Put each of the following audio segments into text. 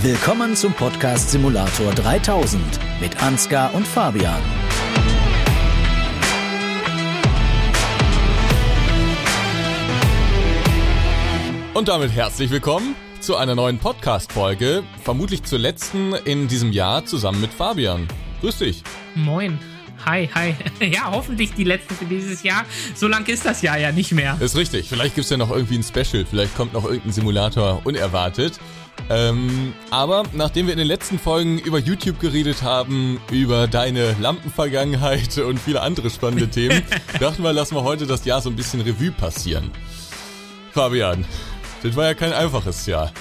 Willkommen zum Podcast Simulator 3000 mit Ansgar und Fabian. Und damit herzlich willkommen zu einer neuen Podcast-Folge, vermutlich zur letzten in diesem Jahr zusammen mit Fabian. Grüß dich. Moin. Hi, hi. Ja, hoffentlich die letzte für dieses Jahr. So lang ist das Jahr ja nicht mehr. Ist richtig. Vielleicht gibt es ja noch irgendwie ein Special. Vielleicht kommt noch irgendein Simulator unerwartet. Ähm, aber nachdem wir in den letzten Folgen über YouTube geredet haben, über deine Lampenvergangenheit und viele andere spannende Themen, dachten wir, lassen wir heute das Jahr so ein bisschen Revue passieren. Fabian, das war ja kein einfaches Jahr.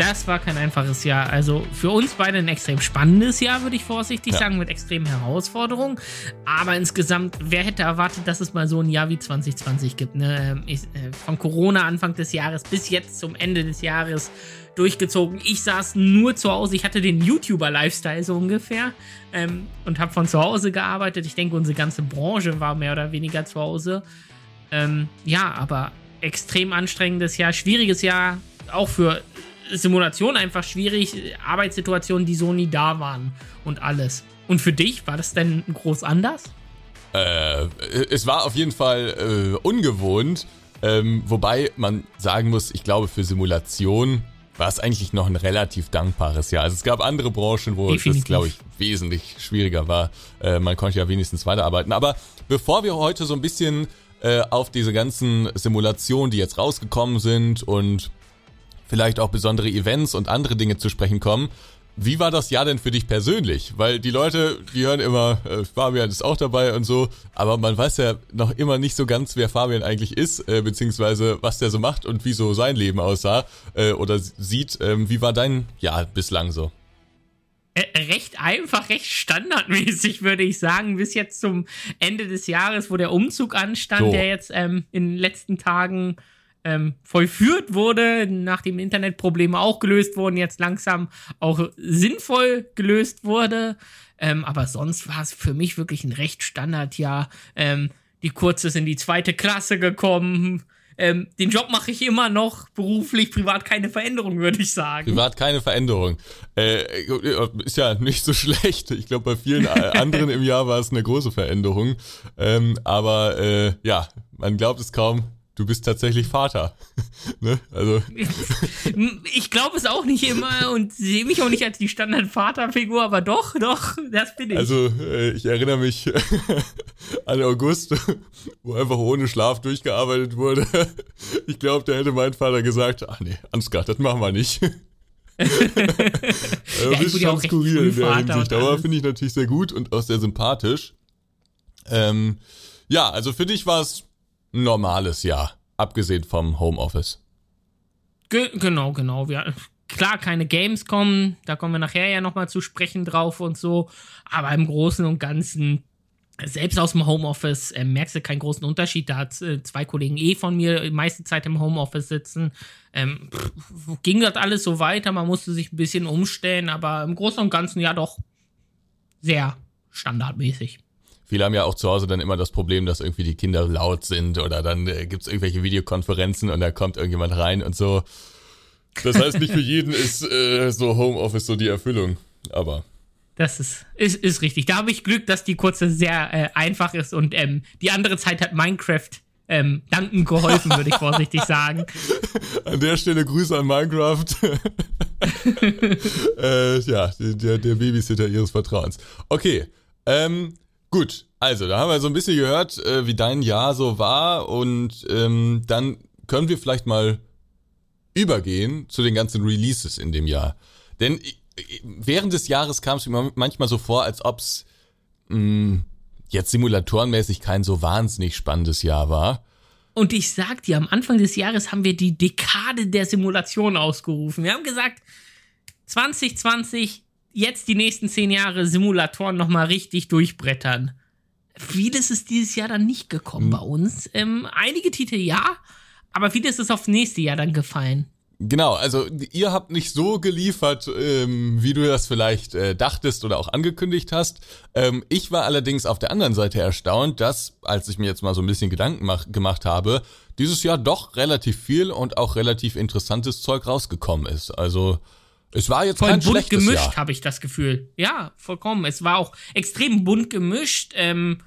Das war kein einfaches Jahr. Also für uns beide ein extrem spannendes Jahr, würde ich vorsichtig ja. sagen, mit extremen Herausforderungen. Aber insgesamt, wer hätte erwartet, dass es mal so ein Jahr wie 2020 gibt? Ne? Ähm, ich, äh, von Corona Anfang des Jahres bis jetzt zum Ende des Jahres durchgezogen. Ich saß nur zu Hause. Ich hatte den YouTuber-Lifestyle so ungefähr ähm, und habe von zu Hause gearbeitet. Ich denke, unsere ganze Branche war mehr oder weniger zu Hause. Ähm, ja, aber extrem anstrengendes Jahr, schwieriges Jahr, auch für Simulation einfach schwierig, Arbeitssituationen, die so nie da waren und alles. Und für dich, war das denn groß anders? Äh, es war auf jeden Fall äh, ungewohnt, ähm, wobei man sagen muss, ich glaube für Simulation war es eigentlich noch ein relativ dankbares Jahr. Also es gab andere Branchen, wo Definitiv. das, glaube ich, wesentlich schwieriger war. Äh, man konnte ja wenigstens weiterarbeiten. Aber bevor wir heute so ein bisschen äh, auf diese ganzen Simulationen, die jetzt rausgekommen sind und vielleicht auch besondere Events und andere Dinge zu sprechen kommen. Wie war das Jahr denn für dich persönlich? Weil die Leute, die hören immer, äh, Fabian ist auch dabei und so, aber man weiß ja noch immer nicht so ganz, wer Fabian eigentlich ist, äh, beziehungsweise was der so macht und wie so sein Leben aussah äh, oder sieht. Ähm, wie war dein Jahr bislang so? Äh, recht einfach, recht standardmäßig, würde ich sagen, bis jetzt zum Ende des Jahres, wo der Umzug anstand, so. der jetzt ähm, in den letzten Tagen ähm, vollführt wurde, nachdem Internetprobleme auch gelöst wurden, jetzt langsam auch sinnvoll gelöst wurde. Ähm, aber sonst war es für mich wirklich ein recht Standardjahr. Ähm, die Kurze ist in die zweite Klasse gekommen. Ähm, den Job mache ich immer noch, beruflich, privat keine Veränderung, würde ich sagen. Privat keine Veränderung. Äh, ist ja nicht so schlecht. Ich glaube, bei vielen anderen im Jahr war es eine große Veränderung. Ähm, aber äh, ja, man glaubt es kaum du bist tatsächlich Vater. ne? Also. Ich glaube es auch nicht immer und sehe mich auch nicht als die Standard-Vaterfigur, aber doch, doch, das bin ich. Also, äh, ich erinnere mich an August, wo einfach ohne Schlaf durchgearbeitet wurde. Ich glaube, da hätte mein Vater gesagt, ach nee, Ansgar, das machen wir nicht. also, ja, ist schon skurril in der Hinsicht, aber finde ich natürlich sehr gut und auch sehr sympathisch. Ähm, ja, also für dich war es normales Jahr, abgesehen vom Homeoffice. Ge genau, genau. Wir, klar, keine Games kommen, da kommen wir nachher ja nochmal zu sprechen drauf und so, aber im Großen und Ganzen selbst aus dem Homeoffice äh, merkst du keinen großen Unterschied. Da hat äh, zwei Kollegen eh von mir die meiste Zeit im Homeoffice sitzen. Ähm, pff, ging das alles so weiter, man musste sich ein bisschen umstellen, aber im Großen und Ganzen ja doch sehr standardmäßig. Viele haben ja auch zu Hause dann immer das Problem, dass irgendwie die Kinder laut sind oder dann äh, gibt's irgendwelche Videokonferenzen und da kommt irgendjemand rein und so. Das heißt, nicht für jeden ist äh, so Homeoffice so die Erfüllung, aber. Das ist, ist, ist richtig. Da habe ich Glück, dass die kurze sehr äh, einfach ist und ähm, die andere Zeit hat Minecraft ähm, danken geholfen, würde ich vorsichtig sagen. An der Stelle Grüße an Minecraft. äh, ja, der, der Babysitter ihres Vertrauens. Okay, ähm, Gut, also da haben wir so ein bisschen gehört, äh, wie dein Jahr so war und ähm, dann können wir vielleicht mal übergehen zu den ganzen Releases in dem Jahr. Denn während des Jahres kam es mir manchmal so vor, als ob es hm, jetzt simulatorenmäßig kein so wahnsinnig spannendes Jahr war. Und ich sag dir, am Anfang des Jahres haben wir die Dekade der Simulation ausgerufen. Wir haben gesagt, 2020 jetzt die nächsten zehn Jahre Simulatoren nochmal richtig durchbrettern. Vieles ist dieses Jahr dann nicht gekommen mhm. bei uns. Ähm, einige Titel ja, aber vieles ist aufs nächste Jahr dann gefallen. Genau, also ihr habt nicht so geliefert, ähm, wie du das vielleicht äh, dachtest oder auch angekündigt hast. Ähm, ich war allerdings auf der anderen Seite erstaunt, dass, als ich mir jetzt mal so ein bisschen Gedanken mach, gemacht habe, dieses Jahr doch relativ viel und auch relativ interessantes Zeug rausgekommen ist. Also Es war jetzt Voll kein bunt gemischt, habe ich das Gefühl. Ja, vollkommen. Es war auch extrem bunt gemischt. Ähm,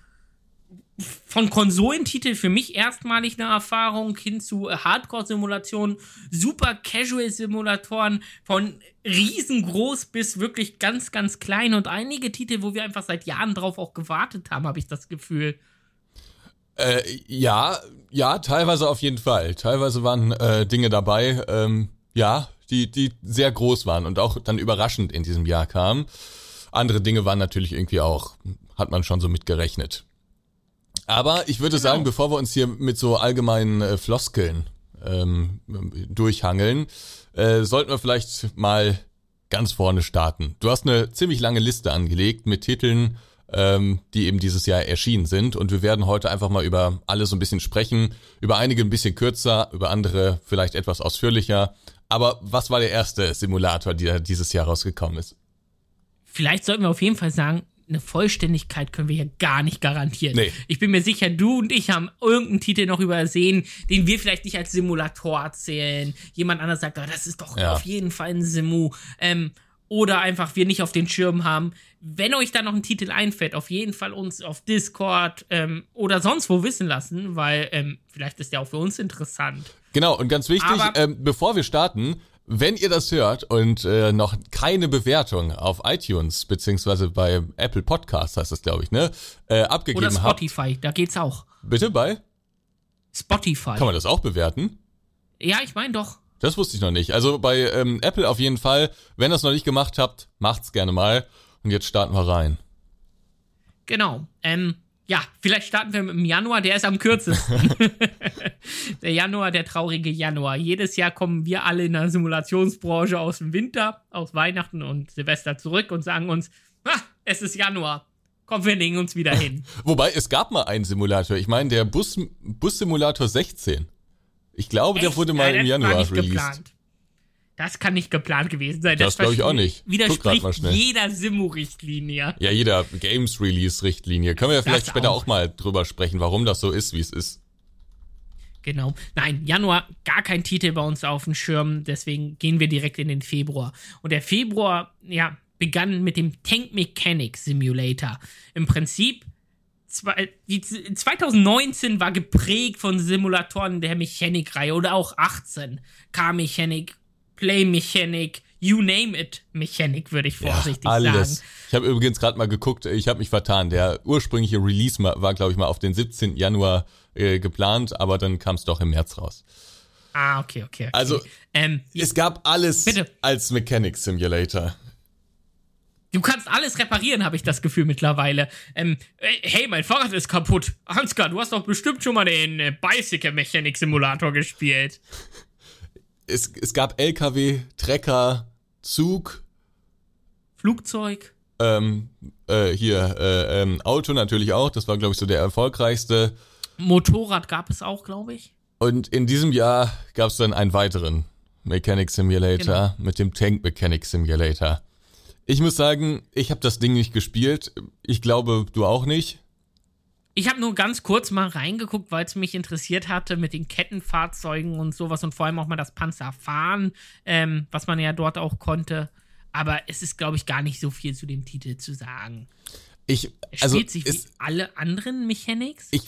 von Konsolentitel für mich erstmalig eine Erfahrung hin zu äh, Hardcore-Simulationen, super Casual-Simulatoren, von riesengroß bis wirklich ganz, ganz klein und einige Titel, wo wir einfach seit Jahren drauf auch gewartet haben, habe ich das Gefühl. Äh, ja, ja, teilweise auf jeden Fall. Teilweise waren äh, Dinge dabei, ähm, ja, die, die sehr groß waren und auch dann überraschend in diesem Jahr kamen. Andere Dinge waren natürlich irgendwie auch, hat man schon so mitgerechnet. Aber ich würde Genau. sagen, bevor wir uns hier mit so allgemeinen äh, Floskeln ähm, durchhangeln, äh, sollten wir vielleicht mal ganz vorne starten. Du hast eine ziemlich lange Liste angelegt mit Titeln, ähm, die eben dieses Jahr erschienen sind. Und wir werden heute einfach mal über alle so ein bisschen sprechen. Über einige ein bisschen kürzer, über andere vielleicht etwas ausführlicher. Aber was war der erste Simulator, der dieses Jahr rausgekommen ist? Vielleicht sollten wir auf jeden Fall sagen, eine Vollständigkeit können wir hier gar nicht garantieren. Nee. Ich bin mir sicher, du und ich haben irgendeinen Titel noch übersehen, den wir vielleicht nicht als Simulator zählen. Jemand anderes sagt, oh, das ist doch Ja. auf jeden Fall ein Simu. Ähm, oder einfach wir nicht auf den Schirm haben. Wenn euch da noch ein Titel einfällt, auf jeden Fall uns auf Discord ähm, oder sonst wo wissen lassen, weil ähm, vielleicht ist der auch für uns interessant. Genau, und ganz wichtig, Aber- ähm, bevor wir starten, wenn ihr das hört und äh, noch keine Bewertung auf iTunes, beziehungsweise bei Apple Podcasts heißt das, glaube ich, ne, äh, abgegeben Oder habt. Spotify, da geht's auch. Bitte bei? Spotify. Kann man das auch bewerten? Ja, ich meine doch. Das wusste ich noch nicht. Also bei ähm, Apple auf jeden Fall. Wenn ihr es noch nicht gemacht habt, macht's gerne mal. Und jetzt starten wir rein. Genau. Ähm, ja, vielleicht starten wir im Januar, der ist am kürzesten. der Januar, der traurige Januar. Jedes Jahr kommen wir alle in der Simulationsbranche aus dem Winter, aus Weihnachten und Silvester zurück und sagen uns, ah, es ist Januar. Komm, wir legen uns wieder hin. Wobei, es gab mal einen Simulator. Ich meine, der Bus, Bus-Simulator 16. Ich glaube, der Echt? wurde mal Nein, im das Januar nicht released. geplant. Das kann nicht geplant gewesen sein. Das glaub ich auch nicht. Widerspricht jeder Simu-Richtlinie. Ja, jeder Games-Release-Richtlinie. Können wir ja vielleicht Das später auch. auch mal drüber sprechen, warum das so ist, wie es ist. Genau. Nein, Januar gar kein Titel bei uns auf dem Schirm, deswegen gehen wir direkt in den Februar. Und der Februar, ja, begann mit dem Tank Mechanic Simulator. Im Prinzip, zwei, die, 2019 war geprägt von Simulatoren der Mechanik-Reihe oder auch 18. Car-Mechanik, Play-Mechanik, you name it Mechanik, würde ich vorsichtig alles. sagen. Ich habe übrigens gerade mal geguckt, ich habe mich vertan. Der ursprüngliche Release war, glaube ich, mal auf den 17. Januar äh, geplant, aber dann kam es doch im März raus. Ah, okay, okay. okay. Also, ähm, Es gab alles Bitte. als Mechanic Simulator. Du kannst alles reparieren, habe ich das Gefühl mittlerweile. Ähm, äh, hey, mein Fahrrad ist kaputt. Ansgar, du hast doch bestimmt schon mal den äh, Bicycle Mechanic Simulator gespielt. Es, es gab LKW, Trecker, Zug, Flugzeug. ähm, äh, hier, äh, ähm, Auto natürlich auch. Das war, glaube ich, so der erfolgreichste. Motorrad gab es auch, glaube ich. Und in diesem Jahr gab es dann einen weiteren Mechanic Simulator mit dem Tank Mechanic Simulator. Ich muss sagen, ich habe das Ding nicht gespielt. Ich glaube, du auch nicht. Ich habe nur ganz kurz mal reingeguckt, weil es mich interessiert hatte mit den Kettenfahrzeugen und sowas und vor allem auch mal das Panzerfahren, ähm, was man ja dort auch konnte. Aber es ist, glaube ich, gar nicht so viel zu dem Titel zu sagen. Ich, Er also spielt sich wie es, alle anderen Mechanics. ich,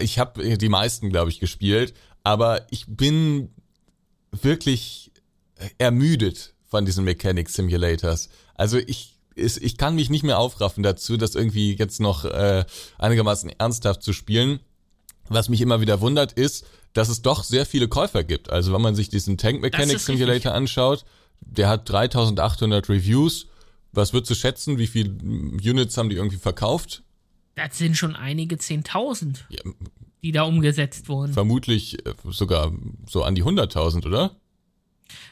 ich habe die meisten, glaube ich, gespielt, aber ich bin wirklich ermüdet von diesen Mechanic Simulators. Also ich, es- ich kann mich nicht mehr aufraffen dazu, das irgendwie jetzt noch äh, einigermaßen ernsthaft zu spielen. Was mich immer wieder wundert, ist, dass es doch sehr viele Käufer gibt. Also wenn man sich diesen Tank Mechanic ist Simulator richtig. anschaut, der hat 3800 Reviews. Was würdest du schätzen? Wie viele Units haben die irgendwie verkauft? Das sind schon einige Zehntausend, Ja, die da umgesetzt wurden. vermutlich äh, sogar so an die 100.000, oder?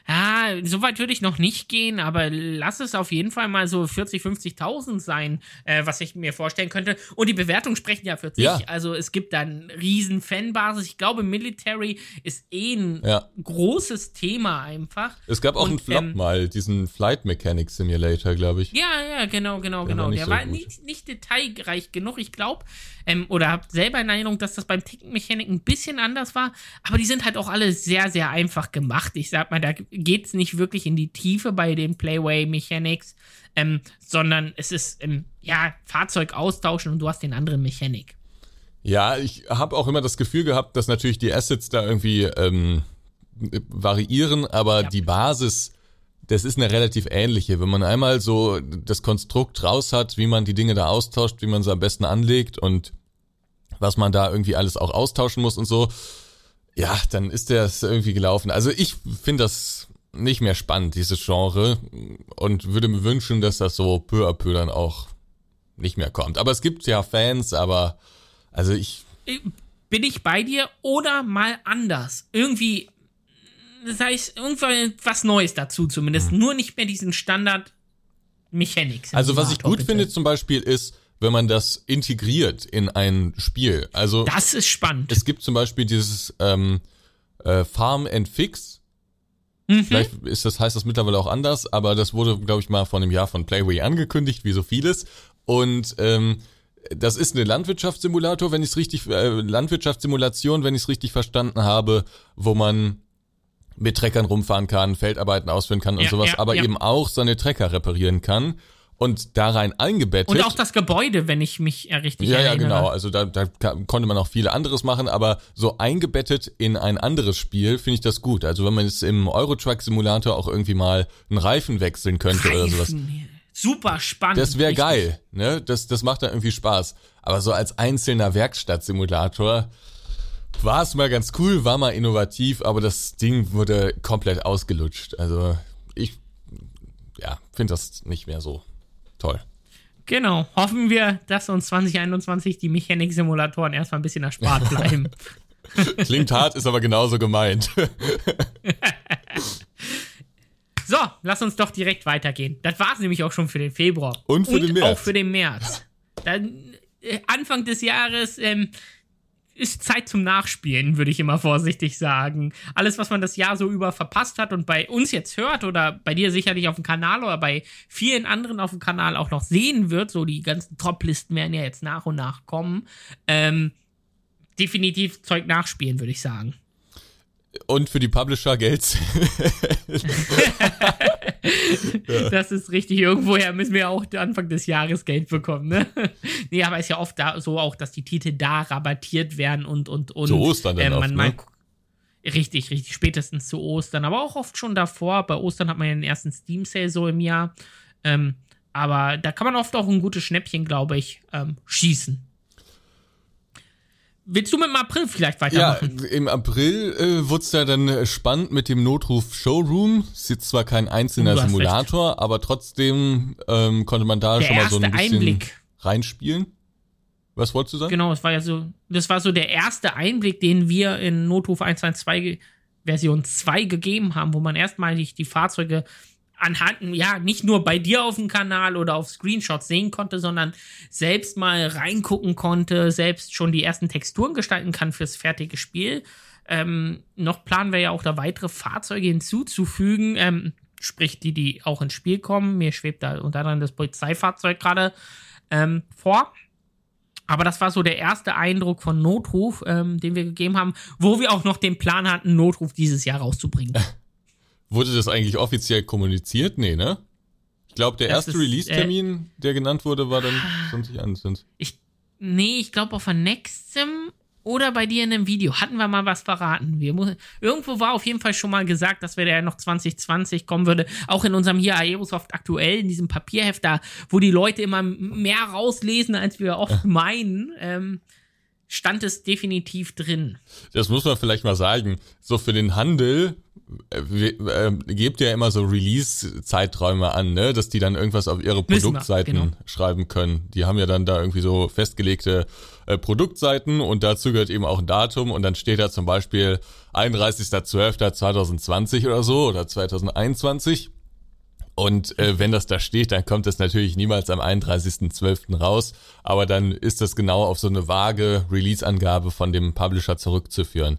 Ja, so weit würde ich noch nicht gehen, aber lass es auf jeden Fall mal so 40, 50.000 sein, äh, was ich mir vorstellen könnte. Und die Bewertungen sprechen ja für sich. Ja. Also es gibt dann riesen Fanbasis. Ich glaube, Military ist eh ein Ja. großes Thema einfach. Es gab auch Und, einen Flop ähm, mal, diesen Flight Mechanic Simulator, glaube ich. Ja, ja, genau, genau, Der war genau. nicht Der so war gut. nicht, nicht detailreich genug, ich glaube. Ähm, oder hab selber in Erinnerung, dass das beim Ticken-Mechanik ein bisschen anders war. Aber die sind halt auch alle sehr, sehr einfach gemacht. Ich sag mal, da Da geht es nicht wirklich in die Tiefe bei den Playway-Mechanics, ähm, sondern es ist, ähm, ja, Fahrzeug austauschen und du hast den anderen Mechanik. Ja, ich habe auch immer das Gefühl gehabt, dass natürlich die Assets da irgendwie ähm, variieren, aber ja. die Basis, das ist eine relativ ähnliche. Wenn man einmal so das Konstrukt raus hat, wie man die Dinge da austauscht, wie man sie am besten anlegt und was man da irgendwie alles auch austauschen muss und so, ja, dann ist das irgendwie gelaufen. Also ich finde das nicht mehr spannend, dieses Genre, und würde mir wünschen, dass das so peu à peu dann auch nicht mehr kommt. Aber es gibt ja Fans, aber also ich. Bin ich bei dir oder mal anders? Irgendwie, das heißt, irgendwas Neues dazu zumindest. Hm. Nur nicht mehr diesen Standard Mechanics. Also was ich gut bitte. finde zum Beispiel ist, wenn man das integriert in ein Spiel. Also das ist spannend. Es gibt zum Beispiel dieses ähm, äh, Farm and Fix. Mhm. Vielleicht ist das heißt das mittlerweile auch anders, aber das wurde, glaube ich, mal vor einem Jahr von Playway angekündigt, wie so vieles. Und ähm, das ist eine Landwirtschaftssimulator, wenn ich es richtig, äh, Landwirtschaftssimulation, wenn ich es richtig verstanden habe, wo man mit Treckern rumfahren kann, Feldarbeiten ausführen kann und ja, sowas, ja, aber ja. eben auch seine Trecker reparieren kann und da rein eingebettet. Und auch das Gebäude, wenn ich mich richtig ja, erinnere. Ja, genau. Also da, da konnte man auch viele anderes machen, aber so eingebettet in ein anderes Spiel finde ich das gut. Also wenn man jetzt im Eurotruck Simulator auch irgendwie mal einen Reifen wechseln könnte Reifen. oder sowas super spannend. Das wäre geil, ne? Das, das macht da irgendwie Spaß. Aber so als einzelner Werkstattsimulator war es mal ganz cool, war mal innovativ, aber das Ding wurde komplett ausgelutscht. Also ich, ja, finde das nicht mehr so toll. Genau. Hoffen wir, dass uns 2021 die Mechanik-Simulatoren erstmal ein bisschen erspart bleiben. Klingt hart, ist aber genauso gemeint. So, lass uns doch direkt weitergehen. Das war es nämlich auch schon für den Februar. Und für Und den März. auch für den März. Dann, äh, Anfang des Jahres ähm, ist Zeit zum Nachspielen, würde ich immer vorsichtig sagen. Alles, was man das Jahr so über verpasst hat und bei uns jetzt hört oder bei dir sicherlich auf dem Kanal oder bei vielen anderen auf dem Kanal auch noch sehen wird, so die ganzen Top-Listen werden ja jetzt nach und nach kommen, ähm, definitiv Zeug nachspielen, würde ich sagen und für die Publisher Geld. das ist richtig. Irgendwoher müssen wir auch Anfang des Jahres Geld bekommen, ne? nee, aber es ist ja oft da, so auch, dass die Titel da rabattiert werden und, und, und. Zu Ostern dann äh, man, oft, ne? Richtig, richtig. Spätestens zu Ostern, aber auch oft schon davor. Bei Ostern hat man ja den ersten Steam-Sale so im Jahr. Ähm, aber da kann man oft auch ein gutes Schnäppchen, glaube ich, ähm, schießen. Willst du mit dem April vielleicht weitermachen? Ja, im April äh, wurde es ja dann spannend mit dem Notruf Showroom. Ist jetzt zwar kein einzelner Simulator, recht. aber trotzdem ähm, konnte man da der schon mal so ein bisschen Einblick. reinspielen. Was wolltest du sagen? Genau, es war ja so, das war so der erste Einblick, den wir in Notruf 112 Version 2 gegeben haben, wo man erstmalig die Fahrzeuge anhand, ja, nicht nur bei dir auf dem Kanal oder auf Screenshots sehen konnte, sondern selbst mal reingucken konnte, selbst schon die ersten Texturen gestalten kann fürs fertige Spiel. Ähm, noch planen wir ja auch da weitere Fahrzeuge hinzuzufügen, ähm, sprich die, die auch ins Spiel kommen. Mir schwebt da unter anderem das Polizeifahrzeug gerade ähm, vor. Aber das war so der erste Eindruck von Notruf, ähm, den wir gegeben haben, wo wir auch noch den Plan hatten, Notruf dieses Jahr rauszubringen. Wurde das eigentlich offiziell kommuniziert? Nee, ne? Ich glaube, der das erste Release-Termin, äh, der genannt wurde, war dann 2021. Ich, nee, ich glaube auf der Nextem oder bei dir in einem Video hatten wir mal was verraten. Wir, irgendwo war auf jeden Fall schon mal gesagt, dass wir da noch 2020 kommen würde. Auch in unserem hier Aerosoft aktuell, in diesem Papierheft da, wo die Leute immer mehr rauslesen, als wir oft meinen. Ähm, stand es definitiv drin. Das muss man vielleicht mal sagen. So für den Handel äh, gebt ja immer so Release-Zeiträume an, ne, dass die dann irgendwas auf ihre Produktseiten wir, genau. schreiben können. Die haben ja dann da irgendwie so festgelegte äh, Produktseiten und dazu gehört eben auch ein Datum und dann steht da zum Beispiel 31.12.2020 oder so oder 2021 und äh, wenn das da steht, dann kommt das natürlich niemals am 31.12. raus, aber dann ist das genau auf so eine vage Release-Angabe von dem Publisher zurückzuführen.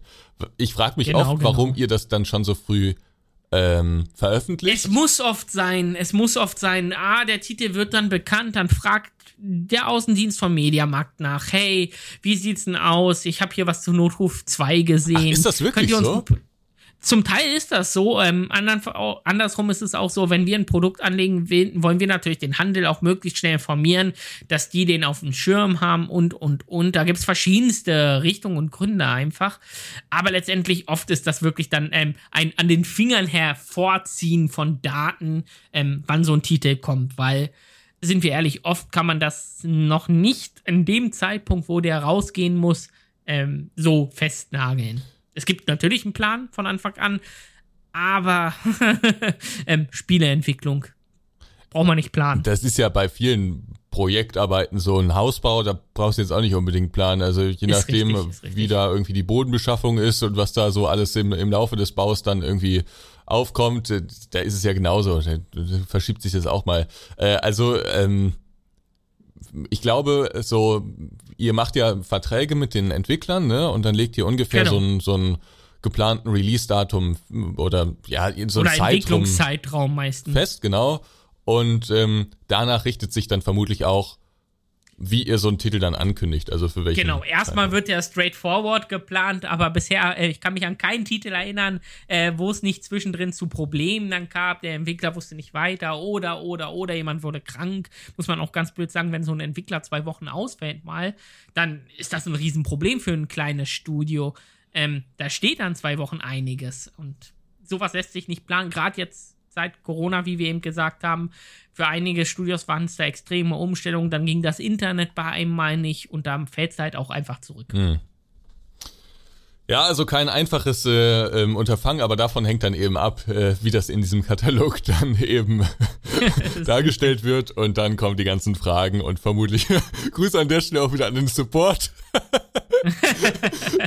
Ich frage mich genau, oft, genau. warum ihr das dann schon so früh ähm, veröffentlicht. Es muss oft sein, es muss oft sein, ah, der Titel wird dann bekannt, dann fragt der Außendienst vom Mediamarkt nach, hey, wie sieht's denn aus? Ich habe hier was zu Notruf 2 gesehen. Ach, ist das wirklich so? Zum Teil ist das so. Ähm, andern, andersrum ist es auch so, wenn wir ein Produkt anlegen, wollen wir natürlich den Handel auch möglichst schnell informieren, dass die den auf dem Schirm haben und, und, und. Da gibt es verschiedenste Richtungen und Gründe einfach. Aber letztendlich oft ist das wirklich dann ähm, ein an den Fingern hervorziehen von Daten, ähm, wann so ein Titel kommt, weil sind wir ehrlich, oft kann man das noch nicht in dem Zeitpunkt, wo der rausgehen muss, ähm, so festnageln es gibt natürlich einen Plan von Anfang an, aber ähm, Spieleentwicklung braucht man nicht planen. Das ist ja bei vielen Projektarbeiten so ein Hausbau, da brauchst du jetzt auch nicht unbedingt planen. Also je ist nachdem, richtig, wie da irgendwie die Bodenbeschaffung ist und was da so alles im, im Laufe des Baus dann irgendwie aufkommt, äh, da ist es ja genauso. Da verschiebt sich das auch mal. Äh, also ähm, ich glaube, so, ihr macht ja Verträge mit den Entwicklern, ne? Und dann legt ihr ungefähr genau. so ein, so ein geplanten Release-Datum oder ja, so ein oder Entwicklungszeitraum meistens. Fest, genau. Und ähm, danach richtet sich dann vermutlich auch wie ihr so einen Titel dann ankündigt, also für welchen. Genau, erstmal wird ja straightforward geplant, aber bisher, äh, ich kann mich an keinen Titel erinnern, äh, wo es nicht zwischendrin zu Problemen dann gab, der Entwickler wusste nicht weiter oder, oder, oder jemand wurde krank, muss man auch ganz blöd sagen, wenn so ein Entwickler zwei Wochen ausfällt mal, dann ist das ein Riesenproblem für ein kleines Studio. Ähm, da steht dann zwei Wochen einiges und sowas lässt sich nicht planen, gerade jetzt seit Corona, wie wir eben gesagt haben. Für einige Studios waren es da extreme Umstellungen. Dann ging das Internet bei einem mal nicht und dann fällt es halt auch einfach zurück. Hm. Ja, also kein einfaches äh, ähm, Unterfangen, aber davon hängt dann eben ab, äh, wie das in diesem Katalog dann eben dargestellt wird und dann kommen die ganzen Fragen und vermutlich Grüße an der Stelle auch wieder an den Support.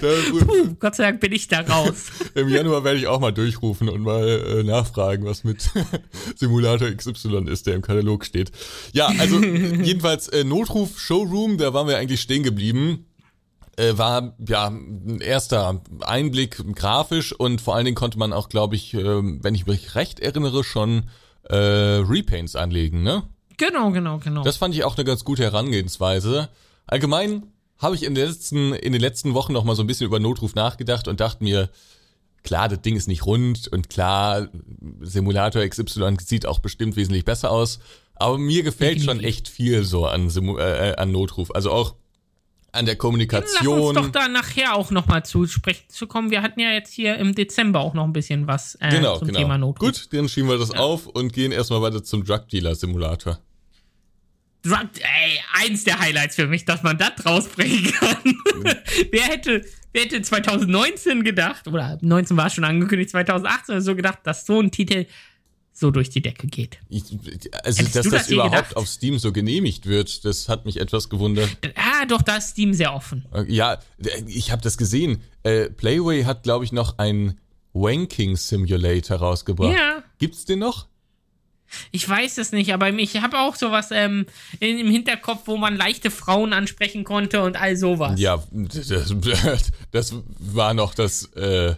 Puh, Gott sei Dank bin ich da raus. Im Januar werde ich auch mal durchrufen und mal äh, nachfragen, was mit Simulator XY ist, der im Katalog steht. Ja, also jedenfalls äh, Notruf Showroom, da waren wir eigentlich stehen geblieben äh, war ja ein erster Einblick grafisch und vor allen Dingen konnte man auch, glaube ich, äh, wenn ich mich recht erinnere, schon äh, Repaints anlegen, ne? Genau, genau, genau. Das fand ich auch eine ganz gute Herangehensweise. Allgemein habe ich in, den letzten, in den letzten Wochen noch mal so ein bisschen über Notruf nachgedacht und dachte mir, klar, das Ding ist nicht rund und klar, Simulator XY sieht auch bestimmt wesentlich besser aus. Aber mir gefällt schon echt viel so an, Simu äh, an Notruf. Also auch an der Kommunikation. Lass uns doch da nachher auch nochmal zu sprechen zu kommen. Wir hatten ja jetzt hier im Dezember auch noch ein bisschen was äh, genau, zum genau. Thema Notruf. Gut, dann schieben wir das ja. auf und gehen erstmal weiter zum Drug Dealer Simulator. Drug, ey, eins der Highlights für mich, dass man das rausbringen kann. wer hätte, wer hätte 2019 gedacht, oder 19 war schon angekündigt, 2018 oder so gedacht, dass so ein Titel so durch die Decke geht. Ich, also, Hättest dass das, das überhaupt gedacht? auf Steam so genehmigt wird, das hat mich etwas gewundert. Ah, doch, da ist Steam sehr offen. Äh, ja, ich habe das gesehen. Äh, Playway hat, glaube ich, noch einen Wanking Simulator rausgebracht. Ja. Gibt's den noch? Ich weiß es nicht, aber ich habe auch sowas ähm, im Hinterkopf, wo man leichte Frauen ansprechen konnte und all sowas. Ja, das, das war noch das. Äh,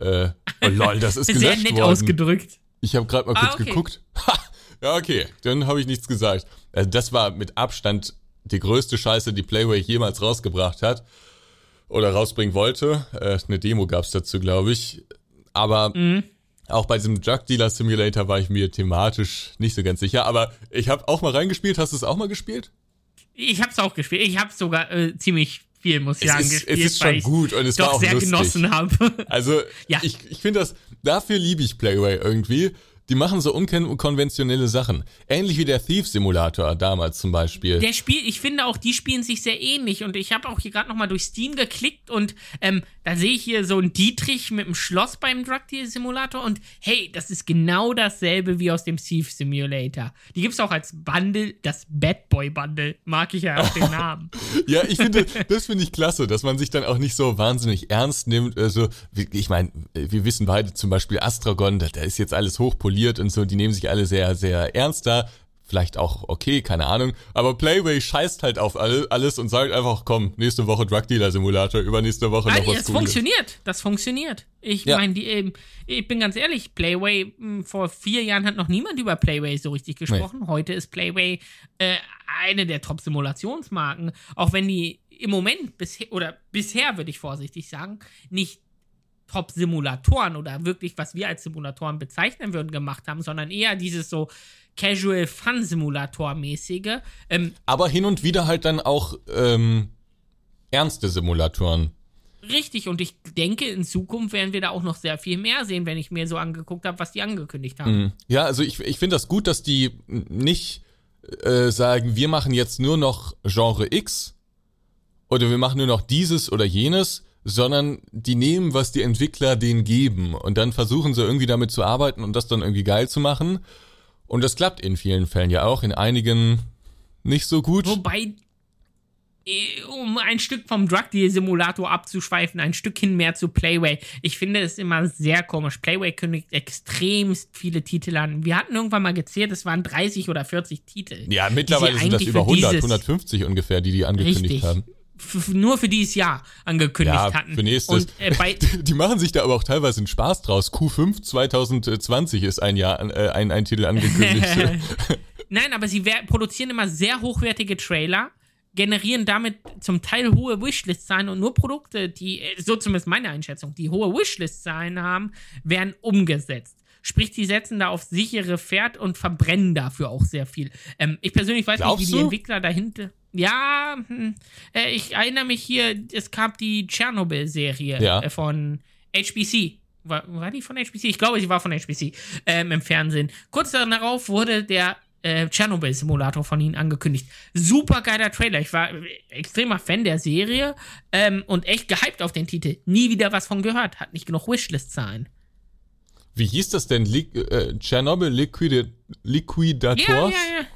äh, oh lol, das ist Sehr nett worden. ausgedrückt. Ich habe gerade mal kurz ah, okay. geguckt. Ha, ja, okay, dann habe ich nichts gesagt. Also das war mit Abstand die größte Scheiße, die Playway jemals rausgebracht hat oder rausbringen wollte. Äh, eine Demo gab's dazu, glaube ich. Aber mhm. auch bei diesem Drug Dealer Simulator war ich mir thematisch nicht so ganz sicher. Aber ich habe auch mal reingespielt. Hast du es auch mal gespielt? Ich habe es auch gespielt. Ich habe sogar äh, ziemlich viel, muss ich es sagen, ist, gespielt. Es ist schon gut und es war auch sehr lustig. genossen habe. Also ja. ich, ich finde das, dafür liebe ich Playway irgendwie. Die machen so unkonventionelle Sachen. Ähnlich wie der Thief Simulator damals zum Beispiel. Der Spiel, ich finde auch, die spielen sich sehr ähnlich. Und ich habe auch hier gerade nochmal durch Steam geklickt und ähm, da sehe ich hier so einen Dietrich mit einem Schloss beim Drug Deal Simulator. Und hey, das ist genau dasselbe wie aus dem Thief Simulator. Die gibt es auch als Bundle, das Bad Boy Bundle. Mag ich ja auch den Namen. ja, ich finde, das finde ich klasse, dass man sich dann auch nicht so wahnsinnig ernst nimmt. Also, ich meine, wir wissen beide zum Beispiel Astragon, da, da ist jetzt alles hochpoliert poliert und so, die nehmen sich alle sehr, sehr ernst da. Vielleicht auch okay, keine Ahnung. Aber Playway scheißt halt auf alle, alles und sagt einfach, komm, nächste Woche Drug Dealer Simulator, übernächste Woche Nein, noch was Das funktioniert, das funktioniert. Ich ja. meine, ähm, ich bin ganz ehrlich, Playway, mh, hm, vor vier Jahren hat noch niemand über Playway so richtig gesprochen. Nee. Heute ist Playway äh, eine der Top-Simulationsmarken. Auch wenn die im Moment bisher, oder bisher würde ich vorsichtig sagen, nicht Top-Simulatoren oder wirklich, was wir als Simulatoren bezeichnen würden, gemacht haben, sondern eher dieses so Casual Fun Simulator mäßige. Ähm, Aber hin und wieder halt dann auch ähm, ernste Simulatoren. Richtig, und ich denke, in Zukunft werden wir da auch noch sehr viel mehr sehen, wenn ich mir so angeguckt habe, was die angekündigt haben. Mhm. Ja, also ich, ich finde das gut, dass die nicht äh, sagen, wir machen jetzt nur noch Genre X oder wir machen nur noch dieses oder jenes, sondern die nehmen, was die Entwickler denen geben und dann versuchen sie irgendwie damit zu arbeiten und das dann irgendwie geil zu machen. Und das klappt in vielen Fällen ja auch, in einigen nicht so gut. Wobei äh, um ein Stück vom Drug Deal Simulator abzuschweifen, ein Stückchen mehr zu Playway. Ich finde es immer sehr komisch. Playway kündigt extremst viele Titel an. Wir hatten irgendwann mal gezählt, es waren 30 oder 40 Titel. Ja, mittlerweile sind das über 100, 150 ungefähr, die die angekündigt richtig. haben. Nur für dieses Jahr angekündigt ja, hatten. Für nächstes. Und, äh, bei die machen sich da aber auch teilweise einen Spaß draus. Q5 2020 ist ein Jahr, äh, ein, ein Titel angekündigt. Nein, aber sie produzieren immer sehr hochwertige Trailer generieren damit zum Teil hohe Wishlist-Zahlen und nur Produkte, die, äh, so zumindest meine Einschätzung, die hohe Wishlist-Zahlen haben, werden umgesetzt. Sprich, die setzen da auf sichere Pferd und verbrennen dafür auch sehr viel. Ähm, ich persönlich weiß Glaubst nicht, wie die Entwickler dahinter. Ja, hm, äh, ich erinnere mich hier, es gab die Tschernobyl-Serie ja. äh, von HBC. War, war die von HBC? Ich glaube, sie war von HBC ähm, im Fernsehen. Kurz darauf wurde der äh, Chernobyl-Simulator von ihnen angekündigt. Super geiler Trailer. Ich war extremer Fan der Serie ähm, und echt gehypt auf den Titel. Nie wieder was von gehört. Hat nicht genug Wishlist-Zahlen. Wie hieß das denn? Li äh, Chernobyl Liquid Liquidators? Ja, ja, ja.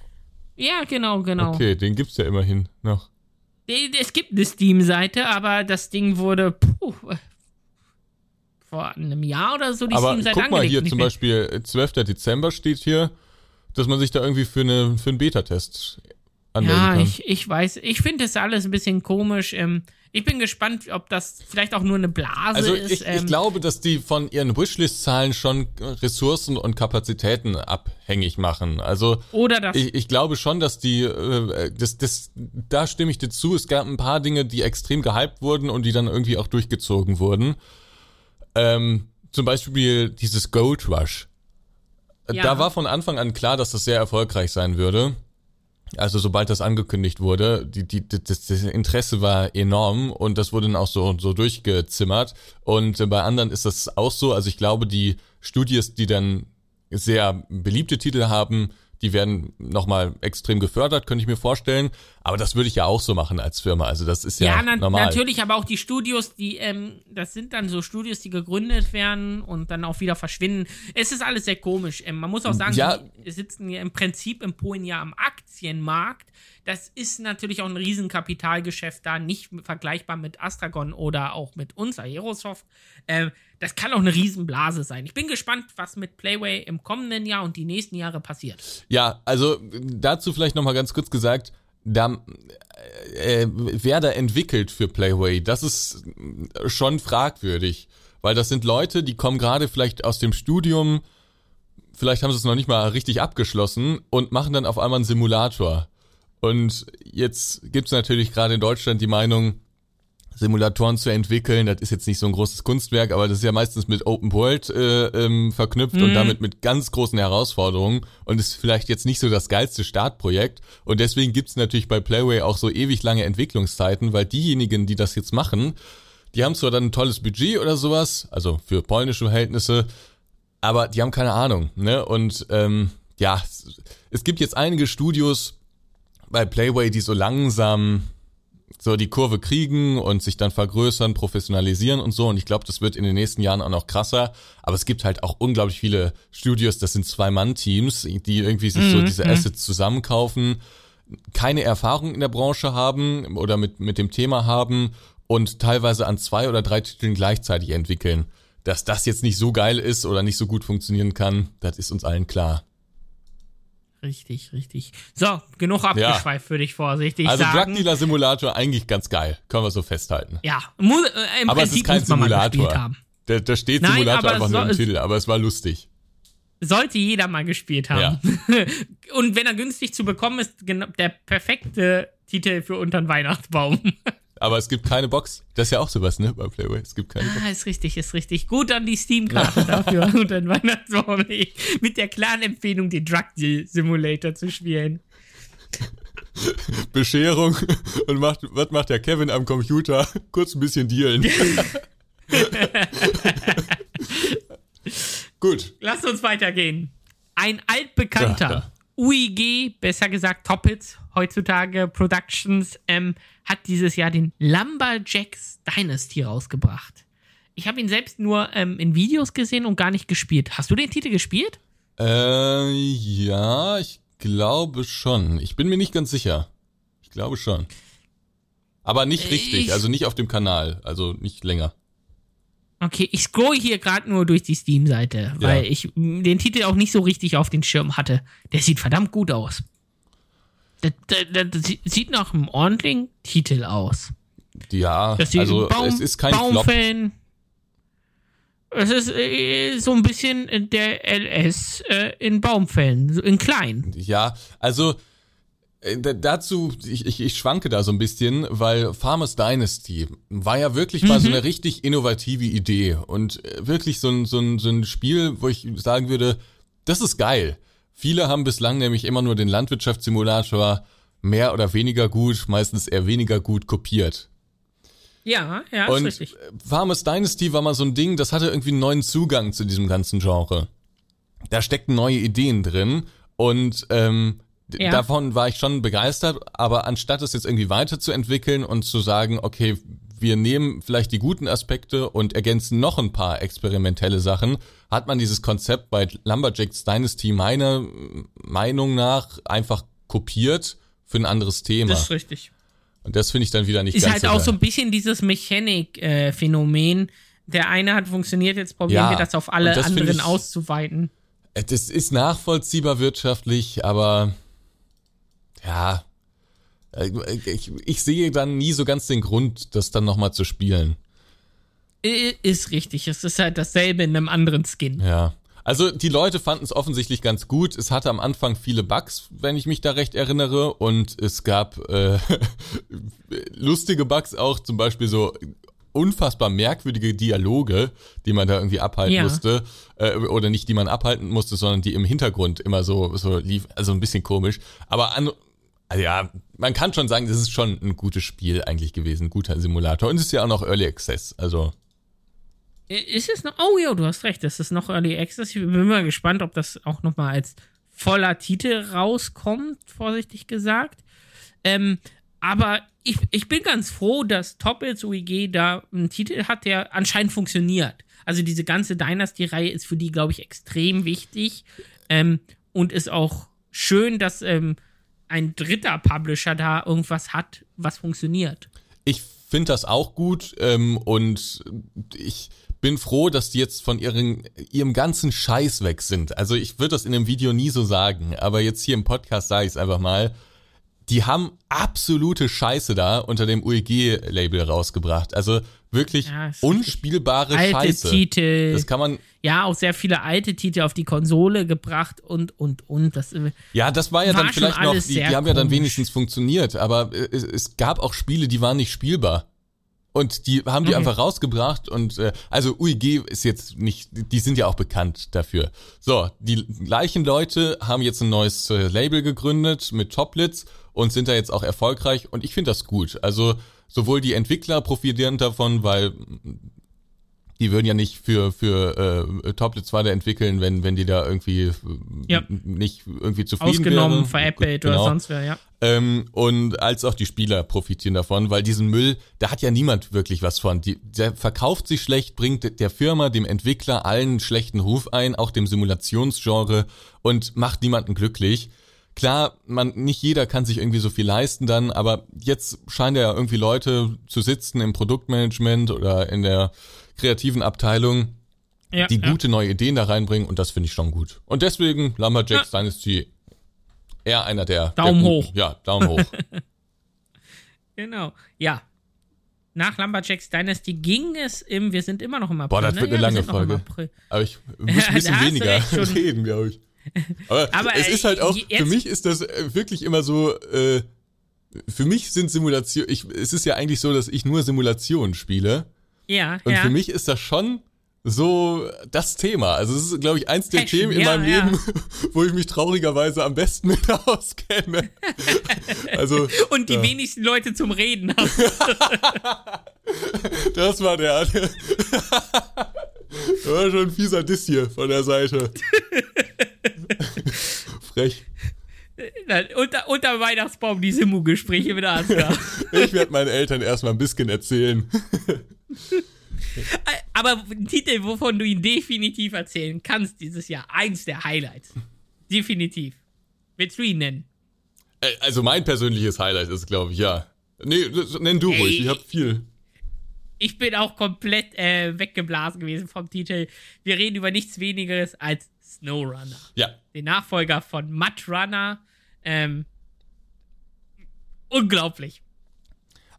Ja, genau, genau. Okay, den gibt's ja immerhin noch. Es gibt eine Steam-Seite, aber das Ding wurde puh, vor einem Jahr oder so die Steam-Seite guck mal hier zum Beispiel, 12. Dezember steht hier dass man sich da irgendwie für, eine, für einen Beta-Test anmelden ja, kann. Ja, ich, ich weiß. Ich finde das alles ein bisschen komisch. Ähm, ich bin gespannt, ob das vielleicht auch nur eine Blase also ist. Ich, ähm, ich glaube, dass die von ihren Wishlist-Zahlen schon Ressourcen und Kapazitäten abhängig machen. Also oder das. Ich, ich glaube schon, dass die, äh, das, das, da stimme ich dir zu. Es gab ein paar Dinge, die extrem gehypt wurden und die dann irgendwie auch durchgezogen wurden. Ähm, zum Beispiel dieses Gold Rush. Ja. Da war von Anfang an klar, dass das sehr erfolgreich sein würde. Also sobald das angekündigt wurde, die, die, das, das Interesse war enorm und das wurde dann auch so, so durchgezimmert. Und bei anderen ist das auch so. Also ich glaube, die Studios, die dann sehr beliebte Titel haben, die werden nochmal extrem gefördert, könnte ich mir vorstellen. Aber das würde ich ja auch so machen als Firma. Also das ist ja, ja na normal. natürlich, aber auch die Studios, die, ähm, das sind dann so Studios, die gegründet werden und dann auch wieder verschwinden. Es ist alles sehr komisch. Ähm, man muss auch sagen, ja. die sitzen ja im Prinzip in Polen ja am Aktienmarkt. Das ist natürlich auch ein Riesenkapitalgeschäft da, nicht vergleichbar mit Astragon oder auch mit uns, Aerosoft. Ähm, das kann auch eine Riesenblase sein. Ich bin gespannt, was mit Playway im kommenden Jahr und die nächsten Jahre passiert. Ja, also dazu vielleicht nochmal ganz kurz gesagt, da, äh, wer da entwickelt für Playway, das ist schon fragwürdig. Weil das sind Leute, die kommen gerade vielleicht aus dem Studium, vielleicht haben sie es noch nicht mal richtig abgeschlossen und machen dann auf einmal einen Simulator. Und jetzt gibt's natürlich gerade in Deutschland die Meinung, Simulatoren zu entwickeln, das ist jetzt nicht so ein großes Kunstwerk, aber das ist ja meistens mit Open World äh, ähm, verknüpft mhm. und damit mit ganz großen Herausforderungen und ist vielleicht jetzt nicht so das geilste Startprojekt. Und deswegen gibt's natürlich bei Playway auch so ewig lange Entwicklungszeiten, weil diejenigen, die das jetzt machen, die haben zwar dann ein tolles Budget oder sowas, also für polnische Verhältnisse, aber die haben keine Ahnung. Ne? Und ähm, ja, es gibt jetzt einige Studios, bei Playway, die so langsam so die Kurve kriegen und sich dann vergrößern, professionalisieren und so. Und ich glaube, das wird in den nächsten Jahren auch noch krasser. Aber es gibt halt auch unglaublich viele Studios, das sind Zwei-Mann-Teams, die irgendwie sich mhm. so diese mhm. Assets zusammenkaufen, keine Erfahrung in der Branche haben oder mit, mit dem Thema haben und teilweise an zwei oder drei Titeln gleichzeitig entwickeln. Dass das jetzt nicht so geil ist oder nicht so gut funktionieren kann, das ist uns allen klar. Richtig, richtig. So, genug abgeschweift, ja. würde ich vorsichtig also sagen. Also Drug Dealer Simulator eigentlich ganz geil, können wir so festhalten. Ja, mu äh, im aber Prinzip es ist kein Simulator. Da, da steht Nein, Simulator einfach nur im Titel, aber es war lustig. Sollte jeder mal gespielt haben. Ja. Und wenn er günstig zu bekommen ist, genau der perfekte Titel für unter den Weihnachtsbaum. Aber es gibt keine Box. Das ist ja auch sowas, ne, bei Playway. Es gibt keine Ah, Box. ist richtig, ist richtig. Gut an die Steam-Karte dafür und dann Weihnachtsbaum mit der klaren Empfehlung, den Drug Deal Simulator zu spielen. Bescherung. Und macht, was macht der Kevin am Computer? Kurz ein bisschen dealen. Gut. Lass uns weitergehen. Ein altbekannter Ja, ja. UIG, besser gesagt Toppets, heutzutage Productions, ähm, hat dieses Jahr den Lumberjacks Dynasty rausgebracht. Ich habe ihn selbst nur ähm, in Videos gesehen und gar nicht gespielt. Hast du den Titel gespielt? Äh, ja, ich glaube schon. Ich bin mir nicht ganz sicher. Ich glaube schon. Aber nicht richtig, Ich- also nicht auf dem Kanal, also nicht länger. Okay, ich scroll hier gerade nur durch die Steam-Seite, weil Ja. ich den Titel auch nicht so richtig auf den Schirm hatte. Der sieht verdammt gut aus. Das, das, das sie- sieht nach einem ordentlichen Titel aus. Ja, Das also Baum, es ist kein Flop. Baumfällen. Es ist äh, so ein bisschen der LS äh, in Baumfällen, in klein. Ja, also äh, da- dazu, ich, ich, ich schwanke da so ein bisschen, weil Farmers Dynasty war ja wirklich mal Mhm. so eine richtig innovative Idee und äh, wirklich so ein, so, ein, so ein Spiel, wo ich sagen würde, das ist geil. Viele haben bislang nämlich immer nur den Landwirtschaftssimulator mehr oder weniger gut, meistens eher weniger gut kopiert. Ja, ja, Und ist richtig. Farmers Dynasty war mal so ein Ding, das hatte irgendwie einen neuen Zugang zu diesem ganzen Genre. Da steckten neue Ideen drin und ähm, Ja. davon war ich schon begeistert, aber anstatt es jetzt irgendwie weiterzuentwickeln und zu sagen, okay, wir nehmen vielleicht die guten Aspekte und ergänzen noch ein paar experimentelle Sachen, hat man dieses Konzept bei Lumberjacks Dynasty meiner Meinung nach einfach kopiert für ein anderes Thema. Das ist richtig. und das finde ich dann wieder nicht Ist ganz halt so auch so ein bisschen dieses Mechanik-Phänomen. Der eine hat funktioniert, jetzt probieren Ja, wir das auf alle das anderen ich- auszuweiten. Äh, Das ist nachvollziehbar wirtschaftlich, aber ja, ich, ich sehe dann nie so ganz den Grund, das dann nochmal zu spielen. Ist richtig. Es ist halt dasselbe in einem anderen Skin. Ja. Also die Leute fanden es offensichtlich ganz gut. Es hatte am Anfang viele Bugs, wenn ich mich da recht erinnere. Und es gab äh, lustige Bugs auch, zum Beispiel so unfassbar merkwürdige Dialoge, die man da irgendwie abhalten Ja. musste. Äh, oder nicht, die man abhalten musste, sondern die im Hintergrund immer so, so lief. Also ein bisschen komisch. Aber an, also ja, man kann schon sagen, das ist schon ein gutes Spiel eigentlich gewesen, ein guter Simulator. Und es ist ja auch noch Early Access. Also Ist es noch? Oh ja, du hast recht. Das ist noch Early Access. Ich bin mal gespannt, ob das auch noch mal als voller Titel rauskommt, vorsichtig gesagt. Ähm, aber ich, ich bin ganz froh, dass Toppels UIG da einen Titel hat, der anscheinend funktioniert. Also diese ganze Dynasty-Reihe ist für die, glaube ich, extrem wichtig. Ähm, und ist auch schön, dass ähm, ein dritter Publisher da irgendwas hat, was funktioniert. Ich finde das auch gut ähm, und ich bin froh, dass die jetzt von ihren, ihrem ganzen Scheiß weg sind. Also ich würde das in einem Video nie so sagen, aber jetzt hier im Podcast sage ich es einfach mal. Die haben absolute Scheiße da unter dem UEG-Label rausgebracht. Also wirklich Ja, unspielbare Alte Scheiße. Titel. Das kann man, ja, auch sehr viele alte Titel auf die Konsole gebracht und, und, und. Das, äh, ja, das war ja War dann vielleicht noch, die, die haben ja dann wenigstens funktioniert, aber äh, es, es gab auch Spiele, die waren nicht spielbar. Und die haben die Okay. einfach rausgebracht und äh, also UIG ist jetzt nicht, die sind ja auch bekannt dafür. So, die gleichen Leute haben jetzt ein neues äh, Label gegründet mit Toplitz und sind da jetzt auch erfolgreich und ich finde das gut. Also sowohl die Entwickler profitieren davon, weil die würden ja nicht für für äh, Toplitz weiterentwickeln, wenn wenn die da irgendwie äh, Ja. nicht irgendwie zufrieden ausgenommen, wären. veräppelt Genau. oder sonst wer, ja. Ähm, und als auch die Spieler profitieren davon, weil diesen Müll, da hat ja niemand wirklich was von. Die, der verkauft sich schlecht, bringt der Firma, dem Entwickler allen schlechten Ruf ein, auch dem Simulationsgenre und macht niemanden glücklich. Klar, man, nicht jeder kann sich irgendwie so viel leisten dann, aber jetzt scheinen ja irgendwie Leute zu sitzen im Produktmanagement oder in der kreativen Abteilung, ja die ja. gute neue Ideen da reinbringen und das finde ich schon gut. Und deswegen Lumberjacks Dynasty eher einer der Daumen der hoch. Ja, Daumen hoch. Genau. Ja. Nach Lumberjacks Dynasty ging es im, wir sind immer noch im April. Boah, das ne? wird eine ja, lange Folge. Aber ich muss ein bisschen weniger reden, glaube ich. Aber, Aber, es ist halt auch, für mich ist das äh, wirklich immer so, äh, für mich sind Simulationen, es ist ja eigentlich so, dass ich nur Simulationen spiele. Ja, Und ja. für mich ist das schon so das Thema. Also es ist, glaube ich, eins der Passion, Themen in ja, meinem ja. Leben, wo ich mich traurigerweise am besten mit auskenne. Also Und die ja. wenigsten Leute zum Reden haben. das war der. der war schon ein fieser Diss hier von der Seite. Frech. Nein, unter, unter Weihnachtsbaum die Simu-Gespräche mit Ansgar. Ich werde meinen Eltern erstmal ein bisschen erzählen. Aber ein Titel, wovon du ihn definitiv erzählen kannst dieses Jahr. Eins der Highlights. Definitiv. Willst du ihn nennen? Äh, Also mein persönliches Highlight ist, glaube ich, ja. Nee, nenn du Ey. ruhig, ich habe viel. Ich bin auch komplett äh, weggeblasen gewesen vom Titel. Wir reden über nichts wenigeres als SnowRunner. Ja, Den Nachfolger von Mud Runner. Ähm, unglaublich.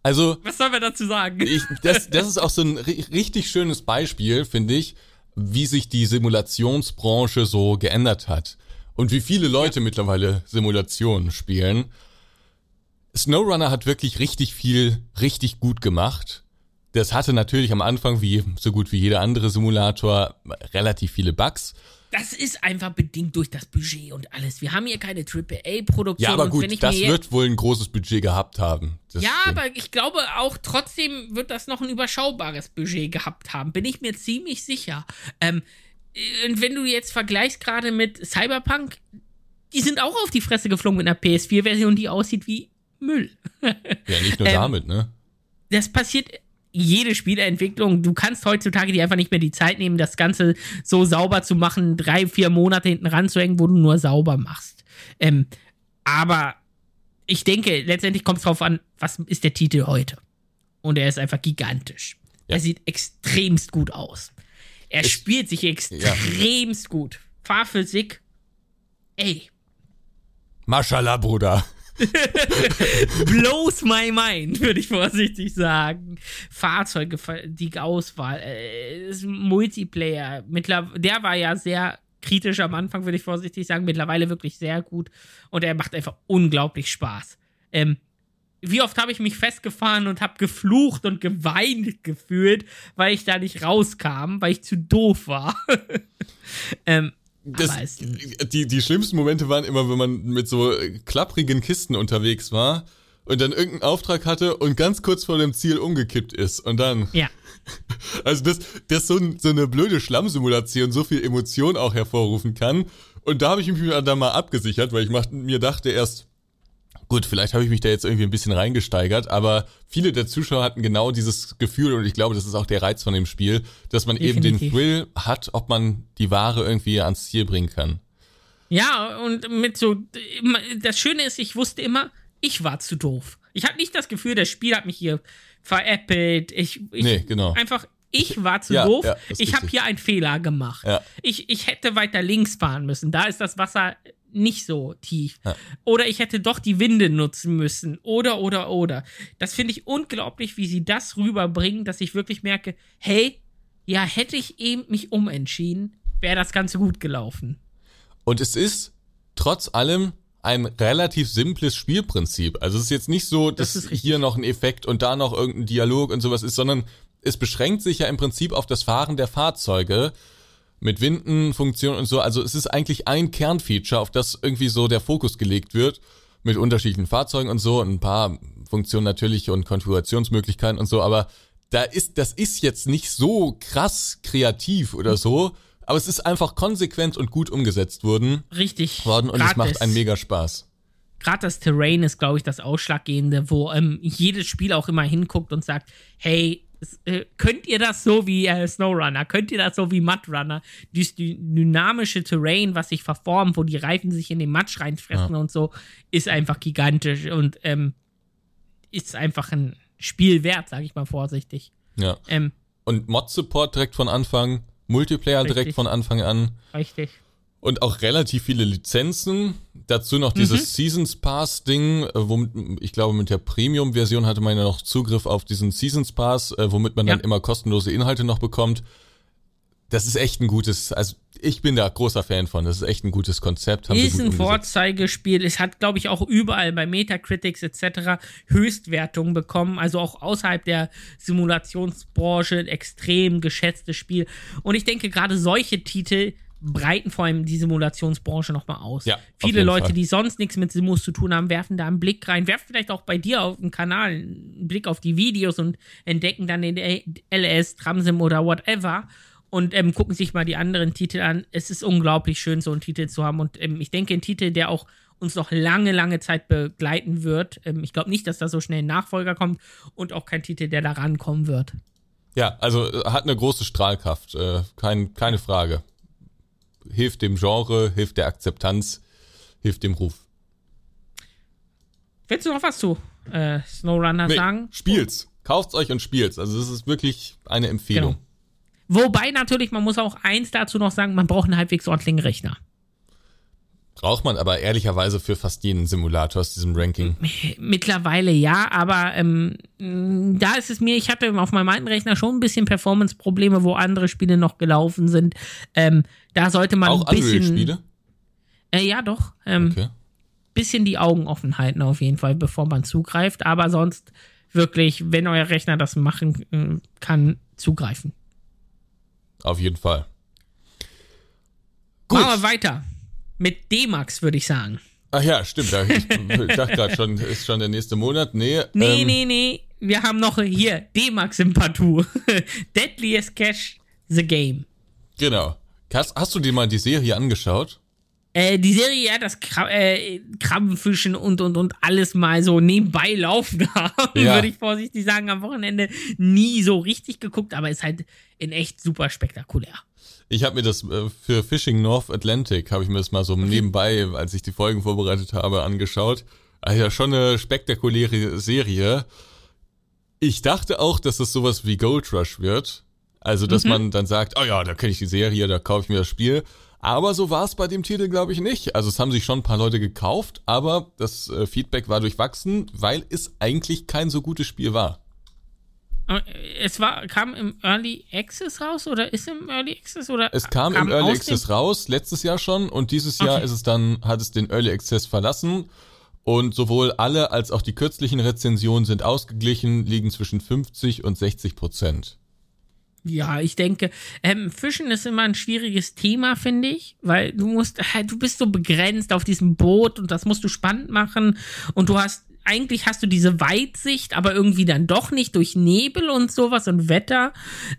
also Was soll man dazu sagen? ich, das, das ist auch so ein ri- richtig schönes Beispiel, finde ich, wie sich die Simulationsbranche so geändert hat. Und wie viele Leute mittlerweile Simulationen spielen. SnowRunner hat wirklich richtig viel, richtig gut gemacht. Das hatte natürlich am Anfang, wie so gut wie jeder andere Simulator, relativ viele Bugs. Das ist einfach bedingt durch das Budget und alles. Wir haben hier keine AAA-Produktion. Ja, aber gut, das wird wohl ein großes Budget gehabt haben. Das Ja, stimmt. aber ich glaube auch trotzdem wird das noch ein überschaubares Budget gehabt haben. Bin ich mir ziemlich sicher. Ähm, äh, und wenn du jetzt vergleichst gerade mit Cyberpunk, die sind auch auf die Fresse geflogen mit einer PS4-Version, die aussieht wie Müll. Ja, nicht nur ähm, damit, ne? das passiert jede Spieleentwicklung. Du kannst heutzutage dir einfach nicht mehr die Zeit nehmen, das Ganze so sauber zu machen, drei, vier Monate hinten ranzuhängen, wo du nur sauber machst. Ähm, aber ich denke, letztendlich kommt es drauf an, was ist der Titel heute? Und er ist einfach gigantisch. Ja. Er sieht extremst gut aus. Er Ich- spielt sich extremst gut. Fahrphysik, ey, Maschallah, Bruder. blows my mind, würde ich vorsichtig sagen. Fahrzeuge, die Auswahl, äh, Multiplayer, der war ja sehr kritisch am Anfang, würde ich vorsichtig sagen, mittlerweile wirklich sehr gut und er macht einfach unglaublich Spaß. Ähm, wie oft habe ich mich festgefahren und habe geflucht und geweint gefühlt, weil ich da nicht rauskam, weil ich zu doof war. ähm, Das, die, die schlimmsten Momente waren immer, wenn man mit so klapprigen Kisten unterwegs war und dann irgendeinen Auftrag hatte und ganz kurz vor dem Ziel umgekippt ist. Und dann, ja. also das, das so, so eine blöde Schlammsimulation so viel Emotion auch hervorrufen kann. Und da habe ich mich dann mal abgesichert, weil ich mach, mir dachte erst, gut, vielleicht habe ich mich da jetzt irgendwie ein bisschen reingesteigert, aber viele der Zuschauer hatten genau dieses Gefühl und ich glaube, das ist auch der Reiz von dem Spiel, dass man eben den Definitiv. Thrill hat, ob man die Ware irgendwie ans Ziel bringen kann. Ja, und mit so, das Schöne ist, ich wusste immer, ich war zu doof. Ich hatte nicht das Gefühl, das Spiel hat mich hier veräppelt. Ich, ich Nee, genau. einfach, ich war zu Ja, doof. ja, ich habe hier einen Fehler gemacht. Ja. Ich, ich hätte weiter links fahren müssen. Da ist das Wasser nicht so tief. Ja. Oder ich hätte doch die Winde nutzen müssen. Oder, oder, oder. Das finde ich unglaublich, wie sie das rüberbringen, dass ich wirklich merke, hey, ja, hätte ich eben mich umentschieden, wäre das Ganze gut gelaufen. Und es ist trotz allem ein relativ simples Spielprinzip. Also es ist jetzt nicht so, Das dass ist richtig. hier noch ein Effekt und da noch irgendein Dialog und sowas ist, sondern es beschränkt sich ja im Prinzip auf das Fahren der Fahrzeuge mit Windenfunktion und so. Also es ist eigentlich ein Kernfeature, auf das irgendwie so der Fokus gelegt wird mit unterschiedlichen Fahrzeugen und so und ein paar Funktionen natürlich und Konfigurationsmöglichkeiten und so, aber da ist, das ist jetzt nicht so krass kreativ oder so, aber es ist einfach konsequent und gut umgesetzt worden Richtig. worden und es macht einen mega Spaß. gerade das Terrain ist, glaube ich, das Ausschlaggebende, wo ähm, jedes Spiel auch immer hinguckt und sagt, hey, äh, könnt ihr das so wie äh, SnowRunner? Könnt ihr das so wie Mudrunner? Dieses dy dynamische Terrain, was sich verformt, wo die Reifen sich in den Matsch reinfressen und so, ist einfach gigantisch und ähm, ist einfach ein Spiel wert, sage ich mal vorsichtig. Ja. Ähm, Und Mod-Support direkt von Anfang, Multiplayer direkt Richtig. von Anfang an richtig. Und auch relativ viele Lizenzen. Dazu noch Mhm. dieses Seasons Pass Ding, äh, womit ich glaube mit der Premium Version hatte man ja noch Zugriff auf diesen Seasons Pass, äh, womit man dann Ja. immer kostenlose Inhalte noch bekommt. das ist echt ein gutes, also ich bin da großer Fan von. Das ist echt ein gutes Konzept. Haben ist ein Vorzeigespiel. Es hat, glaube ich, auch überall bei Metacritics etc. Höchstwertungen bekommen. Also auch außerhalb der Simulationsbranche ein extrem geschätztes Spiel. Und ich denke, gerade solche Titel breiten vor allem die Simulationsbranche nochmal aus. Ja, Viele Leute, Fall. die sonst nichts mit Simus zu tun haben, werfen da einen Blick rein, werfen vielleicht auch bei dir auf dem Kanal einen Blick auf die Videos und entdecken dann den LS, Tramsim oder whatever und ähm, gucken sich mal die anderen Titel an. Es ist unglaublich schön, so einen Titel zu haben. Und ähm, ich denke, ein Titel, der auch uns noch lange, lange Zeit begleiten wird. Ähm, ich glaube nicht, dass da so schnell ein Nachfolger kommt und auch kein Titel, der da rankommen wird. Ja, also äh, hat eine große Strahlkraft, äh, kein, keine Frage. Hilft dem Genre, hilft der Akzeptanz, hilft dem Ruf. Willst du noch was zu äh, SnowRunner nee, sagen? Spielt's. Kauft's euch und spielt's. Also es ist wirklich eine Empfehlung. Genau. Wobei natürlich, man muss auch eins dazu noch sagen, man braucht einen halbwegs ordentlichen Rechner. Braucht man aber ehrlicherweise für fast jeden Simulator aus diesem Ranking. Mittlerweile ja, aber ähm, da ist es mir, ich hatte auf meinem alten Rechner schon ein bisschen Performance-Probleme, wo andere Spiele noch gelaufen sind. Ähm, da sollte man Auch ein bisschen. Spiele? Äh, ja, doch. Ähm, okay. Bisschen die Augen offen halten auf jeden Fall, bevor man zugreift. Aber sonst wirklich, wenn euer Rechner das machen äh, kann, zugreifen. Auf jeden Fall. Gut. Machen wir weiter. Mit D-Max, würde ich sagen. Ach ja, stimmt. Ich, dachte gerade schon, ist schon der nächste Monat. Nee, nee, ähm, nee, nee. Wir haben noch hier D-Max im Partout. Deadliest Cash, The Game. Genau. Hast, hast du dir mal die Serie angeschaut? Äh, die Serie, ja, das Krab äh, Krabbenfischen und, und, und alles mal so nebenbei laufen haben, ja. würde ich vorsichtig sagen, am Wochenende nie so richtig geguckt, aber ist halt in echt super spektakulär. Ich habe mir das äh, für Fishing North Atlantic, habe ich mir das mal so nebenbei, als ich die Folgen vorbereitet habe, angeschaut. Also ja, schon eine spektakuläre Serie. Ich dachte auch, dass es sowas wie Gold Rush wird. Also, dass mhm. man dann sagt, oh ja, da kenne ich die Serie, da kaufe ich mir das Spiel. Aber so war es bei dem Titel, glaube ich, nicht. Also es haben sich schon ein paar Leute gekauft, aber das äh, Feedback war durchwachsen, weil es eigentlich kein so gutes Spiel war. Äh, es war, kam im Early Access raus oder ist im Early Access oder? Es kam, kam im Early Access raus, letztes Jahr schon und dieses Jahr okay. ist es dann, hat es den Early Access verlassen und sowohl alle als auch die kürzlichen Rezensionen sind ausgeglichen, liegen zwischen 50 und 60 Prozent. Ja, ich denke, ähm, Fischen ist immer ein schwieriges Thema, finde ich, weil du musst, du bist so begrenzt auf diesem Boot und das musst du spannend machen und du hast, eigentlich hast du diese Weitsicht, aber irgendwie dann doch nicht durch Nebel und sowas und Wetter.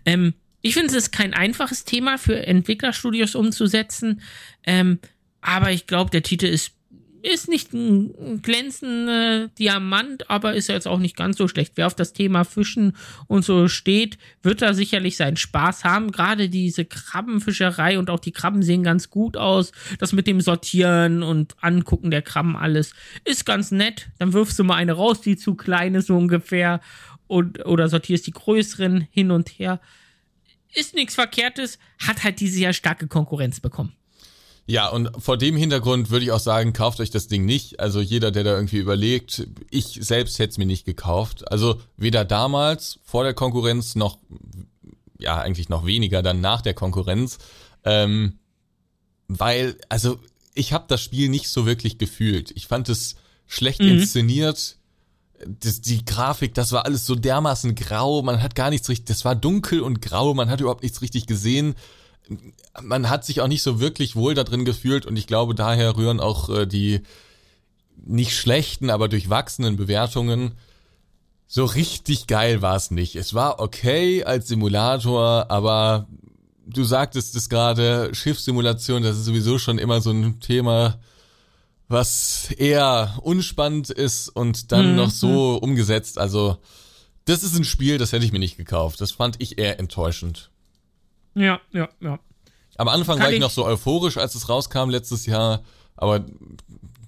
Ähm, ich finde, es ist kein einfaches Thema für Entwicklerstudios umzusetzen, ähm, aber ich glaube, der Titel ist ist nicht ein glänzender Diamant, aber ist jetzt auch nicht ganz so schlecht. Wer auf das Thema Fischen und so steht, wird da sicherlich seinen Spaß haben. Gerade diese Krabbenfischerei und auch die Krabben sehen ganz gut aus. Das mit dem Sortieren und Angucken der Krabben alles ist ganz nett. Dann wirfst du mal eine raus, die zu klein ist so ungefähr und oder sortierst die größeren hin und her. Ist nichts Verkehrtes, hat halt diese ja starke Konkurrenz bekommen. Ja, und vor dem Hintergrund würde ich auch sagen, kauft euch das Ding nicht. Also jeder, der da irgendwie überlegt, ich selbst hätte es mir nicht gekauft. Also weder damals vor der Konkurrenz noch, ja, eigentlich noch weniger dann nach der Konkurrenz. Ähm, weil, also ich habe das Spiel nicht so wirklich gefühlt. Ich fand es schlecht mhm. inszeniert. Das, die Grafik, das war alles so dermaßen grau, man hat gar nichts richtig, das war dunkel und grau, man hat überhaupt nichts richtig gesehen man hat sich auch nicht so wirklich wohl da drin gefühlt und ich glaube, daher rühren auch äh, die nicht schlechten, aber durchwachsenen Bewertungen. So richtig geil war es nicht. Es war okay als Simulator, aber du sagtest es gerade, Schiffssimulation, das ist sowieso schon immer so ein Thema, was eher unspannend ist und dann mhm. noch so umgesetzt. Also, das ist ein Spiel, das hätte ich mir nicht gekauft. Das fand ich eher enttäuschend. Ja, ja, ja. Am Anfang Kann war ich, ich noch so euphorisch, als es rauskam letztes Jahr, aber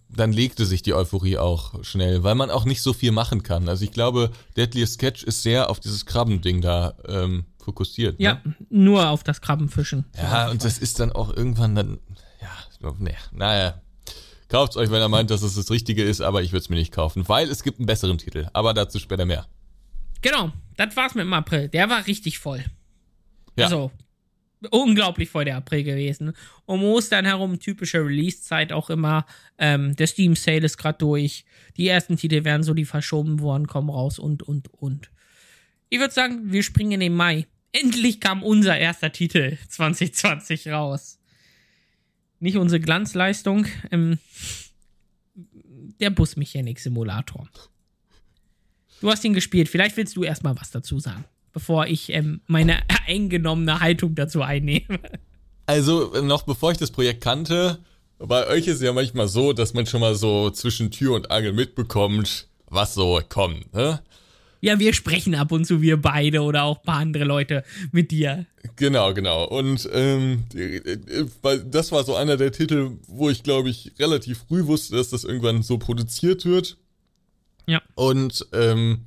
dann legte sich die Euphorie auch schnell, weil man auch nicht so viel machen kann. Also ich glaube, Deadly Sketch ist sehr auf dieses Krabbending da ähm, fokussiert. Ne? Ja, nur auf das Krabbenfischen. Ja, und das ist dann auch irgendwann dann, ja, nee, naja. Kauft's euch, wenn ihr meint, dass es das Richtige ist, aber ich würde es mir nicht kaufen, weil es gibt einen besseren Titel. Aber dazu später mehr. Genau, das war's mit dem April. Der war richtig voll. Ja. Also, unglaublich voll der April gewesen. Um Ostern herum typische Release-Zeit auch immer. Ähm, der Steam Sale ist gerade durch. Die ersten Titel werden so die verschoben worden, kommen raus und und und. Ich würde sagen, wir springen in den Mai. Endlich kam unser erster Titel 2020 raus. Nicht unsere Glanzleistung, ähm, der Busmechanik-Simulator. Du hast ihn gespielt. Vielleicht willst du erstmal was dazu sagen, bevor ich ähm, meine eingenommene Haltung dazu einnehme. Also, noch bevor ich das Projekt kannte, bei euch ist es ja manchmal so, dass man schon mal so zwischen Tür und Angel mitbekommt, was so kommt. Ne? Ja, wir sprechen ab und zu, wir beide oder auch ein paar andere Leute mit dir. Genau, genau. Und ähm, das war so einer der Titel, wo ich, glaube ich, relativ früh wusste, dass das irgendwann so produziert wird. Ja. Und ähm,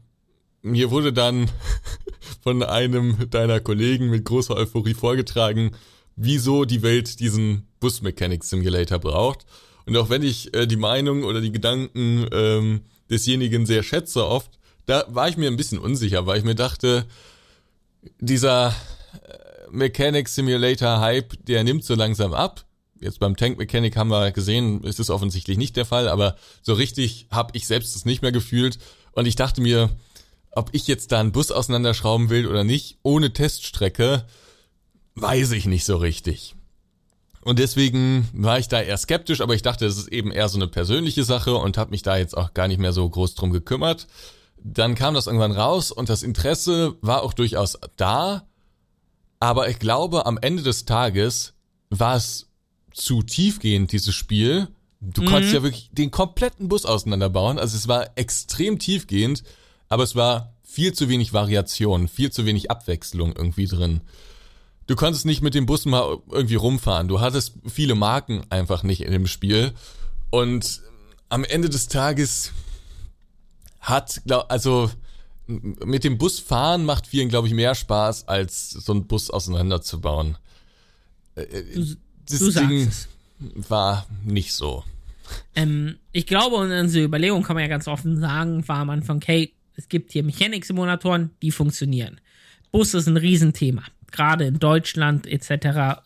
mir wurde dann von einem deiner Kollegen mit großer Euphorie vorgetragen, wieso die Welt diesen Bus Mechanic Simulator braucht. Und auch wenn ich äh, die Meinung oder die Gedanken ähm, desjenigen sehr schätze oft, da war ich mir ein bisschen unsicher, weil ich mir dachte, dieser äh, Mechanic Simulator Hype, der nimmt so langsam ab. Jetzt beim Tank Mechanic haben wir gesehen, ist es offensichtlich nicht der Fall, aber so richtig habe ich selbst es nicht mehr gefühlt und ich dachte mir, ob ich jetzt da einen Bus auseinanderschrauben will oder nicht, ohne Teststrecke, weiß ich nicht so richtig. Und deswegen war ich da eher skeptisch, aber ich dachte, es ist eben eher so eine persönliche Sache und habe mich da jetzt auch gar nicht mehr so groß drum gekümmert dann kam das irgendwann raus und das Interesse war auch durchaus da. Aber ich glaube, am Ende des Tages war es zu tiefgehend, dieses Spiel. Du mhm. konntest ja wirklich den kompletten Bus auseinanderbauen. Also es war extrem tiefgehend, aber es war viel zu wenig Variation, viel zu wenig Abwechslung irgendwie drin. Du konntest nicht mit dem Bus mal irgendwie rumfahren. Du hattest viele Marken einfach nicht in dem Spiel. Und am Ende des Tages hat, also mit dem Bus fahren macht vielen, glaube ich, mehr Spaß, als so einen Bus auseinanderzubauen. Du, das du Ding war nicht so. Ähm, ich glaube, und unsere Überlegung kann man ja ganz offen sagen, war am Anfang, hey, es gibt hier Mechanik-Simulatoren, die funktionieren. Bus ist ein Riesenthema. Gerade in Deutschland etc.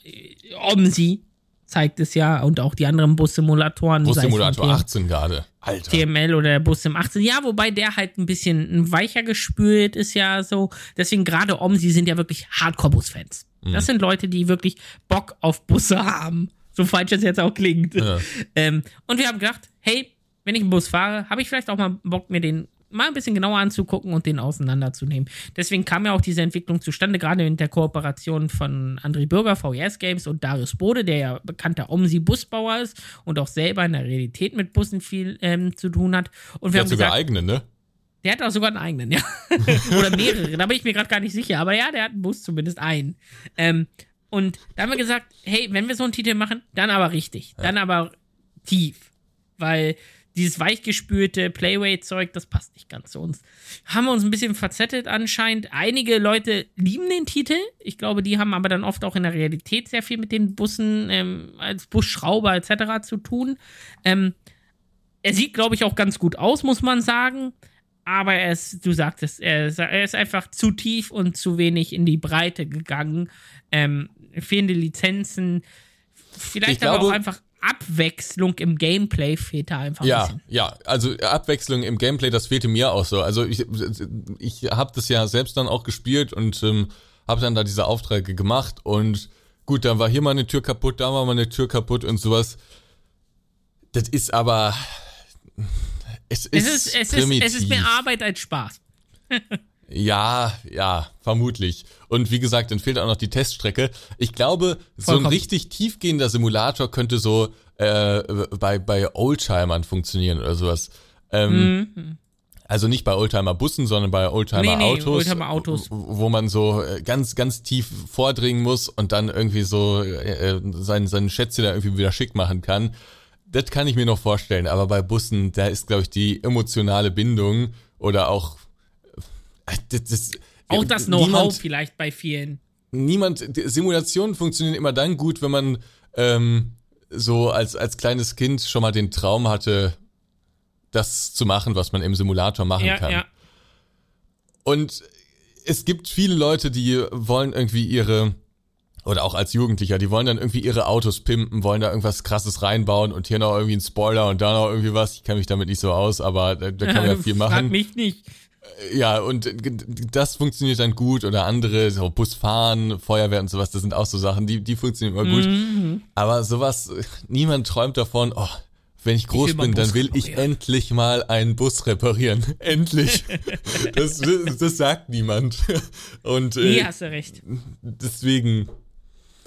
OMSI zeigt es ja und auch die anderen Bus-Simulatoren. Bus-Simulator 18 gerade. Alter. TML oder der Bus im 18. Ja, wobei der halt ein bisschen weicher gespült ist ja so. Deswegen gerade OMSI sind ja wirklich Hardcore-Bus-Fans. Mhm. Das sind Leute, die wirklich Bock auf Busse haben. So falsch es jetzt auch klingt. Ja. Ähm, und wir haben gedacht, hey, wenn ich einen Bus fahre, habe ich vielleicht auch mal Bock, mir den mal ein bisschen genauer anzugucken und den auseinanderzunehmen. Deswegen kam ja auch diese Entwicklung zustande, gerade in der Kooperation von André Bürger, VES Games und Darius Bode, der ja bekannter Omsi-Busbauer ist und auch selber in der Realität mit Bussen viel ähm, zu tun hat. Und wir der haben hat sogar gesagt, eigene, ne? Der hat auch sogar einen eigenen, ja. Oder mehrere, da bin ich mir gerade gar nicht sicher. Aber ja, der hat einen Bus, zumindest einen. Ähm, und da haben wir gesagt, hey, wenn wir so einen Titel machen, dann aber richtig. Ja. Dann aber tief. Weil dieses weichgespülte Playway-Zeug, das passt nicht ganz zu uns. Haben wir uns ein bisschen verzettelt anscheinend. Einige Leute lieben den Titel. Ich glaube, die haben aber dann oft auch in der Realität sehr viel mit den Bussen ähm, als Busschrauber etc. zu tun. Ähm, er sieht, glaube ich, auch ganz gut aus, muss man sagen. Aber er ist, du sagtest, er ist, er ist einfach zu tief und zu wenig in die Breite gegangen. Ähm, fehlende Lizenzen. Vielleicht ich aber glaube, auch einfach Abwechslung im Gameplay fehlt da einfach. Ja, ein ja, also Abwechslung im Gameplay, das fehlte mir auch so. Also ich, ich habe das ja selbst dann auch gespielt und ähm, habe dann da diese Aufträge gemacht und gut, dann war hier mal eine Tür kaputt, da war mal eine Tür kaputt und sowas. Das ist aber es ist es ist, es ist, es ist mehr Arbeit als Spaß. Ja, ja, vermutlich. Und wie gesagt, dann fehlt auch noch die Teststrecke. Ich glaube, so ein richtig tiefgehender Simulator könnte so äh, bei, bei Oldtimern funktionieren oder sowas. Ähm, mhm. Also nicht bei Oldtimer-Bussen, sondern bei Oldtimer-Autos, nee, nee, Oldtimer wo man so äh, ganz, ganz tief vordringen muss und dann irgendwie so äh, äh sein, seinen Schätze da irgendwie wieder schick machen kann. Das kann ich mir noch vorstellen, aber bei Bussen, da ist, glaube ich, die emotionale Bindung oder auch das, das, auch das Know-how vielleicht bei vielen. Niemand, Simulationen funktionieren immer dann gut, wenn man ähm, so als, als kleines Kind schon mal den Traum hatte, das zu machen, was man im Simulator machen ja, kann. Ja. Und es gibt viele Leute, die wollen irgendwie ihre oder auch als Jugendlicher, die wollen dann irgendwie ihre Autos pimpen, wollen da irgendwas krasses reinbauen und hier noch irgendwie ein Spoiler und da noch irgendwie was. Ich kenne mich damit nicht so aus, aber da, da kann man ja viel machen. Frag mich nicht. Ja, und das funktioniert dann gut oder andere, so Busfahren, Feuerwehr und sowas, das sind auch so Sachen, die, die funktionieren immer gut. Mhm. Aber sowas, niemand träumt davon, oh, wenn ich groß ich bin, dann will ich endlich mal einen Bus reparieren. endlich. das, das sagt niemand. Und, äh, nee, hast du recht. Deswegen,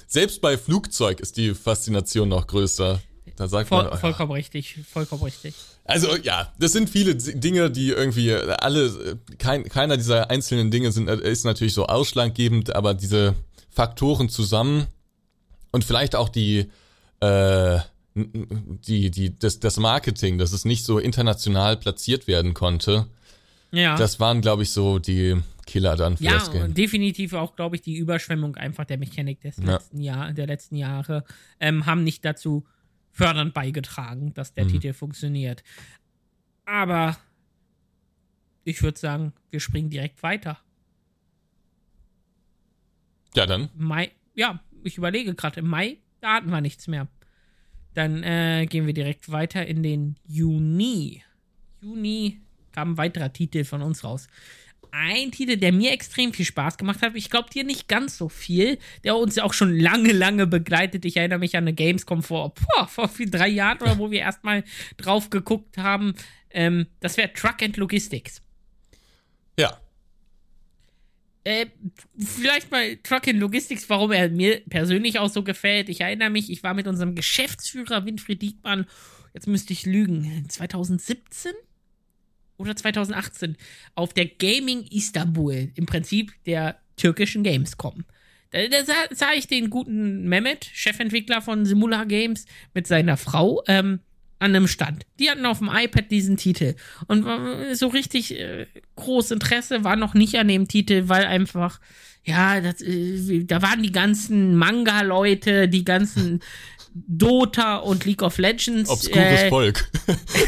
selbst bei Flugzeug ist die Faszination noch größer. Da sagt Voll, man, oh, vollkommen richtig, vollkommen richtig. Also ja, das sind viele Dinge, die irgendwie alle, kein, keiner dieser einzelnen Dinge sind, ist natürlich so ausschlaggebend, aber diese Faktoren zusammen und vielleicht auch die, äh, die, die, das, das Marketing, dass es nicht so international platziert werden konnte. Ja. Das waren, glaube ich, so die Killer dann für ja, das Game. und definitiv auch, glaube ich, die Überschwemmung einfach der Mechanik des ja. letzten Jahr, der letzten Jahre ähm, haben nicht dazu fördernd beigetragen, dass der mhm. Titel funktioniert. Aber ich würde sagen, wir springen direkt weiter. Ja, dann. Mai, ja, ich überlege gerade, im Mai, da hatten wir nichts mehr. Dann äh, gehen wir direkt weiter in den Juni. Juni kam ein weiterer Titel von uns raus. Ein Titel, der mir extrem viel Spaß gemacht hat. Ich glaube dir nicht ganz so viel, der uns auch schon lange, lange begleitet. Ich erinnere mich an eine Gamescom vor, boah, vor viel, drei Jahren oder wo wir erstmal drauf geguckt haben. Ähm, das wäre Truck and Logistics. Ja, äh, vielleicht mal Trucking Logistics, warum er mir persönlich auch so gefällt. Ich erinnere mich, ich war mit unserem Geschäftsführer Winfried Diekmann, jetzt müsste ich lügen, 2017 oder 2018 auf der Gaming Istanbul, im Prinzip der türkischen Gamescom. Da, da sah, sah, ich den guten Mehmet, Chefentwickler von Simula Games, mit seiner Frau. Ähm, an einem Stand. Die hatten auf dem iPad diesen Titel. Und so richtig äh, groß Interesse war noch nicht an dem Titel, weil einfach, ja, das, äh, da waren die ganzen Manga-Leute, die ganzen Dota und League of Legends. Obskures äh, Volk.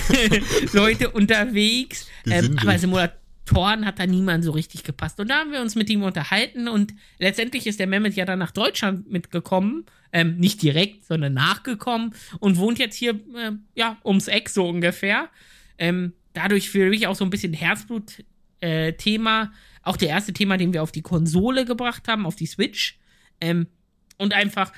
Leute unterwegs. Ähm, aber Simulator Toren hat da niemand so richtig gepasst. Und da haben wir uns mit ihm unterhalten und letztendlich ist der Mehmet ja dann nach Deutschland mitgekommen. Ähm, nicht direkt, sondern nachgekommen und wohnt jetzt hier, äh, ja, ums Eck so ungefähr. Ähm, dadurch für mich auch so ein bisschen Herzblut-Thema. Äh, auch der erste Thema, den wir auf die Konsole gebracht haben, auf die Switch. Ähm, und einfach,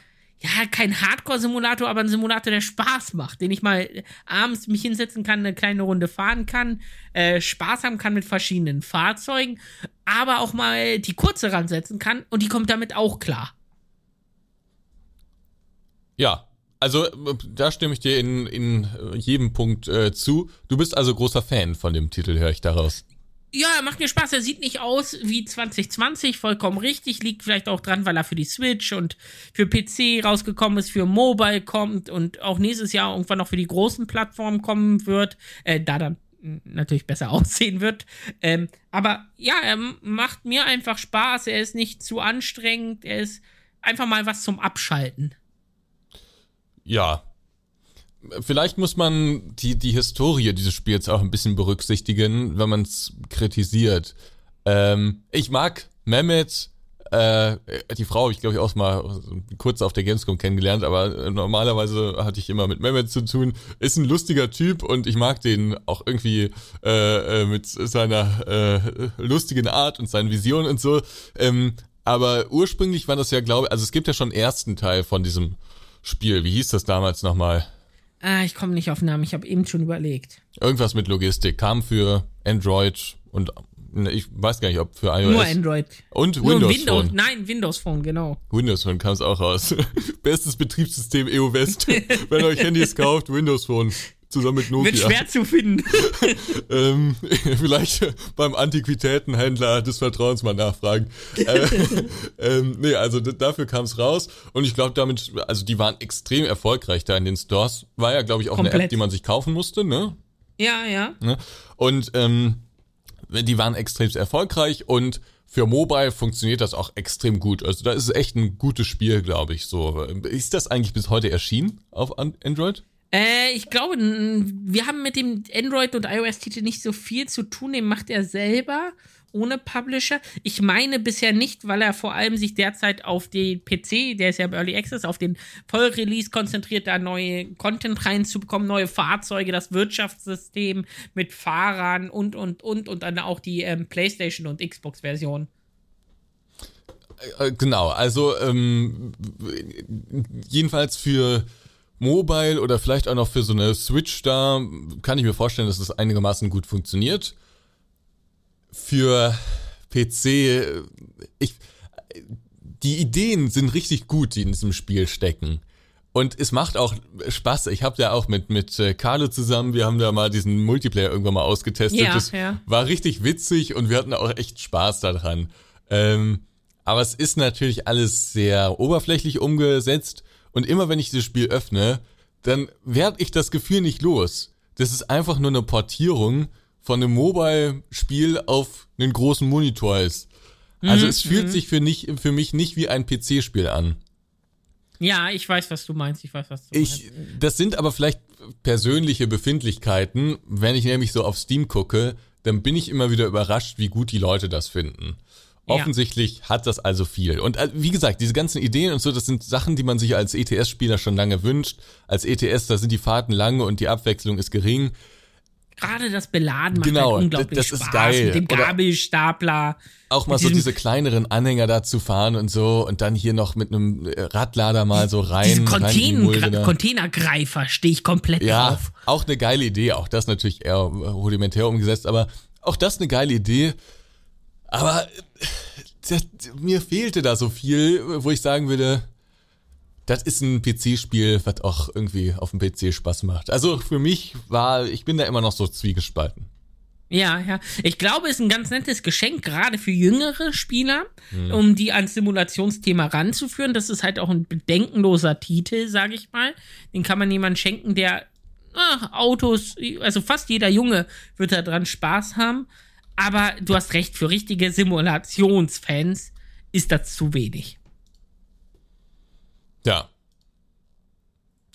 ja, kein Hardcore-Simulator, aber ein Simulator, der Spaß macht, den ich mal abends mich hinsetzen kann, eine kleine Runde fahren kann, äh, Spaß haben kann mit verschiedenen Fahrzeugen, aber auch mal die kurze ransetzen kann und die kommt damit auch klar. Ja, also da stimme ich dir in, in jedem Punkt äh, zu. Du bist also großer Fan von dem Titel, höre ich daraus. Ja, macht mir Spaß. Er sieht nicht aus wie 2020, vollkommen richtig. Liegt vielleicht auch dran, weil er für die Switch und für PC rausgekommen ist, für Mobile kommt und auch nächstes Jahr irgendwann noch für die großen Plattformen kommen wird. Äh, da dann natürlich besser aussehen wird. Ähm, aber ja, er macht mir einfach Spaß. Er ist nicht zu anstrengend. Er ist einfach mal was zum Abschalten. Ja, vielleicht muss man die, die Historie dieses Spiels auch ein bisschen berücksichtigen, wenn man es kritisiert. Ähm, ich mag Mehmet, äh, die Frau habe ich glaube ich auch mal kurz auf der Gamescom kennengelernt, aber normalerweise hatte ich immer mit Mehmet zu tun. Ist ein lustiger Typ und ich mag den auch irgendwie äh, äh mit seiner äh, lustigen Art und seinen Visionen und so. Ähm, aber ursprünglich war das ja, glaube ich, also es gibt ja schon einen ersten Teil von diesem Spiel. Wie hieß das damals nochmal? Ah, ich komme nicht auf Namen, ich habe eben schon überlegt. Irgendwas mit Logistik. Kam für Android und ne, ich weiß gar nicht, ob für iOS. Nur Android. Und Nur Windows, Windows Phone. Nein, Windows Phone, genau. Windows Phone kam es auch raus. Bestes Betriebssystem EU West. Wenn ihr euch Handys kauft, Windows Phone zusammen mit Nokia. Wird schwer zu finden. ähm, vielleicht beim Antiquitätenhändler des Vertrauens mal nachfragen. äh, ähm, nee, also dafür kam es raus und ich glaube damit, also die waren extrem erfolgreich da in den Stores. War ja, glaube ich, auch Komplett. eine App, die man sich kaufen musste, ne? Ja, ja. Ne? Und ähm, die waren extrem erfolgreich und für Mobile funktioniert das auch extrem gut. Also da ist es echt ein gutes Spiel, glaube ich. So ist das eigentlich bis heute erschienen auf Android? Äh, ich glaube, wir haben mit dem Android- und iOS-Titel nicht so viel zu tun. Den macht er selber. ohne Publisher? Ich meine bisher nicht, weil er vor allem sich derzeit auf den PC, der ist ja im Early Access, auf den Vollrelease konzentriert, da neue Content reinzubekommen, neue Fahrzeuge, das Wirtschaftssystem mit Fahrern und, und, und, und dann auch die ähm, PlayStation und Xbox-Version. Äh, genau, also ähm, jedenfalls für Mobile oder vielleicht auch noch für so eine Switch da kann ich mir vorstellen, dass das einigermaßen gut funktioniert. Für PC, ich, die Ideen sind richtig gut, die in diesem Spiel stecken. Und es macht auch Spaß. Ich habe ja auch mit mit äh, Carlo zusammen, wir haben da mal diesen Multiplayer irgendwann mal ausgetestet. Ja, das ja. war richtig witzig und wir hatten auch echt Spaß daran. Ähm, aber es ist natürlich alles sehr oberflächlich umgesetzt und immer wenn ich dieses Spiel öffne, dann werde ich das Gefühl nicht los. Das ist einfach nur eine Portierung von einem Mobile-Spiel auf einen großen Monitor ist. Also Mhm, es fühlt mhm. sich für, nicht, für mich nicht wie ein PC-Spiel an. Ja, ich weiß, was du meinst. Ich weiß, was du meinst. Ich, das sind aber vielleicht persönliche Befindlichkeiten. Wenn ich nämlich so auf Steam gucke, dann bin ich immer wieder überrascht, wie gut die Leute das finden. Ja. Offensichtlich hat das also viel. Und äh, wie gesagt, diese ganzen Ideen und so, das sind Sachen, die man sich als ETS-Spieler schon lange wünscht. Als ETS, da sind die Fahrten lange und die Abwechslung ist gering. Gerade das Beladen macht Genau, halt unglaublich das ist Spaß geil. mit dem Oder- Gabelstapler. Auch mal so diese kleineren Anhänger da zu fahren und so und dann hier noch mit einem äh, Radlader mal so rein. Diese Container. Containergreifer stehe ich komplett Ja, drauf. auch eine geile Idee. Auch das natürlich eher rudimentär umgesetzt, aber auch das eine geile Idee. Aber äh, das, mir fehlte da so viel, wo ich sagen würde, das ist ein PC-Spiel, was auch irgendwie auf dem PC Spaß macht. Also für mich war, ich bin da immer noch so zwiegespalten. Ja, ja. Ich glaube, es ist ein ganz nettes Geschenk, gerade für jüngere Spieler, Mhm. um die ans Simulationsthema ranzuführen. Das ist halt auch ein bedenkenloser Titel, sage ich mal. Den kann man jemandem schenken, der ah, Autos, also fast jeder Junge wird da dran Spaß haben. Aber du hast recht, für richtige Simulationsfans ist das zu wenig. Ja.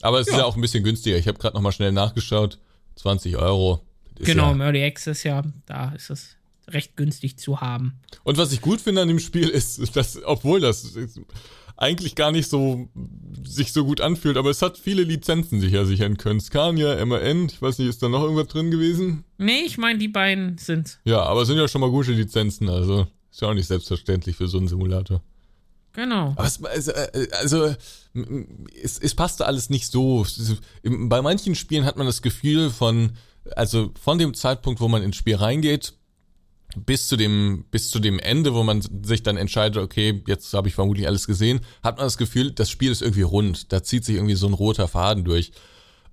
Aber es ist Ja. ja auch ein bisschen günstiger. Ich habe gerade noch mal schnell nachgeschaut. 20 Euro. Genau, Ja. im Early Access, ja, da ist es recht günstig zu haben. Und was ich gut finde an dem Spiel ist, dass, obwohl das eigentlich gar nicht so sich so gut anfühlt, aber es hat viele Lizenzen sicher sichern können. Scania, MAN, ich weiß nicht, ist da noch irgendwas drin gewesen? Nee, ich meine, die beiden sind. Ja, aber es sind ja schon mal gute Lizenzen, also ist ja auch nicht selbstverständlich für so einen Simulator. Genau. Aber es, also, äh, also m- es, es passte alles nicht so. Bei manchen Spielen hat man das Gefühl von, also von dem Zeitpunkt, wo man ins Spiel reingeht, bis zu dem bis zu dem Ende, wo man sich dann entscheidet, okay, jetzt habe ich vermutlich alles gesehen, hat man das Gefühl, das Spiel ist irgendwie rund. Da zieht sich irgendwie so ein roter Faden durch.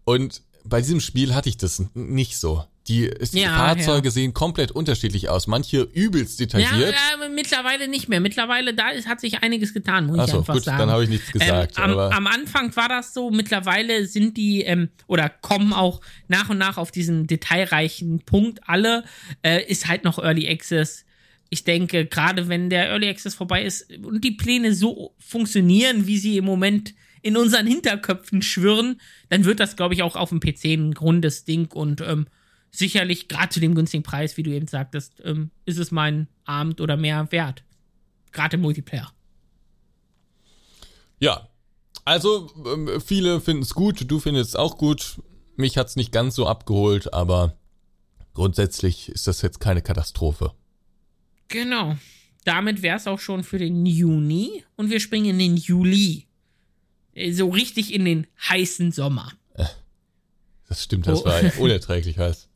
Und bei diesem Spiel hatte ich das nicht so. Die, die Ja, Fahrzeuge sehen komplett unterschiedlich aus. Manche übelst Ja, detailliert. ja, aber mittlerweile nicht mehr. Mittlerweile da ist, hat sich einiges getan, muss ich Achso, einfach gut, sagen. dann habe ich nichts gesagt. ähm, am, am Anfang war das so, mittlerweile sind die ähm, oder kommen auch nach und nach auf diesen detailreichen Punkt alle, äh, ist halt noch Early Access. Ich denke, gerade wenn der Early Access vorbei ist und die Pläne so funktionieren, wie sie im Moment in unseren Hinterköpfen schwirren, dann wird das, glaube ich, auch auf dem PC ein rundes Ding und ähm, sicherlich gerade zu dem günstigen Preis, wie du eben sagtest, ähm, ist es mein Abend oder mehr wert. Gerade im Multiplayer. Ja, also ähm, viele finden es gut, du findest es auch gut. Mich hat's nicht ganz so abgeholt, aber grundsätzlich ist das jetzt keine Katastrophe. Genau. Damit wäre es auch schon für den Juni und wir springen in den Juli. Äh, So richtig in den heißen Sommer. Das stimmt, das Oh. war unerträglich heiß.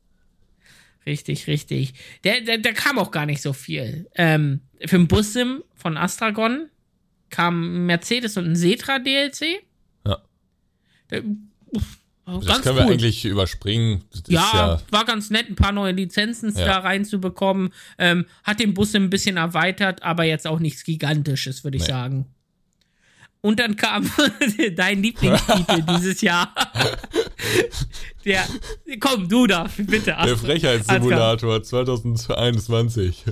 Richtig, richtig. Der, der, der kam auch gar nicht so viel. Ähm, für den Bussim von Astragon kam ein Mercedes und ein Setra DLC. Ja. Der, uff, Das ganz können cool. wir eigentlich überspringen. Das Ja, ja, war ganz nett, ein paar neue Lizenzen Ja. da reinzubekommen. Ähm, hat den Bus ein bisschen erweitert, aber jetzt auch nichts Gigantisches, würde ich Nee. sagen. Und dann kam dein Lieblingstitel dieses Jahr. Der, komm, du da, bitte. der. Frechheitssimulator 2021.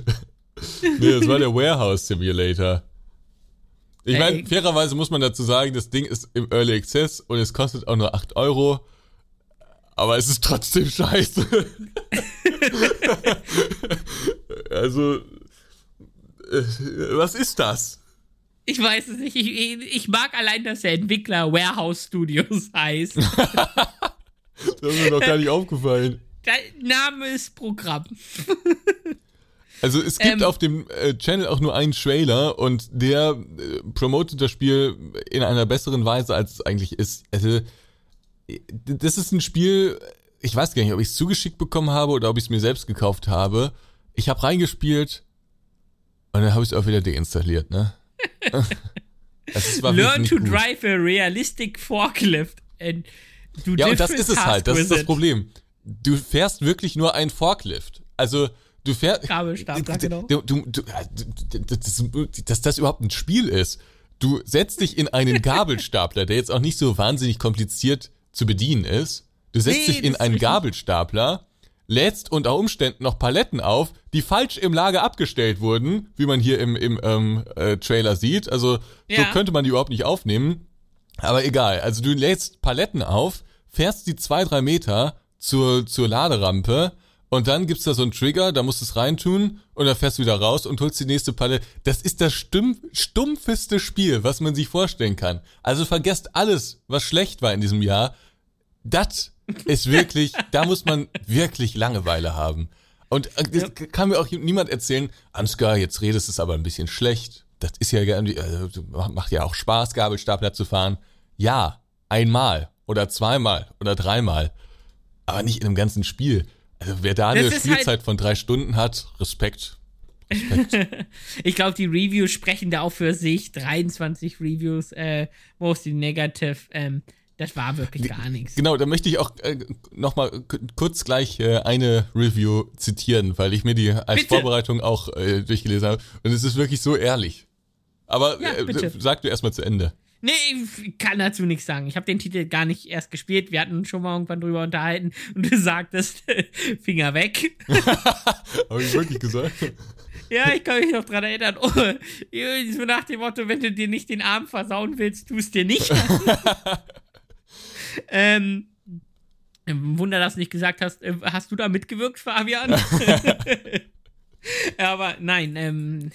nee, das war der Warehouse Simulator. Ich meine, fairerweise muss man dazu sagen, das Ding ist im Early Access und es kostet auch nur 8 Euro. Aber es ist trotzdem scheiße. also, äh, was ist das? Ich weiß es nicht. Ich, ich, mag allein, dass der Entwickler Warehouse Studios heißt. das ist mir noch gar nicht aufgefallen. Der Name ist Programm. Also es gibt ähm, auf dem äh, Channel auch nur einen Trailer und der äh, promotet das Spiel in einer besseren Weise, als es eigentlich ist. Also das ist ein Spiel, ich weiß gar nicht, ob ich es zugeschickt bekommen habe oder ob ich es mir selbst gekauft habe. Ich habe reingespielt und dann habe ich es auch wieder deinstalliert, ne? Learn to gut. drive a realistic forklift. And do ja, und das ist es halt, das ist das Problem. Du fährst wirklich nur ein Forklift. Also du fährst. Gabelstapler, genau. Du, du, du, das, dass das überhaupt ein Spiel ist. Du setzt dich in einen Gabelstapler, der jetzt auch nicht so wahnsinnig kompliziert zu bedienen ist. Du setzt nee, dich in einen Gabelstapler, lädst unter Umständen noch Paletten auf, die falsch im Lager abgestellt wurden, wie man hier im, im ähm, äh, Trailer sieht. Also ja. so könnte man die überhaupt nicht aufnehmen. Aber egal. Also du lädst Paletten auf, fährst die zwei, drei Meter zur, zur Laderampe, und dann gibt's da so einen Trigger, da musst du es reintun und dann fährst du wieder raus und holst die nächste Palle. Das ist das stumpf, stumpfeste Spiel, was man sich vorstellen kann. Also vergesst alles, was schlecht war in diesem Jahr. Das ist wirklich, da muss man wirklich Langeweile haben. Und das ja. kann mir auch niemand erzählen, Ansgar, jetzt redest du es aber ein bisschen schlecht. Das ist ja irgendwie, äh, macht ja auch Spaß, Gabelstapler zu fahren. Ja, einmal oder zweimal oder dreimal. Aber nicht in einem ganzen Spiel. Also wer da eine Spielzeit halt von drei Stunden hat, Respekt. Respekt. ich glaube, die Reviews sprechen da auch für sich. 23 Reviews, äh, mostly negative. Ähm, das war wirklich gar nichts. Genau, da möchte ich auch äh, nochmal kurz gleich äh, eine Review zitieren, weil ich mir die als bitte. Vorbereitung auch äh, durchgelesen habe. Und es ist wirklich so ehrlich. Aber ja, äh, sag du erstmal zu Ende. Nee, ich kann dazu nichts sagen. Ich habe den Titel gar nicht erst gespielt. Wir hatten uns schon mal irgendwann drüber unterhalten und du sagtest, Finger weg. habe ich wirklich gesagt? Ja, ich kann mich noch dran erinnern. Oh, so nach dem Motto, wenn du dir nicht den Arm versauen willst, tust dir nicht. Ähm, Wunder, dass du nicht gesagt hast, äh, hast du da mitgewirkt, Fabian? Aber nein, ähm,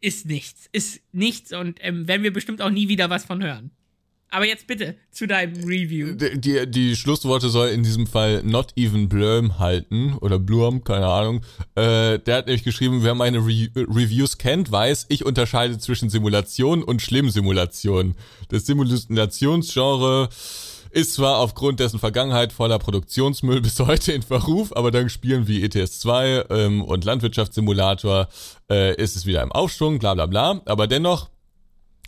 ist nichts. Ist nichts und ähm, werden wir bestimmt auch nie wieder was von hören. Aber jetzt bitte zu deinem Review. Die, die, die Schlussworte soll in diesem Fall Not Even Blurm halten oder Blurm, keine Ahnung. Äh, der hat nämlich geschrieben, wer meine Re Reviews kennt, weiß, ich unterscheide zwischen Simulation und Schlimmsimulation. Das Simulationsgenre ist zwar aufgrund dessen Vergangenheit voller Produktionsmüll bis heute in Verruf, aber dank Spielen wie ETS 2 ähm, und Landwirtschaftssimulator äh, ist es wieder im Aufschwung, bla bla bla. Aber dennoch,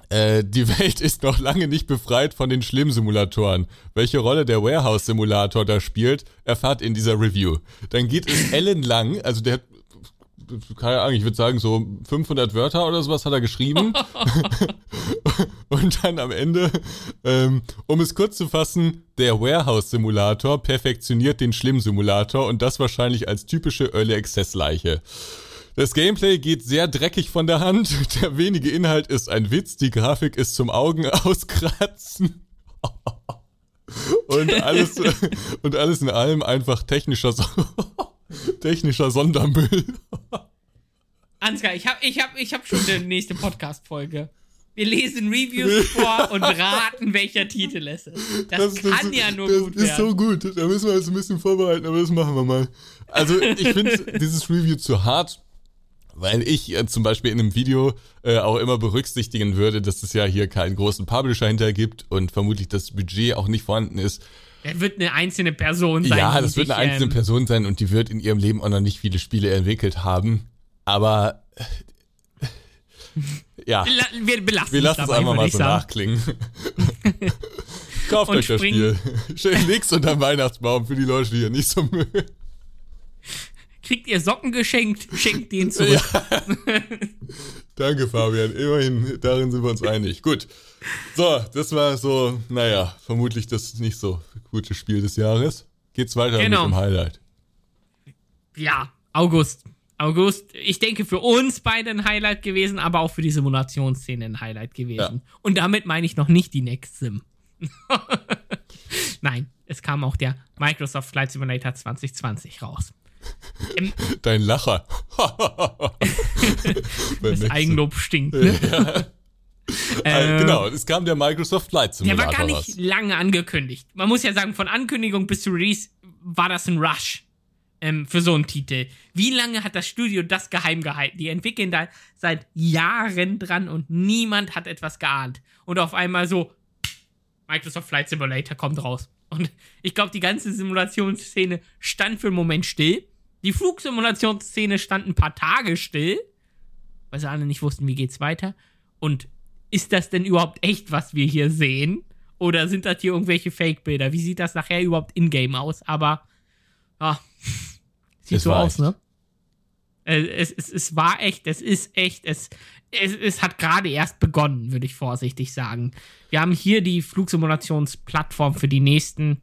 äh, die Welt ist noch lange nicht befreit von den Schlimmsimulatoren. Welche Rolle der Warehouse-Simulator da spielt, erfahrt in dieser Review. Dann geht es ellenlang, also der keine Ahnung, ich würde sagen, so 500 Wörter oder sowas hat er geschrieben. Und dann am Ende, ähm, um es kurz zu fassen, der Warehouse-Simulator perfektioniert den Schlimm-Simulator und das wahrscheinlich als typische Early Access-Leiche. Das Gameplay geht sehr dreckig von der Hand. Der wenige Inhalt ist ein Witz. Die Grafik ist zum Augen auskratzen. und alles, und alles in allem einfach technischer, technischer Sondermüll. Ansgar, ich habe ich hab, ich hab schon die nächste Podcast-Folge. Wir lesen Reviews vor und raten, welcher Titel es ist. Das, das kann das, ja nur das gut werden. Das ist so gut. Da müssen wir uns ein bisschen vorbereiten, aber das machen wir mal. Also ich finde dieses Review zu hart, weil ich äh, zum Beispiel in einem Video äh, auch immer berücksichtigen würde, dass es ja hier keinen großen Publisher hinter gibt und vermutlich das Budget auch nicht vorhanden ist. Er wird eine einzelne Person sein. Ja, das wird eine einzelne ähm, Person sein und die wird in ihrem Leben auch noch nicht viele Spiele entwickelt haben. Aber ja. Wir, belassen wir lassen es einfach mal so sagen. nachklingen. Kauft euch das Spiel. Schön leg's unter Weihnachtsbaum für die Leute, die hier nicht so mögen. Kriegt ihr Socken geschenkt, schenkt den zurück. Ja. Danke, Fabian. Immerhin, darin sind wir uns einig. Gut. So, das war so, naja, vermutlich das nicht so gute Spiel des Jahres. Geht's weiter genau. mit dem Highlight. Ja, August. August, ich denke für uns beide ein Highlight gewesen, aber auch für die Simulationsszene ein Highlight gewesen. Ja. Und damit meine ich noch nicht die Next Sim. Nein, es kam auch der Microsoft Flight Simulator 2020 raus. Ähm, Dein Lacher. das Eigenlob stinkt, ne? ja. Äh, genau, es kam der Microsoft Flight Simulator Der war gar nicht raus. lange angekündigt. Man muss ja sagen, von Ankündigung bis zu Release war das ein Rush ähm, für so einen Titel. Wie lange hat das Studio das geheim gehalten? Die entwickeln da seit Jahren dran und niemand hat etwas geahnt. Und auf einmal so, Microsoft Flight Simulator kommt raus. Und ich glaube, die ganze Simulationsszene stand für einen Moment still. Die Flugsimulationsszene stand ein paar Tage still, weil sie alle nicht wussten, wie geht's weiter. Und ist das denn überhaupt echt, was wir hier sehen? Oder sind das hier irgendwelche Fake-Bilder? Wie sieht das nachher überhaupt in-game aus? Aber, ja, sieht es so aus, echt. ne? Äh, es, es, es war echt, es ist echt, es, es, es hat gerade erst begonnen, würde ich vorsichtig sagen. Wir haben hier die Flugsimulationsplattform für die nächsten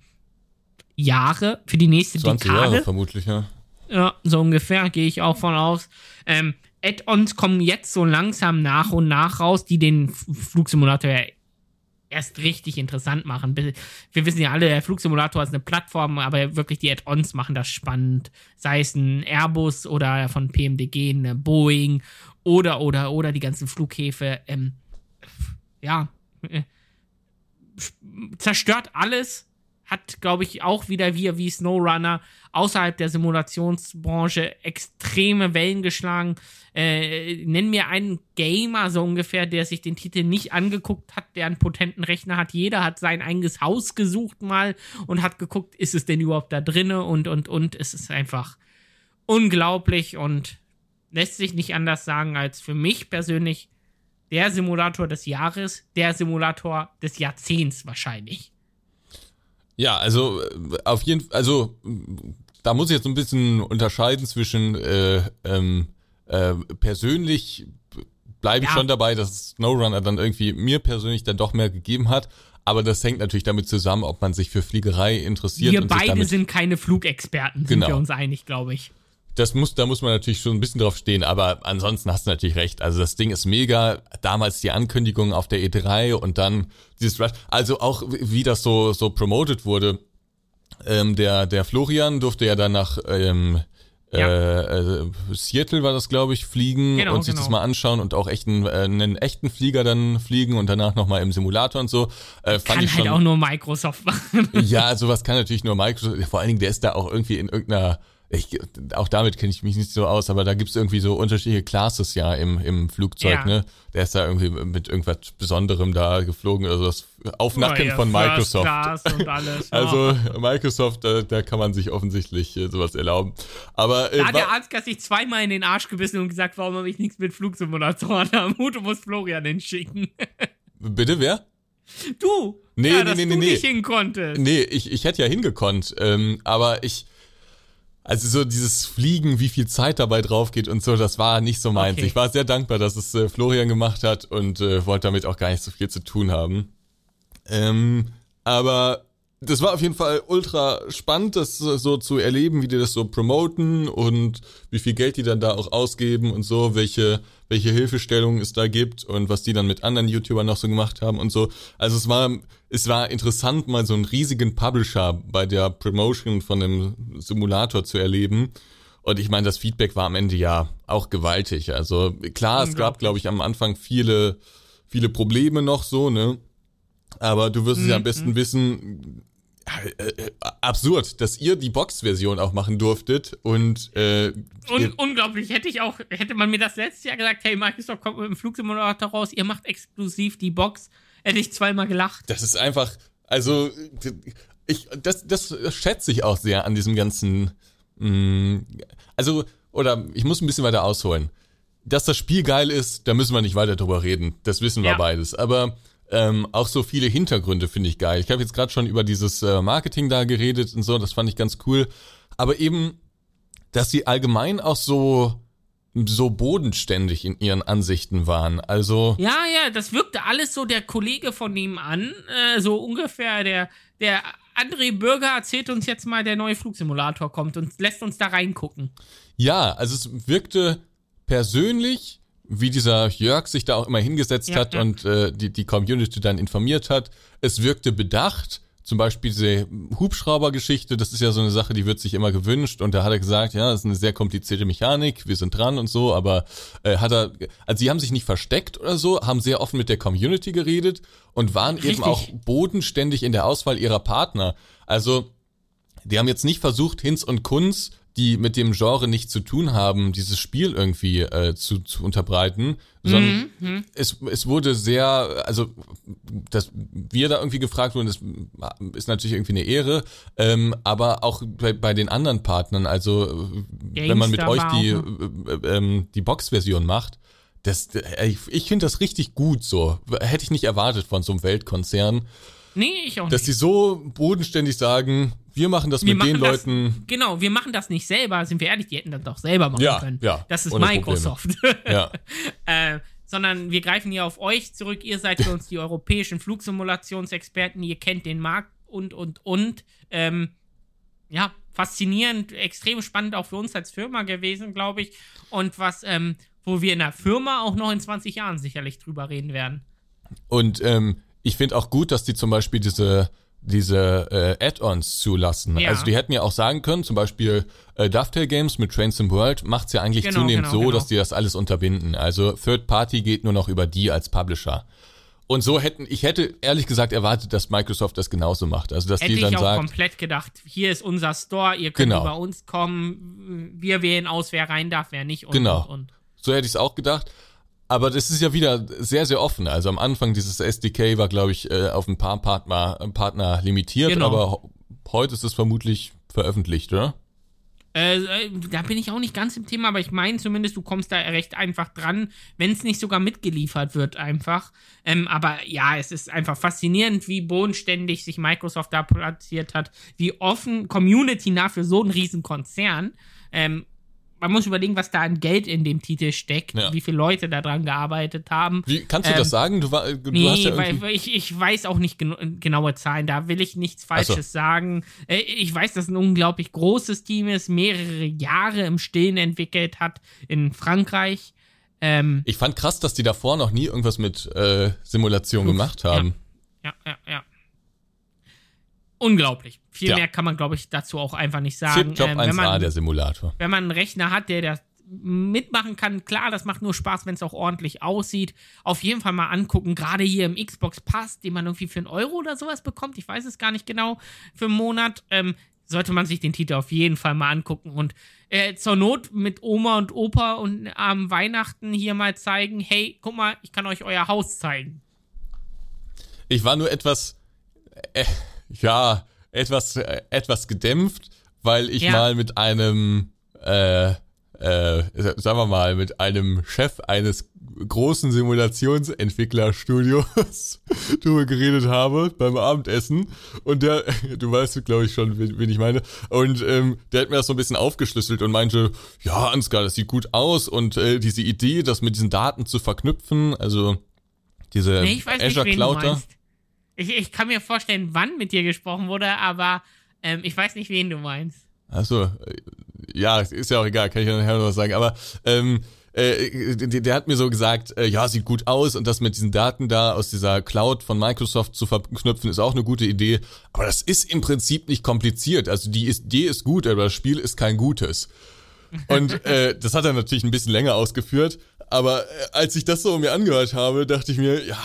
Jahre, für die nächste 20 Dekade. Jahre vermutlich, ja. Ja, so ungefähr, gehe ich auch von aus. Ähm, Add-ons kommen jetzt so langsam nach und nach raus, die den Flugsimulator erst richtig interessant machen. Wir wissen ja alle, der Flugsimulator ist eine Plattform, aber wirklich die Add-ons machen das spannend. Sei es ein Airbus oder von PMDG eine Boeing oder, oder, oder die ganzen Flughäfe. Ähm, ja, äh, zerstört alles hat, glaube ich, auch wieder wie, wie SnowRunner außerhalb der Simulationsbranche extreme Wellen geschlagen. Äh, nenn mir einen Gamer so ungefähr, der sich den Titel nicht angeguckt hat, der einen potenten Rechner hat. Jeder hat sein eigenes Haus gesucht mal und hat geguckt, ist es denn überhaupt da drinne und, und, und. Es ist einfach unglaublich und lässt sich nicht anders sagen als für mich persönlich der Simulator des Jahres, der Simulator des Jahrzehnts wahrscheinlich. Ja, also äh, auf jeden Fall, also da muss ich jetzt ein bisschen unterscheiden zwischen äh, ähm, äh, persönlich bleibe ich ja. schon dabei, dass SnowRunner dann irgendwie mir persönlich dann doch mehr gegeben hat. Aber das hängt natürlich damit zusammen, ob man sich für Fliegerei interessiert. Wir beide sind keine Flugexperten, sind genau. wir uns einig, glaube ich das muss, da muss man natürlich schon ein bisschen drauf stehen, aber ansonsten hast du natürlich recht. Also das Ding ist mega. Damals die Ankündigung auf der E3 und dann dieses Rush. Also auch wie das so, so promoted wurde. Ähm, der, der Florian durfte ja dann nach, ähm, ja. Äh, äh, Seattle war das, glaube ich, fliegen genau, und sich genau. das mal anschauen und auch echten, äh, einen echten Flieger dann fliegen und danach nochmal im Simulator und so. Äh, fand kann ich halt schon, auch nur Microsoft machen. ja, sowas kann natürlich nur Microsoft. Vor allen Dingen, der ist da auch irgendwie in irgendeiner ich, auch damit kenne ich mich nicht so aus, aber da gibt's irgendwie so unterschiedliche Classes ja im, im Flugzeug, ja. ne? Der ist da irgendwie mit irgendwas Besonderem da geflogen, also das auf Nacken oh, ja, von Microsoft. und alles, also Microsoft, da, da kann man sich offensichtlich äh, sowas erlauben. Aber äh, da hat der Arzt sich zweimal in den Arsch gebissen und gesagt, warum habe ich nichts mit Flugsimulatoren am Hut, du musst Florian hinschicken. Bitte, wer? Du! Nee, ja, nee, nee, nee, du nee. nicht hinkonntest. Nee, ich, ich hätte ja hingekonnt, ähm, aber ich also so dieses Fliegen, wie viel Zeit dabei drauf geht und so, das war nicht so meins. Okay. Ich war sehr dankbar, dass es äh, Florian gemacht hat und äh, wollte damit auch gar nicht so viel zu tun haben. Ähm, aber das war auf jeden Fall ultra spannend, das so zu erleben, wie die das so promoten und wie viel Geld die dann da auch ausgeben und so, welche, welche Hilfestellungen es da gibt und was die dann mit anderen YouTubern noch so gemacht haben und so. Also es war, es war interessant, mal so einen riesigen Publisher bei der Promotion von einem Simulator zu erleben. Und ich meine, das Feedback war am Ende ja auch gewaltig. Also klar, es gab, glaube ich, am Anfang viele, viele Probleme noch so, ne? Aber du wirst es ja am besten mhm. wissen, äh, äh, absurd, dass ihr die Box-Version auch machen durftet und äh, Un unglaublich. Hätte ich auch, hätte man mir das letztes Jahr gesagt, hey, Microsoft kommt mit dem Flugsimulator raus, ihr macht exklusiv die Box, hätte ich zweimal gelacht. Das ist einfach, also ich, das, das schätze ich auch sehr an diesem ganzen, mh, mm, also oder ich muss ein bisschen weiter ausholen. Dass das Spiel geil ist, da müssen wir nicht weiter drüber reden. Das wissen wir ja. beides. Aber ähm, auch so viele Hintergründe finde ich geil. Ich habe jetzt gerade schon über dieses äh, Marketing da geredet und so, das fand ich ganz cool. Aber eben, dass sie allgemein auch so so bodenständig in ihren Ansichten waren. Also ja, ja, das wirkte alles so der Kollege von ihm an, äh, so ungefähr der der André Bürger erzählt uns jetzt mal, der neue Flugsimulator kommt und lässt uns da reingucken. Ja, also es wirkte persönlich wie dieser Jörg sich da auch immer hingesetzt ja, hat ja. und äh, die, die Community dann informiert hat. Es wirkte bedacht, zum Beispiel diese Hubschraubergeschichte, das ist ja so eine Sache, die wird sich immer gewünscht und da hat er gesagt, ja, das ist eine sehr komplizierte Mechanik, wir sind dran und so, aber äh, hat er, also sie haben sich nicht versteckt oder so, haben sehr offen mit der Community geredet und waren Richtig. eben auch bodenständig in der Auswahl ihrer Partner. Also die haben jetzt nicht versucht, Hinz und Kunz, die mit dem Genre nichts zu tun haben, dieses Spiel irgendwie äh, zu, zu unterbreiten, sondern Mhm. es, es wurde sehr, also dass wir da irgendwie gefragt wurden, das ist natürlich irgendwie eine Ehre, ähm, aber auch bei, bei den anderen Partnern, also wenn man mit euch die, auch äh, ähm, die Box-Version macht, das, äh, ich, ich finde das richtig gut so. Hätte ich nicht erwartet von so einem Weltkonzern, Nee, ich auch dass nicht. die so bodenständig sagen, wir machen das Wir mit den machen das- Leuten. Genau, wir machen das nicht selber, sind wir ehrlich, die hätten das doch selber machen Ja, können. ja, Das ist Microsoft. Ja. äh, sondern wir greifen hier auf euch zurück. Ihr seid für uns die europäischen Flugsimulationsexperten, ihr kennt den Markt und, und, und. Ähm, ja, faszinierend, extrem spannend auch für uns als Firma gewesen, glaube ich. Und was, ähm, wo wir in der Firma auch noch in 20 Jahren sicherlich drüber reden werden. Und ähm, ich finde auch gut, dass die zum Beispiel diese diese äh, Add-ons zulassen. Ja. Also die hätten ja auch sagen können, zum Beispiel äh, Dovetail Games mit Trains in World macht's ja eigentlich Genau, zunehmend genau, so, genau. dass die das alles unterbinden. Also Third Party geht nur noch über die als Publisher. Und so hätten, ich hätte ehrlich gesagt erwartet, dass Microsoft das genauso macht. Also dass Hätte die dann ich auch sagt, komplett gedacht, hier ist unser Store, ihr könnt Genau. über uns kommen, wir wählen aus, wer rein darf, wer nicht und, Genau. und, und. So hätte ich es auch gedacht. Aber das ist ja wieder sehr, sehr offen. Also am Anfang dieses SDK war, glaube ich, äh, auf ein paar Partner, Partner limitiert, Genau. aber heute ist es vermutlich veröffentlicht, oder? Äh, äh, da bin ich auch nicht ganz im Thema, aber ich meine zumindest, du kommst da recht einfach dran, wenn es nicht sogar mitgeliefert wird, einfach. Ähm, aber ja, es ist einfach faszinierend, wie bodenständig sich Microsoft da platziert hat, wie offen, community-nah für so einen riesen Konzern. Ähm, man muss überlegen, was da an Geld in dem Titel steckt, Ja. wie viele Leute da dran gearbeitet haben. Wie kannst du Ähm, das sagen? Du, war, du Nee, hast ja weil, ich, ich weiß auch nicht genu genaue Zahlen, da will ich nichts Falsches so. sagen. Äh, Ich weiß, dass es ein unglaublich großes Team ist, mehrere Jahre im Stillen entwickelt hat in Frankreich. Ähm, ich fand krass, dass die davor noch nie irgendwas mit äh, Simulation gemacht haben. ja, ja, ja. Unglaublich. Viel Ja. mehr kann man, glaube ich, dazu auch einfach nicht sagen. Chip Job Ähm, 1A, wenn, man, der Simulator. wenn man einen Rechner hat, der das mitmachen kann, klar, das macht nur Spaß, wenn es auch ordentlich aussieht. Auf jeden Fall mal angucken, gerade hier im Xbox Pass, den man irgendwie für einen Euro oder sowas bekommt, ich weiß es gar nicht genau, für einen Monat, ähm, sollte man sich den Titel auf jeden Fall mal angucken und äh, zur Not mit Oma und Opa und am Weihnachten hier mal zeigen, hey, guck mal, ich kann euch euer Haus zeigen. Ich war nur etwas, äh, ja, etwas, äh, etwas gedämpft, weil ich Ja. mal mit einem, äh, äh, sagen wir mal, mit einem Chef eines großen Simulationsentwicklerstudios drüber geredet habe beim Abendessen und der, du weißt glaube ich schon, wen, wen ich meine, und ähm, der hat mir das so ein bisschen aufgeschlüsselt und meinte, ja, Ansgar, das sieht gut aus und äh, diese Idee, das mit diesen Daten zu verknüpfen, also diese Nee, Azure Cloud. Ich, ich kann mir vorstellen, wann mit dir gesprochen wurde, aber ähm, ich weiß nicht, wen du meinst. Achso, äh, ja, ist ja auch egal, kann ich ja nachher noch was sagen. Aber ähm, äh, der, der hat mir so gesagt, äh, ja, sieht gut aus und das mit diesen Daten da aus dieser Cloud von Microsoft zu verknüpfen, ist auch eine gute Idee. Aber das ist im Prinzip nicht kompliziert. Also die Idee ist gut, aber das Spiel ist kein gutes. Und äh, das hat er natürlich ein bisschen länger ausgeführt. Aber äh, als ich das so mir angehört habe, dachte ich mir, ja,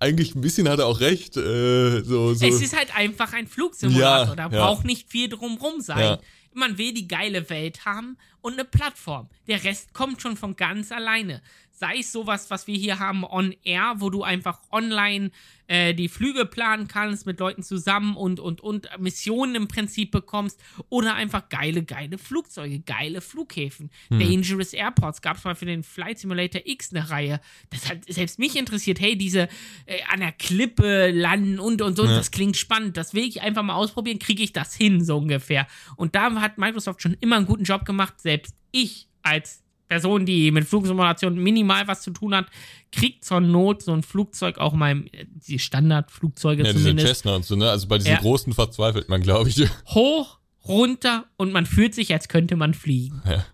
eigentlich ein bisschen hat er auch recht. Äh, so, so. Es ist halt einfach ein Flugsimulator. Ja, da ja. braucht nicht viel drumrum sein. Ja. Man will die geile Welt haben und eine Plattform. Der Rest kommt schon von ganz alleine. Sei es sowas, was wir hier haben, on air, wo du einfach online äh, die Flüge planen kannst mit Leuten zusammen und, und, und Missionen im Prinzip bekommst. Oder einfach geile, geile Flugzeuge, geile Flughäfen. Dangerous Airports gab es mal für den Flight Simulator X eine Reihe. Das hat selbst mich interessiert. Hey, diese äh, an der Klippe landen und und so. Das klingt spannend. Das will ich einfach mal ausprobieren. Kriege ich das hin, so ungefähr. Und da hat Microsoft schon immer einen guten Job gemacht. Selbst ich als Person, die mit Flugsimulation minimal was zu tun hat, kriegt zur Not so ein Flugzeug auch mal, die Standardflugzeuge ja, diese zumindest, Cessna und so, ne? Also bei diesen Ja. großen verzweifelt man, glaube ich. hoch, runter und man fühlt sich, als könnte man fliegen. Ja.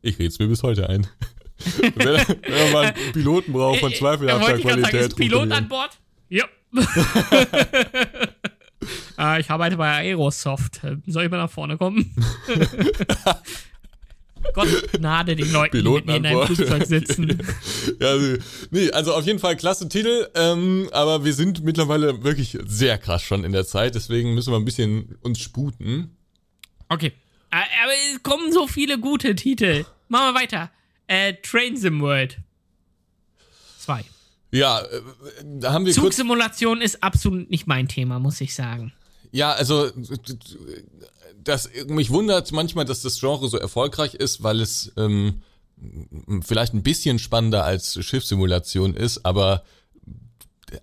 Ich red's mir bis heute ein. wenn, wenn man mal einen Piloten braucht von Äh, ich gerade sagen, ist Pilot an Bord? Ja. Äh, ich arbeite bei Aerosoft. Soll ich mal nach vorne kommen? Gott gnade den Leuten, die mit mir in einem Flugzeug sitzen. ja, nee, also auf jeden Fall klasse Titel, ähm, aber wir sind mittlerweile wirklich sehr krass schon in der Zeit, deswegen müssen wir ein bisschen uns sputen. Okay. Aber es kommen so viele gute Titel. Machen wir weiter. Äh, Train Sim World 2. Ja, äh, da haben wir Zugsimulation ist absolut nicht mein Thema, muss ich sagen. Ja, also das mich wundert manchmal, dass das Genre so erfolgreich ist, weil es ähm, vielleicht ein bisschen spannender als Schiffssimulation ist, aber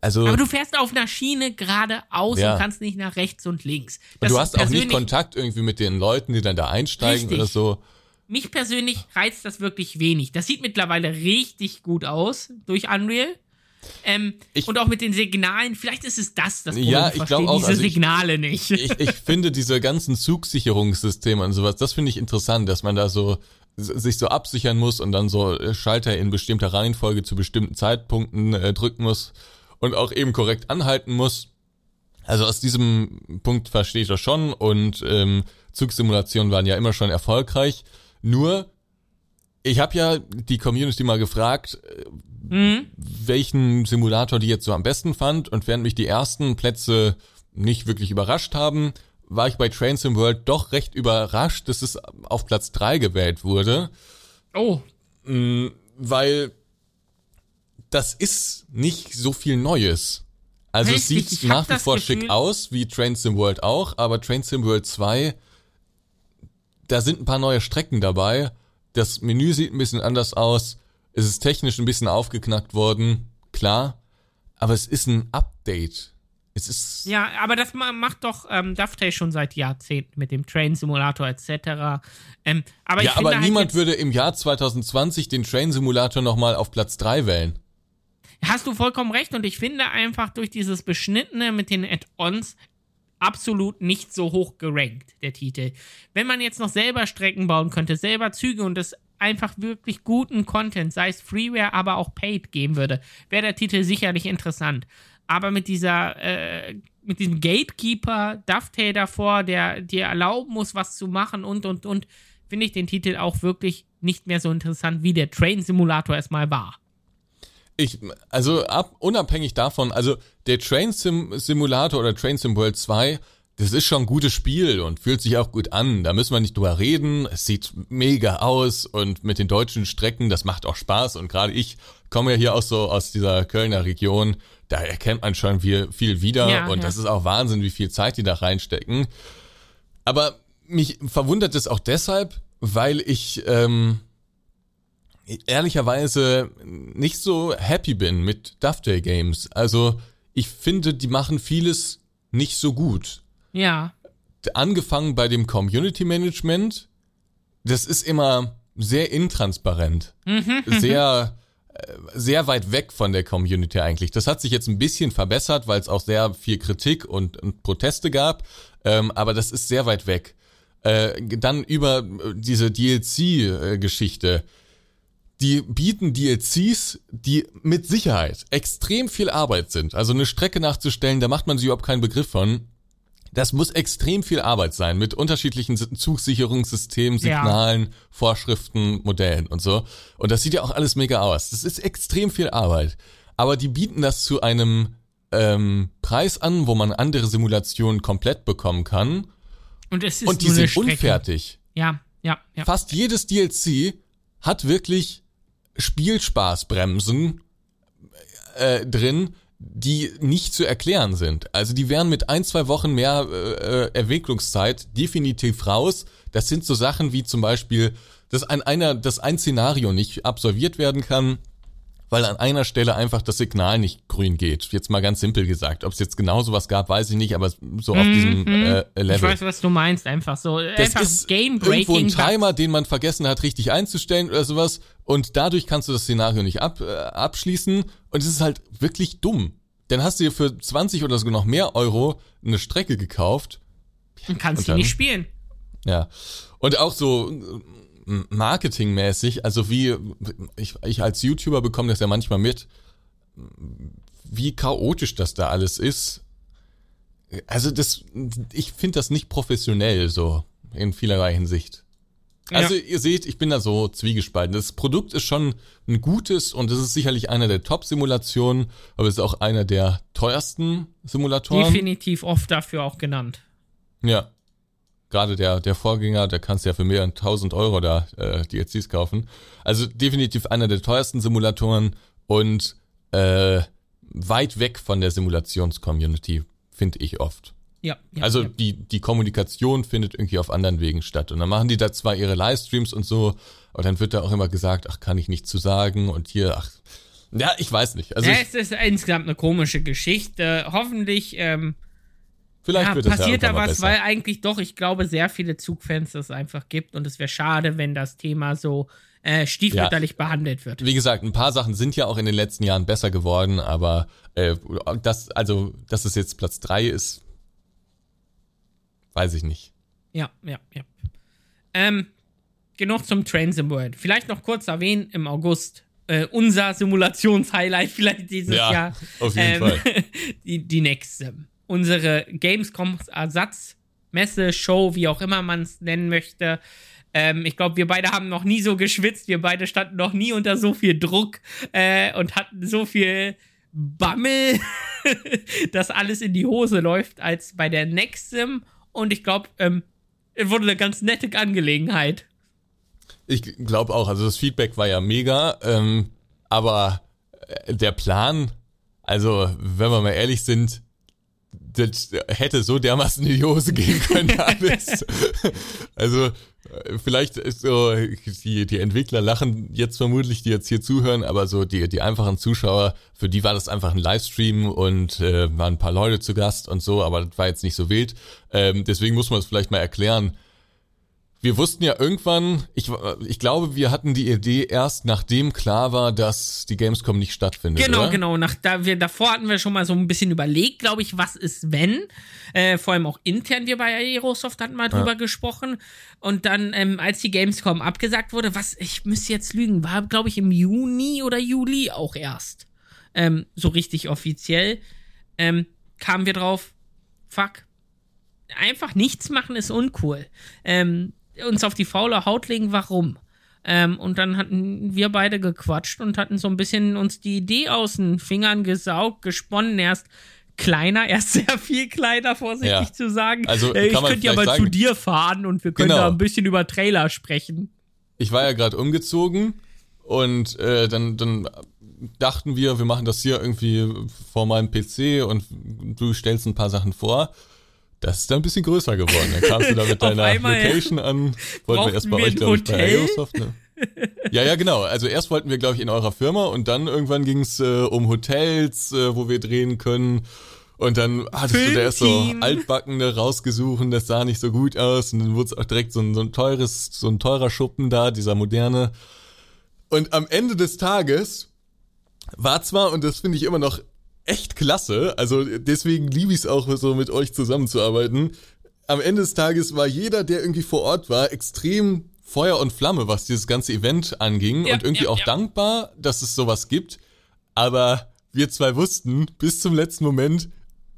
also. Aber du fährst auf einer Schiene geradeaus ja. und kannst nicht nach rechts und links. Das und du hast auch nicht Kontakt irgendwie mit den Leuten, die dann da einsteigen richtig. oder so. Mich persönlich reizt das wirklich wenig. Das sieht mittlerweile richtig gut aus durch Unreal. Ähm, ich, und auch mit den Signalen, vielleicht ist es das, das Problem. Ja, ich glaube auch. Diese also Signale ich, nicht. Ich, ich finde diese ganzen Zugsicherungssysteme und sowas, das finde ich interessant, dass man da so sich so absichern muss und dann so Schalter in bestimmter Reihenfolge zu bestimmten Zeitpunkten äh, drücken muss und auch eben korrekt anhalten muss. Also aus diesem Punkt verstehe ich das schon und ähm, Zugsimulationen waren ja immer schon erfolgreich. Nur, ich habe ja die Community mal gefragt, mhm. welchen Simulator die jetzt so am besten fand. Und während mich die ersten Plätze nicht wirklich überrascht haben, war ich bei Train Sim World doch recht überrascht, dass es auf Platz drei gewählt wurde. Oh. Mm, weil das ist nicht so viel Neues. Also Richtig, es sieht nach wie vor Gefühl, schick aus, wie Train Sim World auch, aber Train Sim World 2, da sind ein paar neue Strecken dabei. Das Menü sieht ein bisschen anders aus. Es ist technisch ein bisschen aufgeknackt worden, klar, aber es ist ein Update. Es ist ja, aber das macht doch ähm, Dovetail schon seit Jahrzehnten mit dem Train Simulator etc. Ähm, aber ja, aber halt niemand würde im Jahr 2020 den Train Simulator nochmal auf Platz 3 wählen. Hast du vollkommen recht und ich finde einfach durch dieses Beschnittene mit den Add-ons absolut nicht so hoch gerankt, der Titel. Wenn man jetzt noch selber Strecken bauen könnte, selber Züge und das einfach wirklich guten Content, sei es Freeware, aber auch Paid geben würde, wäre der Titel sicherlich interessant. Aber mit dieser, äh, mit diesem Gatekeeper, Dovetail davor, der dir erlauben muss, was zu machen und, und, und, finde ich den Titel auch wirklich nicht mehr so interessant, wie der Train Simulator es mal war. Ich, also ab, unabhängig davon, also der Train Sim Simulator oder Train Sim World 2 das ist schon ein gutes Spiel und fühlt sich auch gut an. Da müssen wir nicht drüber reden. Es sieht mega aus und mit den deutschen Strecken, das macht auch Spaß. Und gerade ich komme ja hier auch so aus dieser Kölner Region. Da erkennt man schon viel, viel wieder ja, und ja. das ist auch Wahnsinn, wie viel Zeit die da reinstecken. Aber mich verwundert es auch deshalb, weil ich ähm, ehrlicherweise nicht so happy bin mit Dovetail Games. Also ich finde, die machen vieles nicht so gut. Ja. Angefangen bei dem Community Management, das ist immer sehr intransparent. Mhm, sehr, äh, sehr weit weg von der Community eigentlich. Das hat sich jetzt ein bisschen verbessert, weil es auch sehr viel Kritik und, und Proteste gab. Ähm, aber das ist sehr weit weg. Äh, dann über äh, diese DLC-Geschichte. Die bieten DLCs, die mit Sicherheit extrem viel Arbeit sind. Also eine Strecke nachzustellen, da macht man sich überhaupt keinen Begriff von. Das muss extrem viel Arbeit sein mit unterschiedlichen Zugsicherungssystemen, Signalen, ja. Vorschriften, Modellen und so. Und das sieht ja auch alles mega aus. Das ist extrem viel Arbeit. Aber die bieten das zu einem ähm, Preis an, wo man andere Simulationen komplett bekommen kann. Und es ist Und die sind unfertig. Ja, ja, ja. Fast jedes DLC hat wirklich Spielspaßbremsen äh, drin, die nicht zu erklären sind. Also die wären mit ein, zwei Wochen mehr äh, äh, Entwicklungszeit definitiv raus. Das sind so Sachen wie zum Beispiel, dass ein, einer, dass ein Szenario nicht absolviert werden kann, weil an einer Stelle einfach das Signal nicht grün geht. Jetzt mal ganz simpel gesagt. Ob es jetzt genau sowas gab, weiß ich nicht, aber so auf mhm. diesem äh, Level. Ich weiß, was du meinst, einfach so. Das einfach ist Game irgendwo ein Timer, den man vergessen hat, richtig einzustellen oder sowas. Und dadurch kannst du das Szenario nicht ab, äh, abschließen. Und es ist halt wirklich dumm. Dann hast du dir für 20 oder sogar noch mehr Euro eine Strecke gekauft. Und kannst und dann, die nicht spielen. Ja. Und auch so marketingmäßig, also wie ich, ich als YouTuber bekomme das ja manchmal mit, wie chaotisch das da alles ist. Also das, ich finde das nicht professionell so in vielerlei Hinsicht. Also ja. ihr seht, ich bin da so zwiegespalten. Das Produkt ist schon ein gutes und es ist sicherlich einer der Top-Simulationen, aber es ist auch einer der teuersten Simulatoren. Definitiv oft dafür auch genannt. Ja. Gerade der, der Vorgänger, der kannst ja für mehr als 1000 Euro da äh, DLCs kaufen. Also definitiv einer der teuersten Simulatoren und äh, weit weg von der Simulations-Community, finde ich oft. Ja, ja, also ja. die die Kommunikation findet irgendwie auf anderen Wegen statt und dann machen die da zwar ihre Livestreams und so, aber dann wird da auch immer gesagt, ach kann ich nicht zu sagen und hier ach ja ich weiß nicht. Also ja, es ist insgesamt eine komische Geschichte. Hoffentlich ähm, vielleicht ja, wird passiert da was, besser. weil eigentlich doch ich glaube sehr viele Zugfans das einfach gibt und es wäre schade, wenn das Thema so äh, stiefmütterlich ja. behandelt wird. Wie gesagt, ein paar Sachen sind ja auch in den letzten Jahren besser geworden, aber äh, das also dass es jetzt Platz drei ist Weiß ich nicht. Ja, ja, ja. Ähm, genug zum Train Sim World. Vielleicht noch kurz erwähnen, im August äh, unser Simulationshighlight vielleicht dieses ja, Jahr. Auf jeden ähm, Fall. die, die nächste. Unsere Gamescom-Ersatz-Messe, Show, wie auch immer man es nennen möchte. Ähm, ich glaube, wir beide haben noch nie so geschwitzt. Wir beide standen noch nie unter so viel Druck äh, und hatten so viel Bammel, dass alles in die Hose läuft, als bei der Nexim und ich glaube, ähm, es wurde eine ganz nette Angelegenheit. Ich glaube auch, also das Feedback war ja mega, ähm, aber äh, der Plan, also wenn wir mal ehrlich sind, das hätte so dermaßen in die Hose gehen können alles. also vielleicht ist so, die, die Entwickler lachen jetzt vermutlich, die jetzt hier zuhören, aber so die, die einfachen Zuschauer, für die war das einfach ein Livestream und äh, waren ein paar Leute zu Gast und so, aber das war jetzt nicht so wild. Ähm, deswegen muss man es vielleicht mal erklären wir wussten ja irgendwann, ich, ich glaube, wir hatten die Idee erst nachdem klar war, dass die Gamescom nicht stattfindet. Genau, oder? genau. Nach, da wir, davor hatten wir schon mal so ein bisschen überlegt, glaube ich, was ist, wenn. Äh, vor allem auch intern, wir bei Aerosoft hatten mal drüber ja. gesprochen. Und dann, ähm, als die Gamescom abgesagt wurde, was, ich müsste jetzt lügen, war, glaube ich, im Juni oder Juli auch erst. Ähm, so richtig offiziell. Ähm, kamen wir drauf, fuck, einfach nichts machen ist uncool. Ähm, uns auf die faule Haut legen, warum? Ähm, und dann hatten wir beide gequatscht und hatten so ein bisschen uns die Idee aus den Fingern gesaugt, gesponnen erst kleiner, erst sehr viel kleiner, vorsichtig ja. zu sagen. Also äh, ich könnte ja mal sagen, zu dir fahren und wir können genau. da ein bisschen über Trailer sprechen. Ich war ja gerade umgezogen und äh, dann, dann dachten wir, wir machen das hier irgendwie vor meinem PC und du stellst ein paar Sachen vor. Das ist dann ein bisschen größer geworden. Dann kamst du da mit deiner Location an. Wollten wir erst bei euch, glaube ich, bei Aerosoft, ne? ja, ja, genau. Also erst wollten wir, glaube ich, in eurer Firma und dann irgendwann ging es äh, um Hotels, äh, wo wir drehen können. Und dann hattest Filmteam. du da erst so altbackene rausgesucht und das sah nicht so gut aus. Und dann wurde es auch direkt so ein, so ein teures, so ein teurer Schuppen da, dieser moderne. Und am Ende des Tages war zwar, und das finde ich immer noch echt klasse. Also deswegen liebe ich es auch so mit euch zusammenzuarbeiten. Am Ende des Tages war jeder, der irgendwie vor Ort war, extrem Feuer und Flamme, was dieses ganze Event anging ja, und irgendwie ja, auch ja. dankbar, dass es sowas gibt. Aber wir zwei wussten bis zum letzten Moment,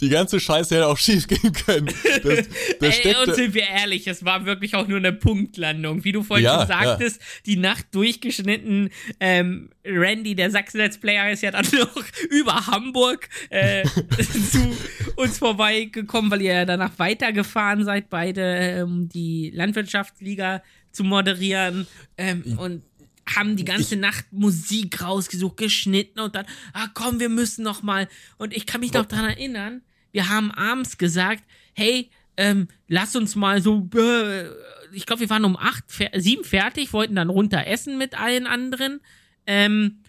die ganze Scheiße hätte auch schief gehen können. Das, das Ey, und sind wir ehrlich, es war wirklich auch nur eine Punktlandung. Wie du vorhin ja, schon sagtest, ja. die Nacht durchgeschnitten. Ähm, Randy, der Sachsen-Let's Player, ist ja dann noch über Hamburg äh, zu uns vorbeigekommen, weil ihr ja danach weitergefahren seid, beide um die Landwirtschaftsliga zu moderieren. Ähm, und haben die ganze ich, Nacht Musik rausgesucht, geschnitten und dann, ah komm, wir müssen noch mal. Und ich kann mich noch daran erinnern, wir haben abends gesagt, hey, ähm, lass uns mal so, äh, ich glaube, wir waren um acht, sieben fertig, wollten dann runter essen mit allen anderen. Ähm,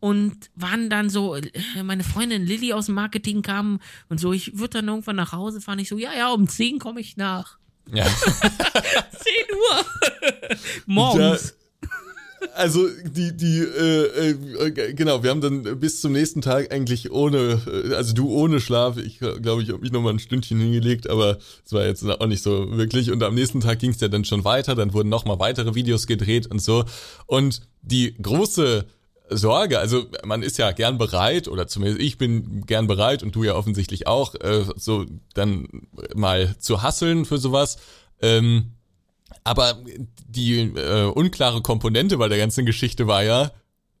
und waren dann so, äh, meine Freundin Lilly aus dem Marketing kam und so, ich würde dann irgendwann nach Hause fahren. Ich so, ja, ja, um zehn komme ich nach. Ja. 10 Uhr. Morgens also die, die, äh, äh, genau, wir haben dann bis zum nächsten Tag eigentlich ohne, äh, also du ohne Schlaf, ich glaube, ich habe mich nochmal ein Stündchen hingelegt, aber es war jetzt auch nicht so wirklich. Und am nächsten Tag ging es ja dann schon weiter, dann wurden nochmal weitere Videos gedreht und so. Und die große Sorge. Also man ist ja gern bereit, oder zumindest ich bin gern bereit und du ja offensichtlich auch, äh, so dann mal zu hasseln für sowas. Ähm, aber die äh, unklare Komponente bei der ganzen Geschichte war ja,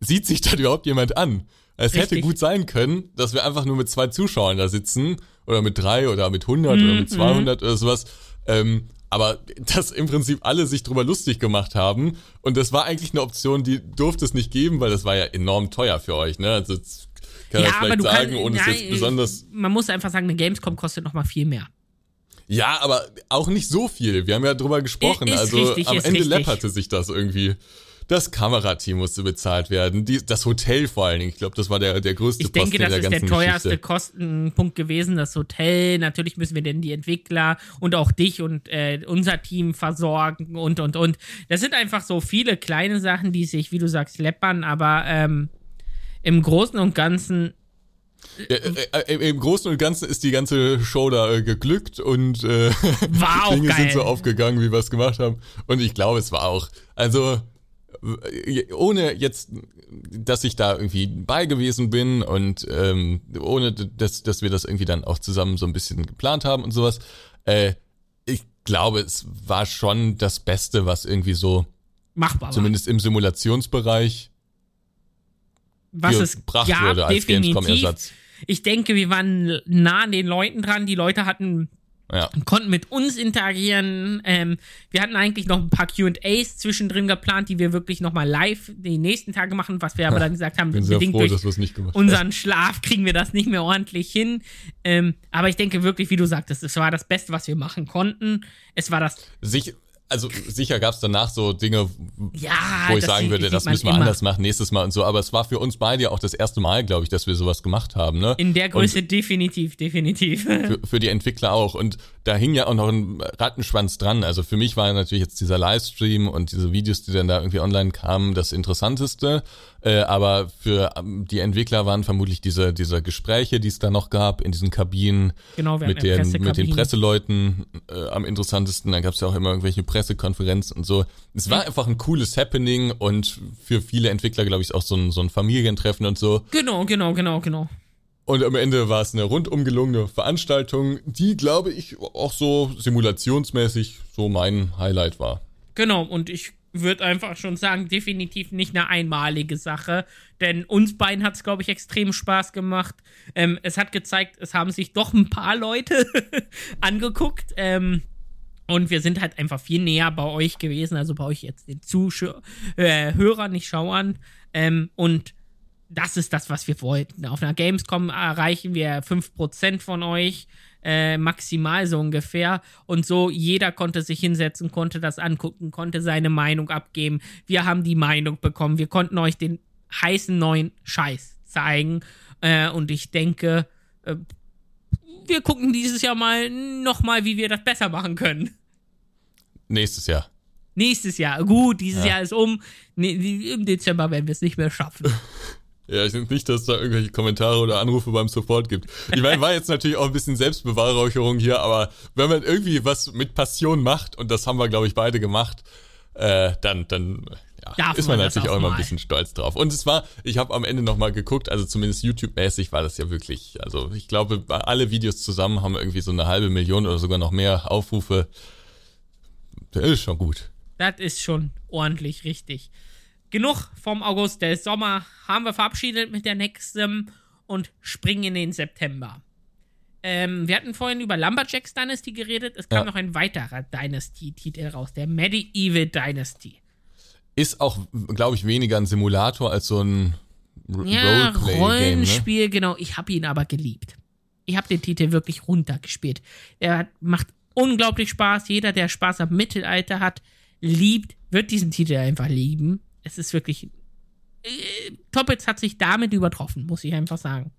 sieht sich da überhaupt jemand an? Es Richtig. hätte gut sein können, dass wir einfach nur mit zwei Zuschauern da sitzen oder mit drei oder mit 100 mhm. oder mit 200 mhm. oder sowas. Ähm, aber dass im Prinzip alle sich drüber lustig gemacht haben und das war eigentlich eine Option, die durfte es nicht geben, weil das war ja enorm teuer für euch, ne? Also kann ja, vielleicht sagen, kann, ohne es jetzt besonders. Man muss einfach sagen, eine Gamescom kostet noch mal viel mehr. Ja, aber auch nicht so viel. Wir haben ja drüber gesprochen. Ist also richtig, am Ende richtig. läpperte sich das irgendwie. Das Kamerateam musste bezahlt werden, die, das Hotel vor allen Dingen. Ich glaube, das war der, der größte ich denke, Posten das ist der teuerste Geschichte. Kostenpunkt gewesen, das Hotel. Natürlich müssen wir denn die Entwickler und auch dich und äh, unser Team versorgen und, und, und. Das sind einfach so viele kleine Sachen, die sich, wie du sagst, läppern, aber ähm, im Großen und Ganzen ja, äh, äh, Im Großen und Ganzen ist die ganze Show da äh, geglückt und äh, wow, Dinge geil. sind so aufgegangen, wie wir es gemacht haben. Und ich glaube, es war auch, also ohne jetzt, dass ich da irgendwie bei gewesen bin und ähm, ohne, dass, dass wir das irgendwie dann auch zusammen so ein bisschen geplant haben und sowas, äh, ich glaube, es war schon das Beste, was irgendwie so machbar zumindest im Simulationsbereich was es gebracht gab, wurde als Gamescom-Ersatz. Ich denke, wir waren nah an den Leuten dran. Die Leute hatten ja. konnten mit uns interagieren. Ähm, wir hatten eigentlich noch ein paar QAs zwischendrin geplant, die wir wirklich nochmal live die nächsten Tage machen, was wir aber dann gesagt haben, Bin bedingt froh, durch unseren Schlaf kriegen wir das nicht mehr ordentlich hin. Ähm, aber ich denke wirklich, wie du sagtest, es war das Beste, was wir machen konnten. Es war das. Sich also sicher gab es danach so Dinge, ja, wo ich sagen würde, das müssen wir immer. anders machen nächstes Mal und so. Aber es war für uns beide ja auch das erste Mal, glaube ich, dass wir sowas gemacht haben. Ne? In der Größe und definitiv, definitiv. Für, für, die Entwickler auch. Und da hing ja auch noch ein Rattenschwanz dran. Also für mich war natürlich jetzt dieser Livestream und diese Videos, die dann da irgendwie online kamen, das Interessanteste. Äh, aber für ähm, die Entwickler waren vermutlich diese, diese Gespräche, die es da noch gab in diesen Kabinen genau, mit, den, mit den Presseleuten äh, am interessantesten. Da gab es ja auch immer irgendwelche Pressekonferenzen und so. Es war mhm. einfach ein cooles Happening und für viele Entwickler, glaube ich, auch so ein, so ein Familientreffen und so. Genau, genau, genau, genau. Und am Ende war es eine rundum gelungene Veranstaltung, die, glaube ich, auch so simulationsmäßig so mein Highlight war. Genau, und ich würde einfach schon sagen, definitiv nicht eine einmalige Sache. Denn uns beiden hat es, glaube ich, extrem Spaß gemacht. Ähm, es hat gezeigt, es haben sich doch ein paar Leute angeguckt. Ähm, und wir sind halt einfach viel näher bei euch gewesen, also bei euch jetzt den Zuschauern, äh, nicht Schauern. Ähm, und das ist das, was wir wollten. Auf einer Gamescom erreichen wir 5% von euch äh, maximal so ungefähr. Und so jeder konnte sich hinsetzen, konnte das angucken, konnte seine Meinung abgeben. Wir haben die Meinung bekommen. Wir konnten euch den heißen neuen Scheiß zeigen. Äh, und ich denke, äh, wir gucken dieses Jahr mal nochmal, wie wir das besser machen können. Nächstes Jahr. Nächstes Jahr. Gut, dieses ja. Jahr ist um. Im Dezember werden wir es nicht mehr schaffen. Ja, ich denke nicht, dass es da irgendwelche Kommentare oder Anrufe beim Support gibt. Ich meine, war jetzt natürlich auch ein bisschen Selbstbeweihräucherung hier, aber wenn man irgendwie was mit Passion macht, und das haben wir, glaube ich, beide gemacht, äh, dann, dann ja, ist man, man natürlich auch immer ein bisschen stolz drauf. Und es war, ich habe am Ende nochmal geguckt, also zumindest YouTube-mäßig war das ja wirklich, also ich glaube, alle Videos zusammen haben irgendwie so eine halbe Million oder sogar noch mehr Aufrufe. Das ist schon gut. Das ist schon ordentlich richtig genug vom August. Der Sommer haben wir verabschiedet mit der nächsten und springen in den September. Ähm, wir hatten vorhin über Lumberjacks Dynasty geredet. Es kam ja. noch ein weiterer Dynasty-Titel raus, der Medieval Dynasty. Ist auch, glaube ich, weniger ein Simulator als so ein R ja, Rollenspiel, ne? genau. Ich habe ihn aber geliebt. Ich habe den Titel wirklich runtergespielt. Er macht unglaublich Spaß. Jeder, der Spaß am Mittelalter hat, liebt, wird diesen Titel einfach lieben es ist wirklich. Äh, Toppets hat sich damit übertroffen, muss ich einfach sagen.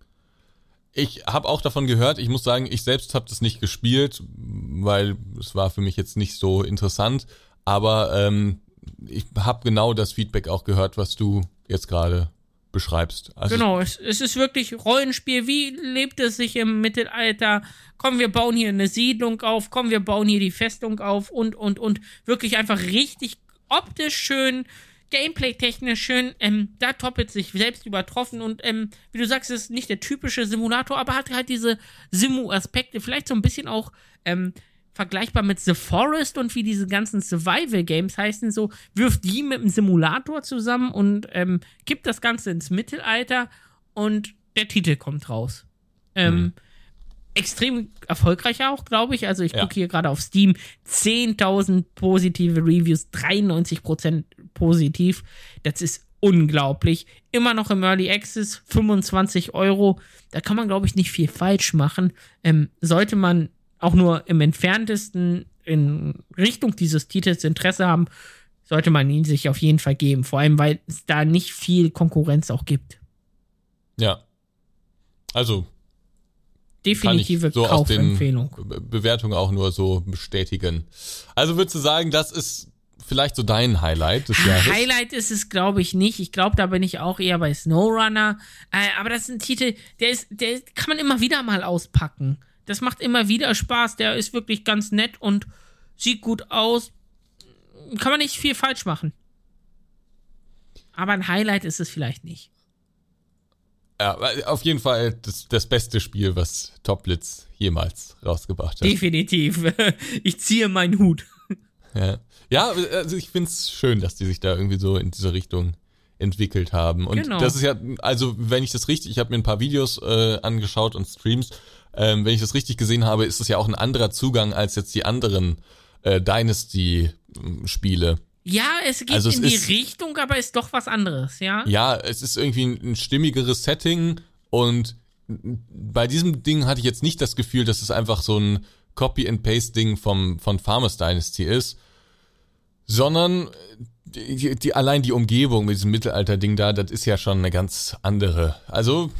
Ich habe auch davon gehört. Ich muss sagen, ich selbst habe das nicht gespielt, weil es war für mich jetzt nicht so interessant. Aber ähm, ich habe genau das Feedback auch gehört, was du jetzt gerade beschreibst. Also genau, es, es, ist wirklich Rollenspiel. Wie lebt es sich im Mittelalter? Komm, wir bauen hier eine Siedlung auf. Komm, wir bauen hier die Festung auf und und und wirklich einfach richtig optisch schön Gameplay-technisch schön, ähm, da Toppet sich selbst übertroffen und ähm, wie du sagst, ist nicht der typische Simulator, aber hat halt diese Simu-Aspekte, vielleicht so ein bisschen auch ähm, vergleichbar mit The Forest und wie diese ganzen Survival-Games heißen, so wirft die mit einem Simulator zusammen und ähm, gibt das Ganze ins Mittelalter und der Titel kommt raus. Ähm, mhm. Extrem erfolgreich auch, glaube ich. Also ich ja. gucke hier gerade auf Steam 10.000 positive Reviews, 93% positiv. Das ist unglaublich. Immer noch im Early Access, 25 Euro. Da kann man, glaube ich, nicht viel falsch machen. Ähm, sollte man auch nur im entferntesten in Richtung dieses Titels Interesse haben, sollte man ihn sich auf jeden Fall geben. Vor allem, weil es da nicht viel Konkurrenz auch gibt. Ja. Also. Definitive so Kaufempfehlung. Bewertung auch nur so bestätigen. Also würdest du sagen, das ist vielleicht so dein Highlight des Jahres? Highlight ist es, glaube ich, nicht. Ich glaube, da bin ich auch eher bei SnowRunner. Äh, aber das ist ein Titel, der ist, der kann man immer wieder mal auspacken. Das macht immer wieder Spaß. Der ist wirklich ganz nett und sieht gut aus. Kann man nicht viel falsch machen. Aber ein Highlight ist es vielleicht nicht. Ja, auf jeden Fall das, das beste Spiel, was Toplitz jemals rausgebracht hat. Definitiv. Ich ziehe meinen Hut. Ja, ja also ich finde es schön, dass die sich da irgendwie so in diese Richtung entwickelt haben. Und genau. das ist ja, also wenn ich das richtig, ich habe mir ein paar Videos äh, angeschaut und Streams, ähm, wenn ich das richtig gesehen habe, ist das ja auch ein anderer Zugang als jetzt die anderen äh, Dynasty-Spiele. Ja, es geht also es in die ist, Richtung, aber ist doch was anderes, ja? Ja, es ist irgendwie ein, ein stimmigeres Setting und bei diesem Ding hatte ich jetzt nicht das Gefühl, dass es einfach so ein Copy-and-Paste-Ding vom, von Farmers Dynasty ist, sondern die, die, allein die Umgebung mit diesem Mittelalter-Ding da, das ist ja schon eine ganz andere. Also,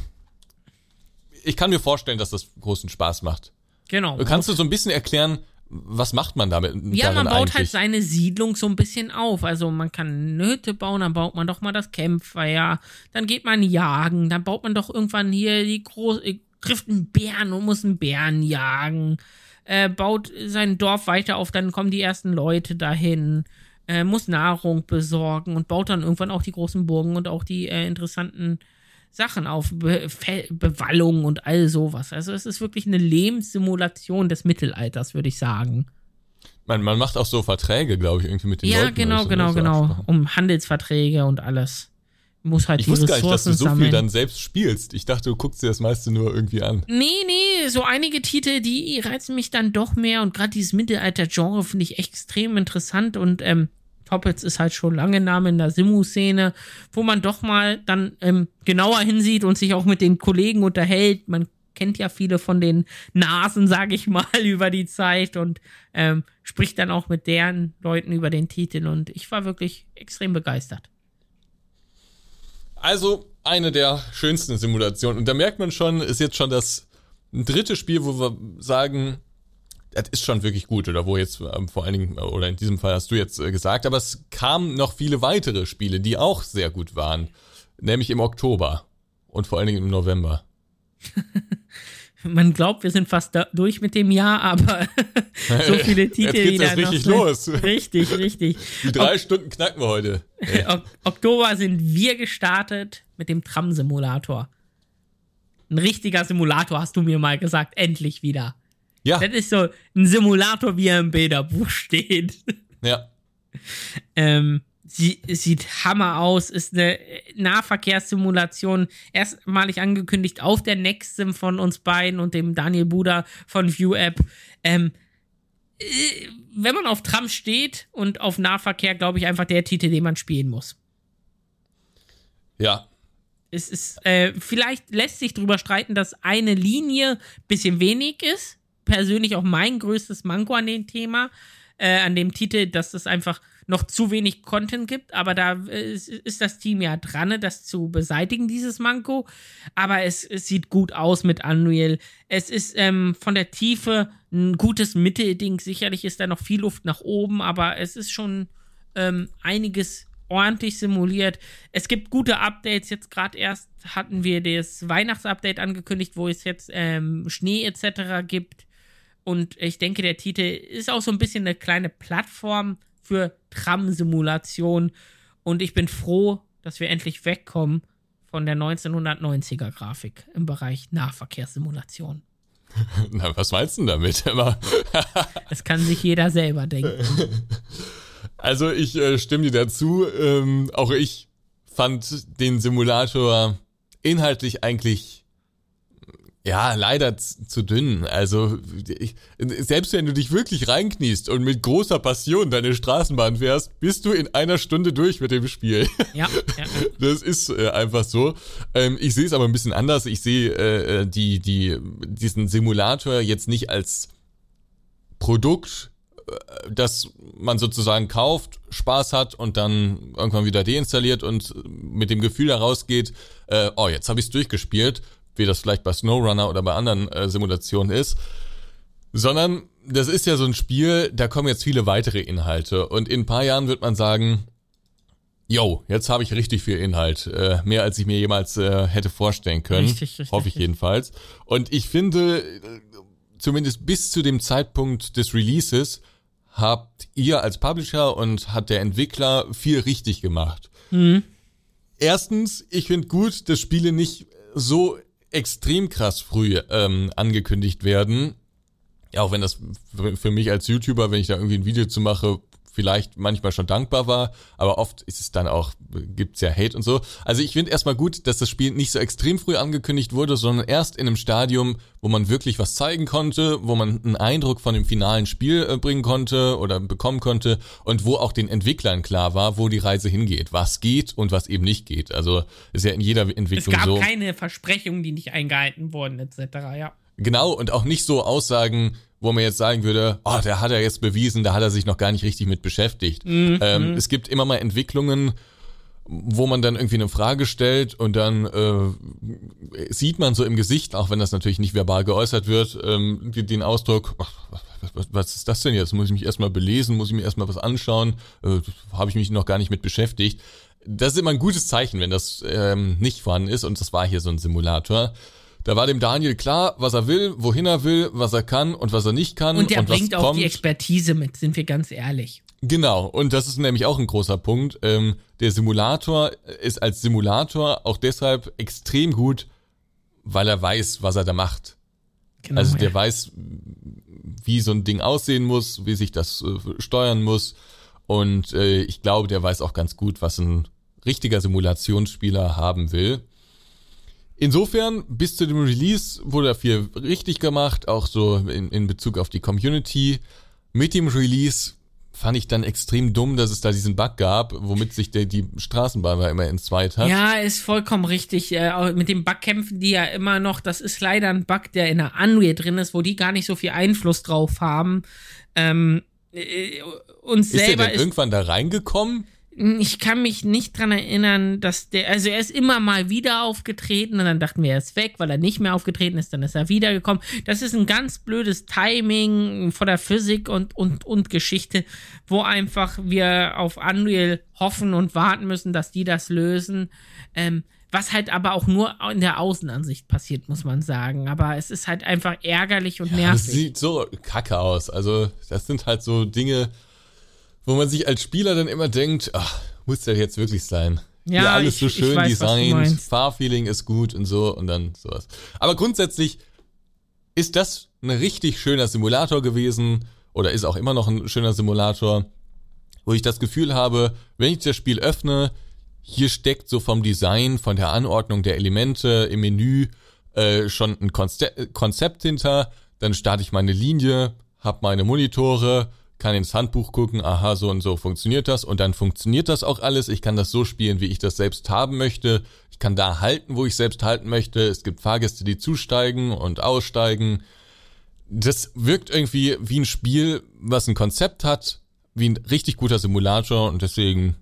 ich kann mir vorstellen, dass das großen Spaß macht. Genau. Kannst du so ein bisschen erklären, was macht man damit? Ja, man baut halt eigentlich? halt seine Siedlung so ein bisschen auf. Also man kann eine Hütte bauen, dann baut man doch mal das Campfire, dann geht man jagen, dann baut man doch irgendwann hier die große, äh, trifft einen Bären und muss einen Bären jagen, äh, baut sein Dorf weiter auf, dann kommen die ersten Leute dahin, äh, muss Nahrung besorgen und baut dann irgendwann auch die großen Burgen und auch die äh, interessanten Sachen auf, Be Bewallung und all sowas. Also es ist wirklich eine Lebenssimulation des Mittelalters, würde ich sagen. Man, man macht auch so Verträge, glaube ich, irgendwie mit den ja, Leuten. Ja, genau, genau, genau. Um Handelsverträge und alles. Muss halt ich wusste gar nicht, dass du so sammeln. viel dann selbst spielst. Ich dachte, du guckst dir das meiste nur irgendwie an. Nee, nee, so einige Titel, die reizen mich dann doch mehr und gerade dieses Mittelalter-Genre finde ich extrem interessant und ähm, Toppets ist halt schon lange Name in der Simu-Szene, wo man doch mal dann ähm, genauer hinsieht und sich auch mit den Kollegen unterhält. Man kennt ja viele von den Nasen, sage ich mal, über die Zeit und ähm, spricht dann auch mit deren Leuten über den Titel und ich war wirklich extrem begeistert. Also eine der schönsten Simulationen. Und da merkt man schon, ist jetzt schon das dritte Spiel, wo wir sagen, das ist schon wirklich gut. Oder wo jetzt ähm, vor allen Dingen, oder in diesem Fall hast du jetzt äh, gesagt, aber es kamen noch viele weitere Spiele, die auch sehr gut waren, nämlich im Oktober und vor allen Dingen im November. Man glaubt, wir sind fast durch mit dem Jahr, aber so viele Titel. Jetzt geht's jetzt richtig los. Richtig, richtig. Die drei ok Stunden knacken wir heute. Ok Oktober sind wir gestartet mit dem Tram-Simulator. Ein richtiger Simulator, hast du mir mal gesagt. Endlich wieder. Ja. Das ist so ein Simulator, wie er im Bilderbuch steht. Ja. ähm, sie sieht Hammer aus, ist eine Nahverkehrssimulation, erstmalig angekündigt auf der Nextsim von uns beiden und dem Daniel Buda von View App. Ähm, äh, wenn man auf Tram steht und auf Nahverkehr, glaube ich, einfach der Titel, den man spielen muss. Ja. Es ist, äh, vielleicht lässt sich drüber streiten, dass eine Linie bisschen wenig ist persönlich auch mein größtes Manko an dem Thema, äh, an dem Titel, dass es einfach noch zu wenig Content gibt, aber da äh, ist das Team ja dran, das zu beseitigen, dieses Manko. Aber es, es sieht gut aus mit Unreal. Es ist ähm, von der Tiefe ein gutes Mittelding. Sicherlich ist da noch viel Luft nach oben, aber es ist schon ähm, einiges ordentlich simuliert. Es gibt gute Updates. Jetzt gerade erst hatten wir das Weihnachtsupdate angekündigt, wo es jetzt ähm, Schnee etc. gibt. Und ich denke, der Titel ist auch so ein bisschen eine kleine Plattform für Tram-Simulation. Und ich bin froh, dass wir endlich wegkommen von der 1990er Grafik im Bereich Nahverkehrssimulation. Na, was meinst du damit? das kann sich jeder selber denken. Also ich äh, stimme dir dazu. Ähm, auch ich fand den Simulator inhaltlich eigentlich ja, leider zu dünn. Also, ich, selbst wenn du dich wirklich reinkniest und mit großer Passion deine Straßenbahn fährst, bist du in einer Stunde durch mit dem Spiel. Ja. ja. Das ist äh, einfach so. Ähm, ich sehe es aber ein bisschen anders. Ich sehe äh, die, die, diesen Simulator jetzt nicht als Produkt, äh, das man sozusagen kauft, Spaß hat und dann irgendwann wieder deinstalliert und mit dem Gefühl herausgeht, äh, oh, jetzt habe ich es durchgespielt, wie das vielleicht bei SnowRunner oder bei anderen äh, Simulationen ist, sondern das ist ja so ein Spiel, da kommen jetzt viele weitere Inhalte und in ein paar Jahren wird man sagen, yo, jetzt habe ich richtig viel Inhalt, äh, mehr als ich mir jemals äh, hätte vorstellen können, richtig, richtig, hoffe ich jedenfalls. Und ich finde, zumindest bis zu dem Zeitpunkt des Releases habt ihr als Publisher und hat der Entwickler viel richtig gemacht. Mhm. Erstens, ich finde gut, dass Spiele nicht so extrem krass früh ähm, angekündigt werden. Auch wenn das für mich als YouTuber, wenn ich da irgendwie ein Video zu mache, vielleicht manchmal schon dankbar war, aber oft ist es dann auch, gibt's ja Hate und so. Also ich finde erstmal gut, dass das Spiel nicht so extrem früh angekündigt wurde, sondern erst in einem Stadium, wo man wirklich was zeigen konnte, wo man einen Eindruck von dem finalen Spiel äh, bringen konnte oder bekommen konnte und wo auch den Entwicklern klar war, wo die Reise hingeht, was geht und was eben nicht geht. Also ist ja in jeder Entwicklung so. Es gab so. keine Versprechungen, die nicht eingehalten wurden, etc., ja. Genau, und auch nicht so Aussagen, wo man jetzt sagen würde, oh, der hat er jetzt bewiesen, da hat er sich noch gar nicht richtig mit beschäftigt. Mhm. Ähm, es gibt immer mal Entwicklungen, wo man dann irgendwie eine Frage stellt und dann äh, sieht man so im Gesicht, auch wenn das natürlich nicht verbal geäußert wird, ähm, den Ausdruck, was, was ist das denn jetzt? Muss ich mich erstmal belesen, muss ich mir erstmal was anschauen, äh, habe ich mich noch gar nicht mit beschäftigt. Das ist immer ein gutes Zeichen, wenn das ähm, nicht vorhanden ist und das war hier so ein Simulator. Da war dem Daniel klar, was er will, wohin er will, was er kann und was er nicht kann. Und der bringt auch kommt. die Expertise mit, sind wir ganz ehrlich. Genau, und das ist nämlich auch ein großer Punkt. Ähm, der Simulator ist als Simulator auch deshalb extrem gut, weil er weiß, was er da macht. Genau, also der ja. weiß, wie so ein Ding aussehen muss, wie sich das äh, steuern muss. Und äh, ich glaube, der weiß auch ganz gut, was ein richtiger Simulationsspieler haben will. Insofern, bis zu dem Release wurde da viel richtig gemacht, auch so in, in Bezug auf die Community. Mit dem Release fand ich dann extrem dumm, dass es da diesen Bug gab, womit sich der, die Straßenbahn da immer entzweit hat. Ja, ist vollkommen richtig. Äh, mit dem Bug kämpfen die ja immer noch. Das ist leider ein Bug, der in der Unreal drin ist, wo die gar nicht so viel Einfluss drauf haben. Ähm, äh, uns ist selber der denn ist irgendwann da reingekommen? Ich kann mich nicht dran erinnern, dass der, also er ist immer mal wieder aufgetreten und dann dachten wir, er ist weg, weil er nicht mehr aufgetreten ist, dann ist er wiedergekommen. Das ist ein ganz blödes Timing von der Physik und, und, und Geschichte, wo einfach wir auf Unreal hoffen und warten müssen, dass die das lösen. Ähm, was halt aber auch nur in der Außenansicht passiert, muss man sagen. Aber es ist halt einfach ärgerlich und ja, nervig. Das sieht so kacke aus. Also, das sind halt so Dinge, wo man sich als Spieler dann immer denkt, ach, muss der jetzt wirklich sein? Ja, ja alles ich, so schön weiß, designt, Fahrfeeling ist gut und so und dann sowas. Aber grundsätzlich ist das ein richtig schöner Simulator gewesen oder ist auch immer noch ein schöner Simulator, wo ich das Gefühl habe, wenn ich das Spiel öffne, hier steckt so vom Design, von der Anordnung der Elemente im Menü äh, schon ein Konzept hinter. Dann starte ich meine Linie, habe meine Monitore, kann ins Handbuch gucken, aha, so und so funktioniert das und dann funktioniert das auch alles. Ich kann das so spielen, wie ich das selbst haben möchte. Ich kann da halten, wo ich selbst halten möchte. Es gibt Fahrgäste, die zusteigen und aussteigen. Das wirkt irgendwie wie ein Spiel, was ein Konzept hat, wie ein richtig guter Simulator und deswegen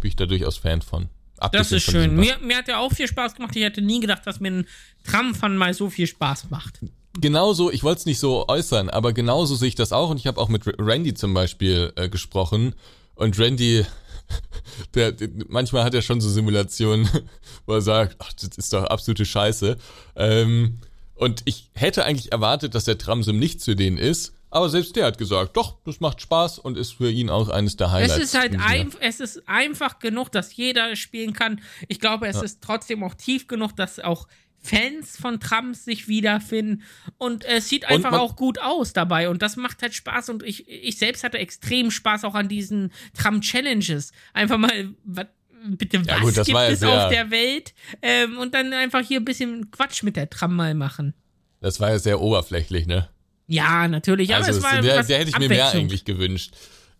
bin ich da durchaus Fan von. Abgesehen das ist schön. Mir, mir hat ja auch viel Spaß gemacht. Ich hätte nie gedacht, dass mir ein Tramfahren mal so viel Spaß macht genauso, ich wollte es nicht so äußern, aber genauso sehe ich das auch und ich habe auch mit Randy zum Beispiel äh, gesprochen und Randy, der, der, manchmal hat er schon so Simulationen, wo er sagt, ach, das ist doch absolute Scheiße. Ähm, und ich hätte eigentlich erwartet, dass der Tramsim nicht zu denen ist, Aber selbst der hat gesagt, doch, das macht Spaß und ist für ihn auch eines der Highlights. Es ist halt ein, es ist einfach genug, dass jeder spielen kann. Ich glaube, es ja. ist trotzdem auch tief genug, dass auch Fans von Trams sich wiederfinden und es sieht einfach auch gut aus dabei und das macht halt Spaß und ich, ich selbst hatte extrem Spaß auch an diesen Tram-Challenges. Einfach mal, was, bitte, was ja, gut, gibt es auf der Welt ähm, und dann einfach hier ein bisschen Quatsch mit der Tram mal machen. Das war ja sehr oberflächlich, ne? Ja, natürlich, aber also es war der, der hätte ich mir mehr eigentlich gewünscht.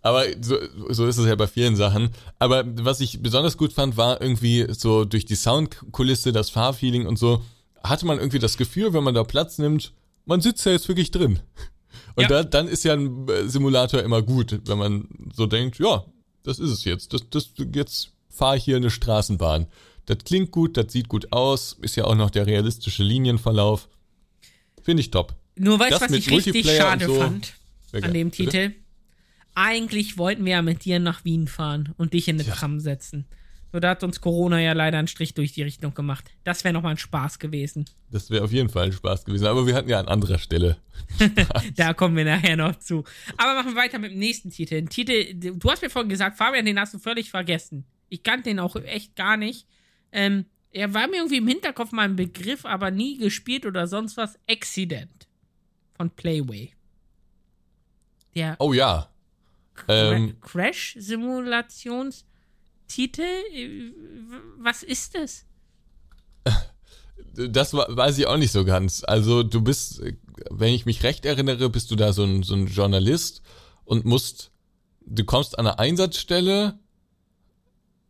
Aber so, so ist es ja bei vielen Sachen. Aber was ich besonders gut fand, war irgendwie so durch die Soundkulisse, das Fahrfeeling und so, hatte man irgendwie das Gefühl, wenn man da Platz nimmt, man sitzt ja jetzt wirklich drin. Und ja. da, dann ist ja ein äh, Simulator immer gut, wenn man so denkt, ja, das ist es jetzt. Das, das, jetzt fahre ich hier eine Straßenbahn. Das klingt gut, das sieht gut aus, ist ja auch noch der realistische Linienverlauf. Finde ich top. Nur weißt du, was ich richtig schade so, fand an dem Titel? Bitte? Eigentlich wollten wir ja mit dir nach Wien fahren und dich in eine ja. Tram setzen. Nur da hat uns Corona ja leider einen Strich durch die Richtung gemacht. Das wäre nochmal ein Spaß gewesen. Das wäre auf jeden Fall ein Spaß gewesen, aber wir hatten ja an anderer Stelle. da kommen wir nachher noch zu. Aber machen wir weiter mit dem nächsten Titel. Ein Titel, du hast mir vorhin gesagt, Fabian, den hast du völlig vergessen. Ich kannte den auch echt gar nicht. Ähm, er war mir irgendwie im Hinterkopf mal ein Begriff, aber nie gespielt oder sonst was. Accident von Playway. Der oh ja. Ähm, Crash-Simulationstitel? Was ist das? Das weiß ich auch nicht so ganz. Also du bist, wenn ich mich recht erinnere, bist du da so ein, so ein Journalist und musst, du kommst an eine Einsatzstelle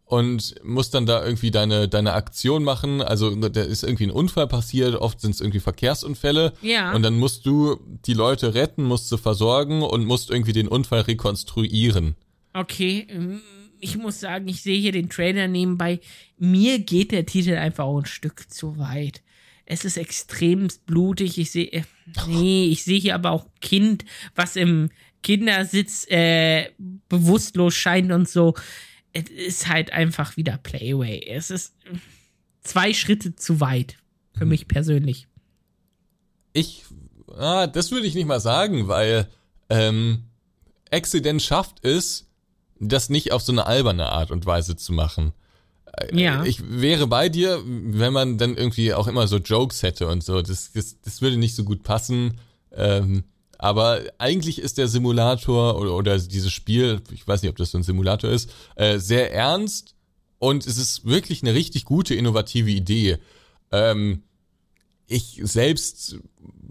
und musst dann da irgendwie deine, deine Aktion machen. Also da ist irgendwie ein Unfall passiert, oft sind es irgendwie Verkehrsunfälle. Ja. Und dann musst du die Leute retten, musst sie versorgen und musst irgendwie den Unfall rekonstruieren. Okay, ähm, ich muss sagen, ich sehe hier den Trailer nebenbei. Mir geht der Titel einfach auch ein Stück zu weit. Es ist extremst blutig. Ich sehe, äh, nee, ich sehe hier aber auch Kind, was im Kindersitz äh, bewusstlos scheint und so es ist halt einfach wieder Playway. Es ist zwei Schritte zu weit. Für hm. mich persönlich. Ich, ah, das würde ich nicht mal sagen, weil ähm, Accident schafft es, das nicht auf so eine alberne Art und Weise zu machen. Äh, ja. Ich wäre bei dir, wenn man dann irgendwie auch immer so Jokes hätte und so. Das, das, das würde nicht so gut passen. Ähm, aber eigentlich ist der Simulator oder, oder dieses Spiel, ich weiß nicht, ob das so ein Simulator ist, äh, sehr ernst und es ist wirklich eine richtig gute, innovative Idee. Ähm, ich selbst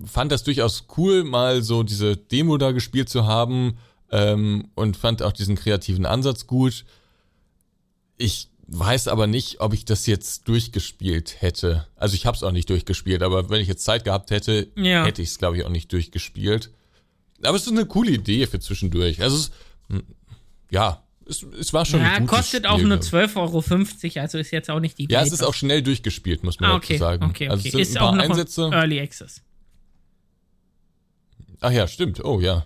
fand das durchaus cool, mal so diese Demo da gespielt zu haben ähm, und fand auch diesen kreativen Ansatz gut. Ich weiß aber nicht, ob ich das jetzt durchgespielt hätte. Also ich habe es auch nicht durchgespielt, aber wenn ich jetzt Zeit gehabt hätte, ja. hätte ich es, glaube ich, auch nicht durchgespielt. Aber es ist eine coole Idee für zwischendurch. Also es, hm, ja, es, es war schon. Ja, kostet Spiel, auch nur 12,50 Euro, also ist jetzt auch nicht die Ja, es ist auch schnell durchgespielt, muss man ah, okay, dazu sagen. Okay, okay. Also es sind ist ein paar auch noch Einsätze. Early Access. Ach ja, stimmt. Oh ja.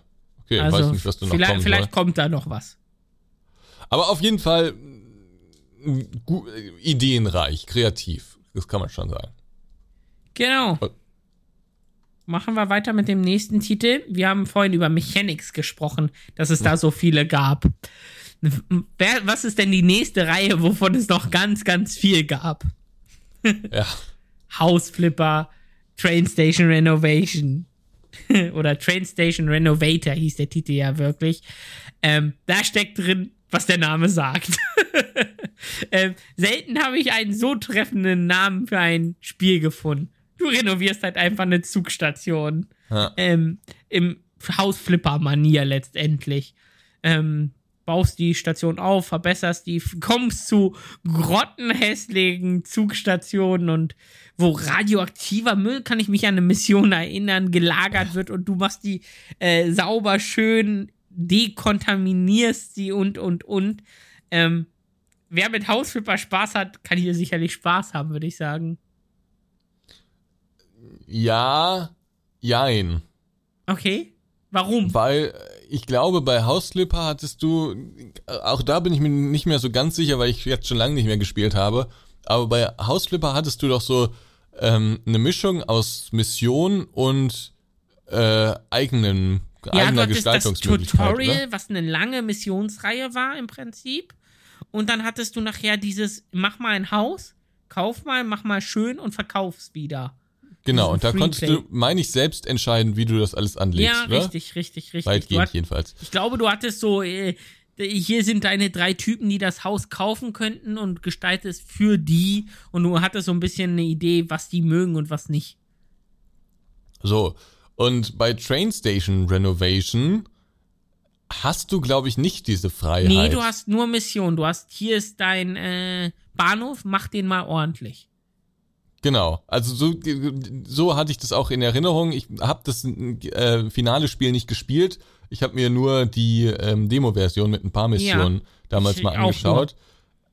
Okay, also weiß nicht, was du noch vielleicht, vielleicht kommt da noch was. Aber auf jeden Fall ideenreich, kreativ. Das kann man schon sagen. Genau. Machen wir weiter mit dem nächsten Titel. Wir haben vorhin über Mechanics gesprochen, dass es da so viele gab. Wer, was ist denn die nächste Reihe, wovon es noch ganz, ganz viel gab? Ja. House Flipper, Train Station Renovation. Oder Train Station Renovator hieß der Titel ja wirklich. Ähm, da steckt drin was der Name sagt. ähm, selten habe ich einen so treffenden Namen für ein Spiel gefunden. Du renovierst halt einfach eine Zugstation. Ja. Ähm, Im Hausflipper-Manier letztendlich. Ähm, baust die Station auf, verbesserst die, kommst zu grottenhässlichen Zugstationen und wo radioaktiver Müll, kann ich mich an eine Mission erinnern, gelagert wird und du machst die äh, sauber schön dekontaminierst sie und, und, und. Ähm, wer mit Hausflipper Spaß hat, kann hier sicherlich Spaß haben, würde ich sagen. Ja, jein. Okay. Warum? Weil ich glaube, bei Hausflipper hattest du, auch da bin ich mir nicht mehr so ganz sicher, weil ich jetzt schon lange nicht mehr gespielt habe, aber bei Hausflipper hattest du doch so ähm, eine Mischung aus Mission und äh, eigenen eigener Gestaltungsmöglichkeit. Das Tutorial, ne? was eine lange Missionsreihe war im Prinzip. Und dann hattest du nachher dieses, mach mal ein Haus, kauf mal, mach mal schön und verkauf's wieder. Genau, und da konntest du, meine ich, selbst entscheiden, wie du das alles anlegst. Ja, oder? richtig, richtig, richtig. Weitgehend hat, jedenfalls. Ich glaube, du hattest so, äh, hier sind deine drei Typen, die das Haus kaufen könnten und gestaltest für die und du hattest so ein bisschen eine Idee, was die mögen und was nicht. So, und bei Train Station Renovation hast du, glaube ich, nicht diese Freiheit. Nee, du hast nur Mission. Du hast, hier ist dein äh, Bahnhof, mach den mal ordentlich. Genau, also so, so hatte ich das auch in Erinnerung. Ich habe das äh, finale Spiel nicht gespielt. Ich habe mir nur die ähm, Demo-Version mit ein paar Missionen ja, damals mal angeschaut.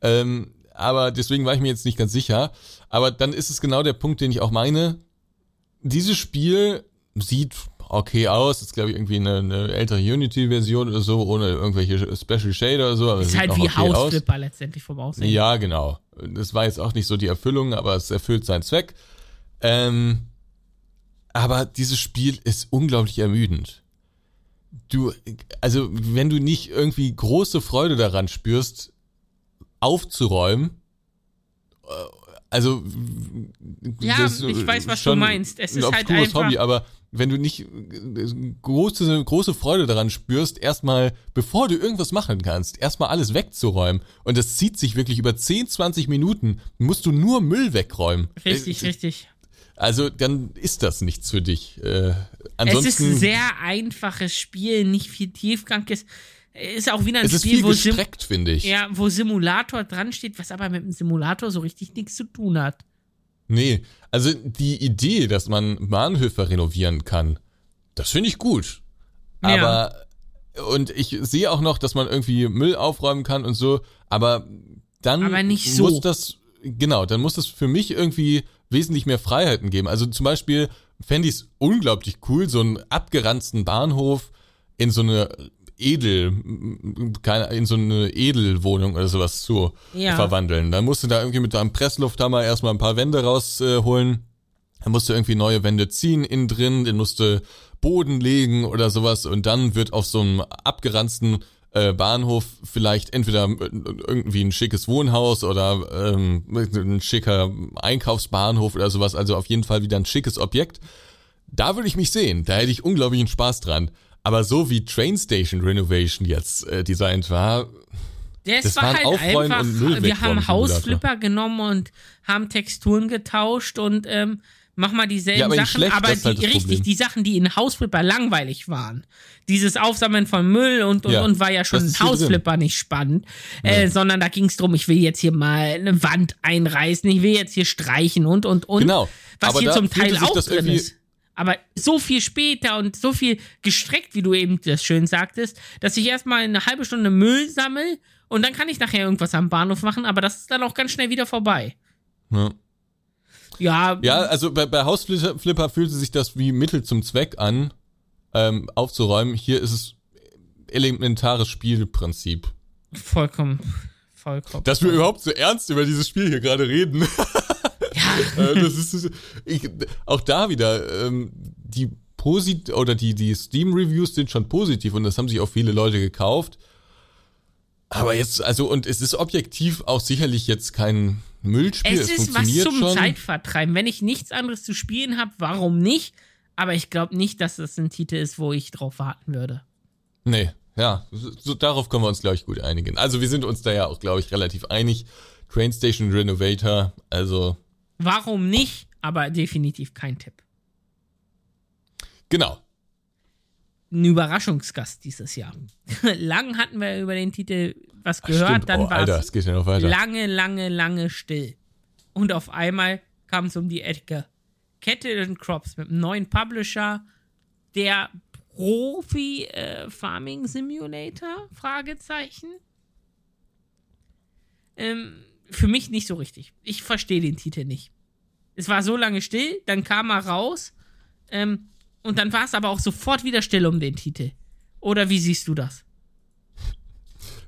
Ähm, aber deswegen war ich mir jetzt nicht ganz sicher. Aber dann ist es genau der Punkt, den ich auch meine. Dieses Spiel sieht okay aus. Das ist, glaube ich, irgendwie eine, eine ältere Unity-Version oder so, ohne irgendwelche Special Shader oder so. Aber ist halt wie okay Hausflipper letztendlich vom Aussehen. Ja, genau. Das war jetzt auch nicht so die Erfüllung, aber es erfüllt seinen Zweck. Ähm, aber dieses Spiel ist unglaublich ermüdend. Du, also, wenn du nicht irgendwie große Freude daran spürst, aufzuräumen, äh, also ja, ich weiß, was du meinst. Es ist halt einfach Hobby, aber wenn du nicht große, große Freude daran spürst, erstmal, bevor du irgendwas machen kannst, erstmal alles wegzuräumen. Und das zieht sich wirklich über 10, 20 Minuten, musst du nur Müll wegräumen. Richtig, äh, richtig. Also dann ist das nichts für dich. Äh, ansonsten, es ist ein sehr einfaches Spiel, nicht viel Tiefgang ist. Ist auch wieder ein es Spiel, wo, finde ich. Ja, wo Simulator dran steht, was aber mit dem Simulator so richtig nichts zu tun hat. Nee, also die Idee, dass man Bahnhöfe renovieren kann, das finde ich gut. Aber ja. und ich sehe auch noch, dass man irgendwie Müll aufräumen kann und so, aber dann aber so. muss das genau, dann muss das für mich irgendwie wesentlich mehr Freiheiten geben. Also zum Beispiel fände ich es unglaublich cool, so einen abgeranzten Bahnhof in so eine Edel, keine, in so eine Edelwohnung oder sowas zu ja. verwandeln. Dann musst du da irgendwie mit deinem Presslufthammer erstmal ein paar Wände rausholen. dann musst du irgendwie neue Wände ziehen innen drin, den musst du Boden legen oder sowas und dann wird auf so einem abgeranzten äh, Bahnhof vielleicht entweder irgendwie ein schickes Wohnhaus oder ähm, ein schicker Einkaufsbahnhof oder sowas, also auf jeden Fall wieder ein schickes Objekt. Da würde ich mich sehen, da hätte ich unglaublichen Spaß dran. Aber so wie Train Station Renovation jetzt äh, designt war, das, das war halt einfach, wir haben Hausflipper genommen und haben Texturen getauscht und ähm, mach mal dieselben ja, aber Sachen, schlecht, aber die, halt richtig, Problem. die Sachen, die in Hausflipper langweilig waren. Dieses Aufsammeln von Müll und und, ja, und war ja schon in Hausflipper drin. nicht spannend, ja. äh, sondern da ging es darum, ich will jetzt hier mal eine Wand einreißen, ich will jetzt hier streichen und und und. Genau. Was aber hier zum Teil auch drin ist. Aber so viel später und so viel gestreckt, wie du eben das schön sagtest, dass ich erstmal eine halbe Stunde Müll sammle und dann kann ich nachher irgendwas am Bahnhof machen, aber das ist dann auch ganz schnell wieder vorbei. Ja. Ja, ja also bei, bei Hausflipper fühlt sich das wie Mittel zum Zweck an, ähm, aufzuräumen. Hier ist es elementares Spielprinzip. Vollkommen, vollkommen. Dass wir überhaupt so ernst über dieses Spiel hier gerade reden. Ja. Äh, das ist, ich, auch da wieder, ähm, die Posit oder die, die Steam-Reviews sind schon positiv und das haben sich auch viele Leute gekauft. Aber jetzt, also, und es ist objektiv auch sicherlich jetzt kein Müllspiel. Es, es ist was zum schon. Zeitvertreiben. Wenn ich nichts anderes zu spielen habe, warum nicht? Aber ich glaube nicht, dass das ein Titel ist, wo ich drauf warten würde. Nee, ja, so, darauf können wir uns, glaube ich, gut einigen. Also wir sind uns da ja auch, glaube ich, relativ einig. Train Station Renovator, also Warum nicht? Aber definitiv kein Tipp. Genau. Ein Überraschungsgast dieses Jahr. Lang hatten wir über den Titel was gehört, Ach, dann oh, war es ja lange, lange, lange still. Und auf einmal kam es um die Ecke. Kette Crops mit einem neuen Publisher, der Profi äh, Farming Simulator? Fragezeichen. Ähm, für mich nicht so richtig. Ich verstehe den Titel nicht. Es war so lange still, dann kam er raus ähm, und dann war es aber auch sofort wieder still um den Titel. Oder wie siehst du das?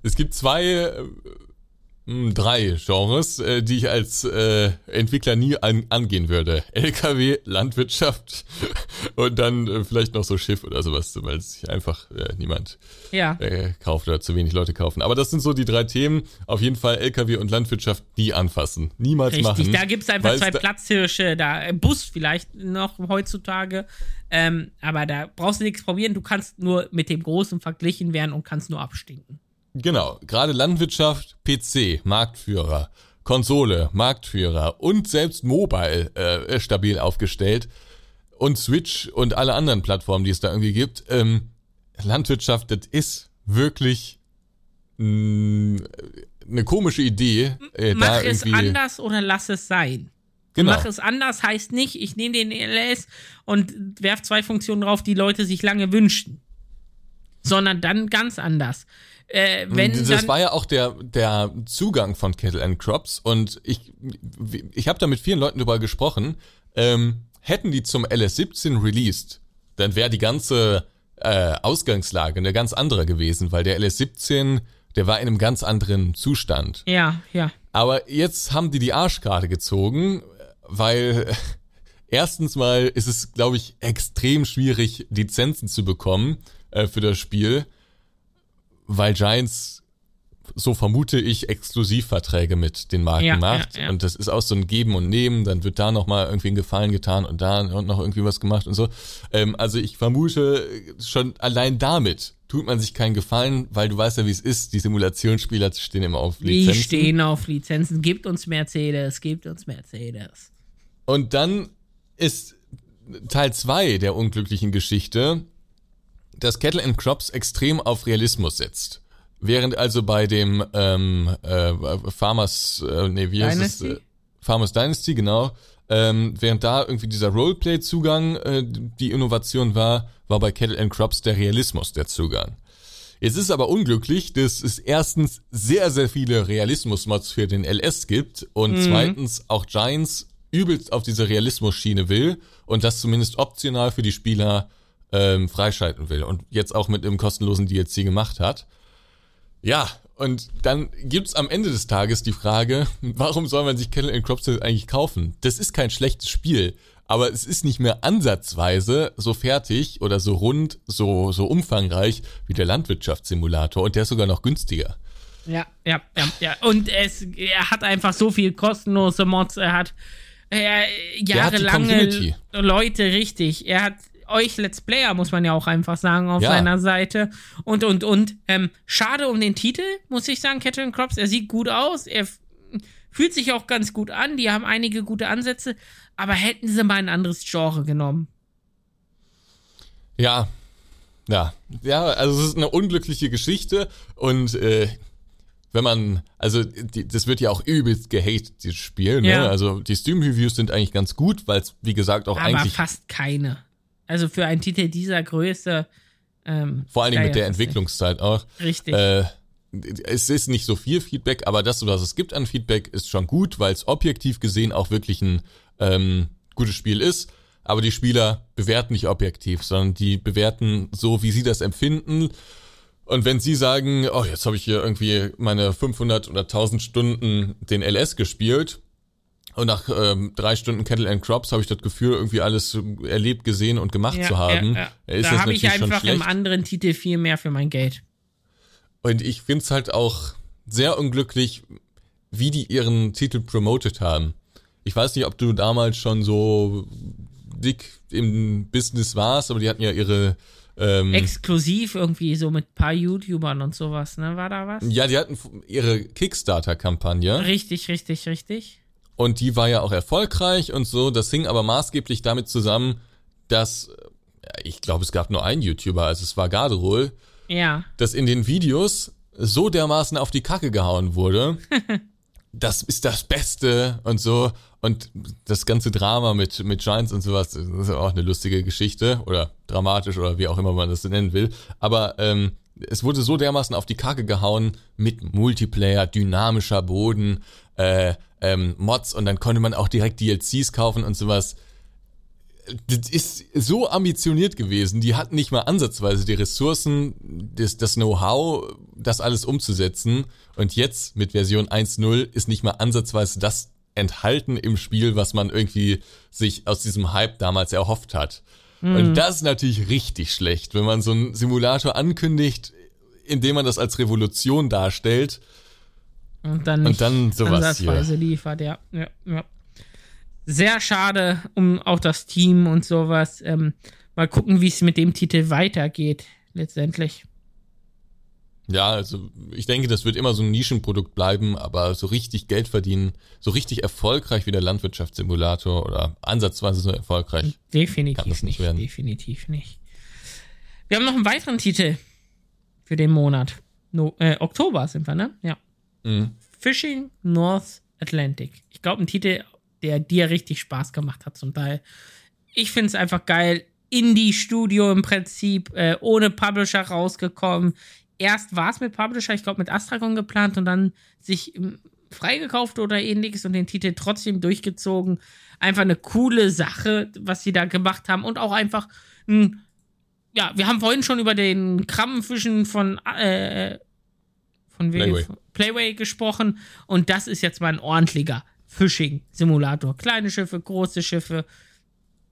Es gibt zwei äh, drei Genres, äh, die ich als äh, Entwickler nie an, angehen würde. LKW, Landwirtschaft und dann äh, vielleicht noch so Schiff oder sowas, weil sich einfach äh, niemand Ja. äh, kauft oder zu wenig Leute kaufen. Aber das sind so die drei Themen. Auf jeden Fall LKW und Landwirtschaft nie anfassen. Niemals Richtig, machen. da gibt's einfach Weil's zwei da- Platzhirsche, da Bus vielleicht noch heutzutage. Ähm, aber da brauchst du nichts probieren, du kannst nur mit dem Großen verglichen werden und kannst nur abstinken. Genau, gerade Landwirtschaft, PC, Marktführer, Konsole, Marktführer und selbst Mobile äh, stabil aufgestellt und Switch und alle anderen Plattformen, die es da irgendwie gibt. Ähm, Landwirtschaft, das ist wirklich mh, eine komische Idee. Äh, da Mach es anders oder lass es sein. Genau. Mach es anders heißt nicht, ich nehme den LS und werf zwei Funktionen drauf, die Leute sich lange wünschen. Sondern dann ganz anders. Äh, wenn das war ja auch der, der Zugang von Kettle and Crops und ich, ich habe da mit vielen Leuten drüber gesprochen. Ähm, hätten die zum LS17 released, dann wäre die ganze äh, Ausgangslage eine ganz andere gewesen, weil der LS17, der war in einem ganz anderen Zustand. ja, ja. Aber jetzt haben die die Arschkarte gezogen, weil erstens mal ist es, glaube ich, extrem schwierig, Lizenzen zu bekommen äh, für das Spiel, weil Giants, so vermute ich, Exklusivverträge mit den Marken Ja, macht. ja, ja. Und das ist auch so ein Geben und Nehmen, dann wird da nochmal irgendwie ein Gefallen getan und da und noch irgendwie was gemacht und so. Ähm, also ich vermute, schon allein damit tut man sich keinen Gefallen, weil du weißt ja, wie es ist. Die Simulationsspieler stehen immer auf Die Lizenzen. stehen auf Lizenzen. Gibt uns Mercedes, gibt uns Mercedes. Und dann ist Teil 2 der unglücklichen Geschichte, dass Kettle and Crops extrem auf Realismus setzt. Während also bei dem ähm, äh, Farmers, äh, nee, wie heißt es? Dynasty? Äh, Farmers Dynasty, genau. Ähm, während da irgendwie dieser Roleplay-Zugang äh, die Innovation war, war bei Kettle and Crops der Realismus der Zugang. Jetzt ist aber unglücklich, dass es erstens sehr, sehr viele Realismus-Mods für den LS gibt und zweitens auch Giants übelst auf diese Realismus-Schiene will und das zumindest optional für die Spieler ähm, freischalten will und jetzt auch mit einem kostenlosen DLC gemacht hat. Ja, und dann gibt's am Ende des Tages die Frage, warum soll man sich Kettle jetzt eigentlich kaufen? Das ist kein schlechtes Spiel, aber es ist nicht mehr ansatzweise so fertig oder so rund, so, so umfangreich wie der Landwirtschaftssimulator und der ist sogar noch günstiger. Ja, ja, ja, ja. Und es, er hat einfach so viel kostenlose Mods. Er hat äh, jahrelange. Leute, richtig. Er hat euch Let's Player, muss man ja auch einfach sagen, auf Ja. seiner Seite. Und, und, und. Ähm, schade um den Titel, muss ich sagen, Catherine Crops. Er sieht gut aus. Er fühlt sich auch ganz gut an. Die haben einige gute Ansätze. Aber hätten sie mal ein anderes Genre genommen. Ja, ja, ja, also es ist eine unglückliche Geschichte und äh, wenn man, also die, das wird ja auch übelst gehatet, dieses Spiel, ne? Ja. Also die Steam-Reviews sind eigentlich ganz gut, weil es, wie gesagt, auch Aber eigentlich fast keine. Also für einen Titel dieser Größe. Ähm, vor allen Dingen mit der. Entwicklungszeit auch. Richtig. Äh, es ist nicht so viel Feedback, aber das, was es gibt an Feedback, ist schon gut, weil es objektiv gesehen auch wirklich ein ähm, gutes Spiel ist. Aber die Spieler bewerten nicht objektiv, sondern die bewerten so, wie sie das empfinden. Und wenn sie sagen, oh, jetzt habe ich hier irgendwie meine 500 oder 1000 Stunden den LS gespielt und nach ähm, drei Stunden Kettle and Crops habe ich das Gefühl, irgendwie alles erlebt, gesehen und gemacht zu haben, ist da das habe ich einfach im anderen Titel viel mehr für mein Geld. Und ich find's halt auch sehr unglücklich, wie die ihren Titel promotet haben. Ich weiß nicht, ob du damals schon so dick im Business warst, aber die hatten ja ihre ähm, Exklusiv irgendwie so mit paar YouTubern und sowas, ne? War da was? ja, die hatten ihre Kickstarter-Kampagne Richtig, richtig, richtig. Und die war ja auch erfolgreich und so. Das hing aber maßgeblich damit zusammen, dass äh, ich glaube, es gab nur einen YouTuber, also es war Garderol, Ja. dass in den Videos so dermaßen auf die Kacke gehauen wurde. das ist das Beste und so. Und das ganze Drama mit, mit Giants und sowas, das ist auch eine lustige Geschichte oder dramatisch oder wie auch immer man das nennen will. Aber ähm, es wurde so dermaßen auf die Kacke gehauen mit Multiplayer, dynamischer Boden, äh, ähm, Mods und dann konnte man auch direkt DLCs kaufen und sowas das ist so ambitioniert gewesen. Die hatten nicht mal ansatzweise die Ressourcen, das, das Know-how, das alles umzusetzen. Und jetzt mit Version 1.0 ist nicht mal ansatzweise das enthalten im Spiel, was man irgendwie sich aus diesem Hype damals erhofft hat. Mhm. Und das ist natürlich richtig schlecht, wenn man so einen Simulator ankündigt, indem man das als Revolution darstellt. Und dann, und dann sowas hier. liefert, ja. ja, ja sehr schade um auch das Team und sowas. Ähm, mal gucken, wie es mit dem Titel weitergeht, letztendlich. Ja, also ich denke, das wird immer so ein Nischenprodukt bleiben, aber so richtig Geld verdienen, so richtig erfolgreich wie der Landwirtschaftssimulator oder ansatzweise so erfolgreich. Definitiv kann das nicht, werden. Definitiv nicht. Wir haben noch einen weiteren Titel für den Monat. No, äh, Oktober sind wir, ne? Ja. Mhm. Fishing North Atlantic. Ich glaube, ein Titel, der dir richtig Spaß gemacht hat zum Teil. Ich finde es einfach geil. Indie-Studio im Prinzip, äh, ohne Publisher rausgekommen. Erst war es mit Publisher, ich glaube mit Astragon geplant und dann sich ähm, freigekauft oder ähnliches und den Titel trotzdem durchgezogen. Einfach eine coole Sache, was sie da gemacht haben und auch einfach ein, ja, wir haben vorhin schon über den Krabbenfischen von, äh, von Playway. Playway gesprochen und das ist jetzt mal ein ordentlicher Fishing-Simulator. Kleine Schiffe, große Schiffe.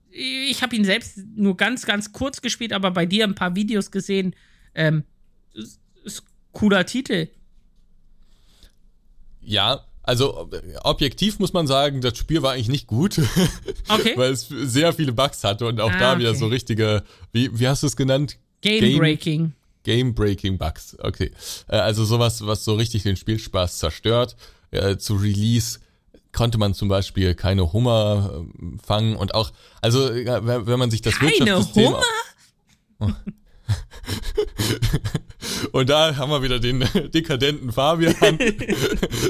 Ich habe ihn selbst nur ganz, ganz kurz gespielt, aber bei dir ein paar Videos gesehen. Ähm, ist, cooler Titel. Ja, also objektiv muss man sagen, das Spiel war eigentlich nicht gut. Okay. weil es sehr viele Bugs hatte und auch ah, da wieder okay. so richtige, wie, wie hast du es genannt? Game Breaking. Game Breaking Bugs, okay. Äh, also sowas, was so richtig den Spielspaß zerstört. Äh, zu Release konnte man zum Beispiel keine Hummer ähm, fangen und auch, also wenn man sich das keine Wirtschaftssystem... Hummer? Und da haben wir wieder den dekadenten Fabian,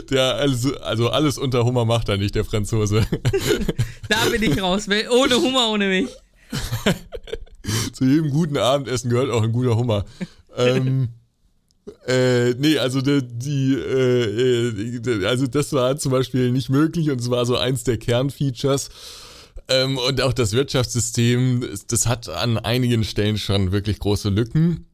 der also, also alles unter Hummer macht er nicht, der Franzose. Da bin ich raus, ohne Hummer, ohne mich. Zu jedem guten Abendessen gehört auch ein guter Hummer. Ähm, äh, nee, also die, die äh, also das war zum Beispiel nicht möglich und es war so eins der Kernfeatures. Ähm, und auch das Wirtschaftssystem, das hat an einigen Stellen schon wirklich große Lücken.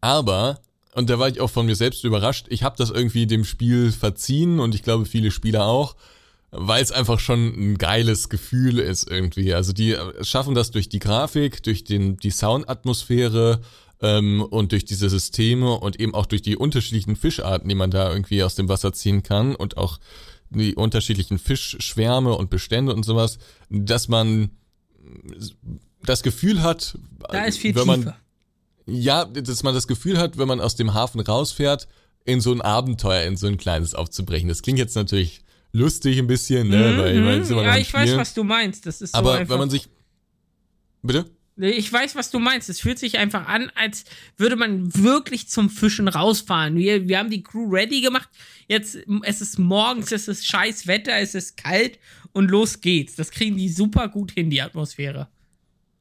Aber, und da war ich auch von mir selbst überrascht, ich habe das irgendwie dem Spiel verziehen und ich glaube viele Spieler auch, weil es einfach schon ein geiles Gefühl ist irgendwie. Also die schaffen das durch die Grafik, durch den, die Soundatmosphäre, ähm, und durch diese Systeme und eben auch durch die unterschiedlichen Fischarten, die man da irgendwie aus dem Wasser ziehen kann und auch die unterschiedlichen Fischschwärme und Bestände und sowas, dass man das Gefühl hat, da ist viel wenn man, ja, dass man das Gefühl hat, wenn man aus dem Hafen rausfährt, in so ein Abenteuer, in so ein kleines aufzubrechen. Das klingt jetzt natürlich lustig ein bisschen, ne? Mhm, weil, ich meine, immer ja, ich weiß, was du meinst. Das ist so Aber wenn man sich, bitte? Ich weiß, was du meinst. Es fühlt sich einfach an, als würde man wirklich zum Fischen rausfahren. Wir, wir haben die Crew ready gemacht. Jetzt, es ist morgens, es ist scheiß Wetter, es ist kalt und los geht's. Das kriegen die super gut hin, die Atmosphäre.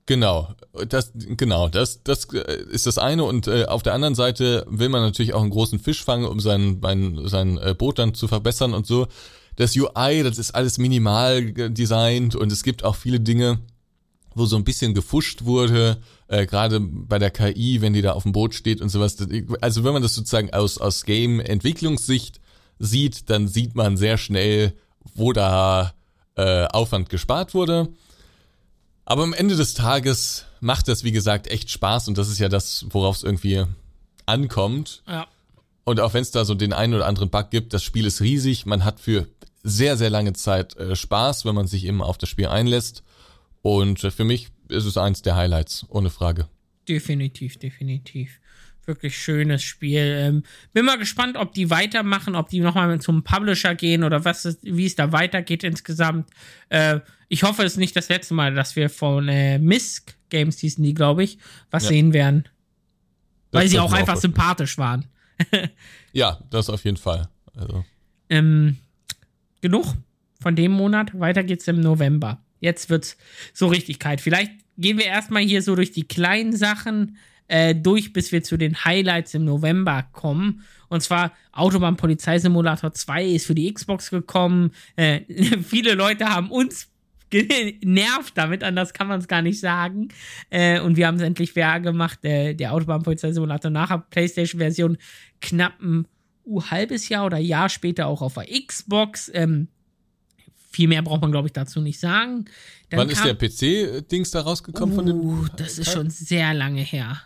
Genau, das, genau, das, das äh, ist das eine. Und äh, auf der anderen Seite will man natürlich auch einen großen Fisch fangen, um sein, sein, sein äh, Boot dann zu verbessern und so. Das UI, das ist alles minimal designt und es gibt auch viele Dinge, wo so ein bisschen gefuscht wurde, äh, gerade bei der KI, wenn die da auf dem Boot steht und sowas. Also wenn man das sozusagen aus, aus Game-Entwicklungssicht sieht, dann sieht man sehr schnell, wo da äh, Aufwand gespart wurde. Aber am Ende des Tages macht das, wie gesagt, echt Spaß und das ist ja das, worauf es irgendwie ankommt. Ja. Und auch wenn es da so den einen oder anderen Bug gibt, das Spiel ist riesig. Man hat für sehr, sehr lange Zeit äh, Spaß, wenn man sich eben auf das Spiel einlässt. Und für mich ist es eins der Highlights, ohne Frage. Definitiv, definitiv. Wirklich schönes Spiel. Ähm, bin mal gespannt, ob die weitermachen, ob die nochmal zum Publisher gehen oder was ist, wie es da weitergeht insgesamt. Äh, ich hoffe, es ist nicht das letzte Mal, dass wir von äh, Misk Games hießen die, glaube ich, was ja. sehen werden. Weil das sie auch einfach sympathisch waren. ja, das auf jeden Fall. Also. Ähm, genug von dem Monat. Weiter geht's im November. Jetzt wird's so richtig kalt. Vielleicht gehen wir erstmal hier so durch die kleinen Sachen äh, durch, bis wir zu den Highlights im November kommen. Und zwar Autobahn Polizeisimulator 2 ist für die Xbox gekommen. Äh, viele Leute haben uns genervt damit, anders kann man es gar nicht sagen. Äh, und wir haben es endlich fair gemacht. Äh, der Autobahnpolizei-Simulator nachher PlayStation-Version knapp ein uh, halbes Jahr oder Jahr später auch auf der Xbox. Ähm, viel mehr braucht man, glaube ich, dazu nicht sagen. Dann Wann ist der PC-Dings da rausgekommen uh, von dem? Uh, das ist schon sehr lange her.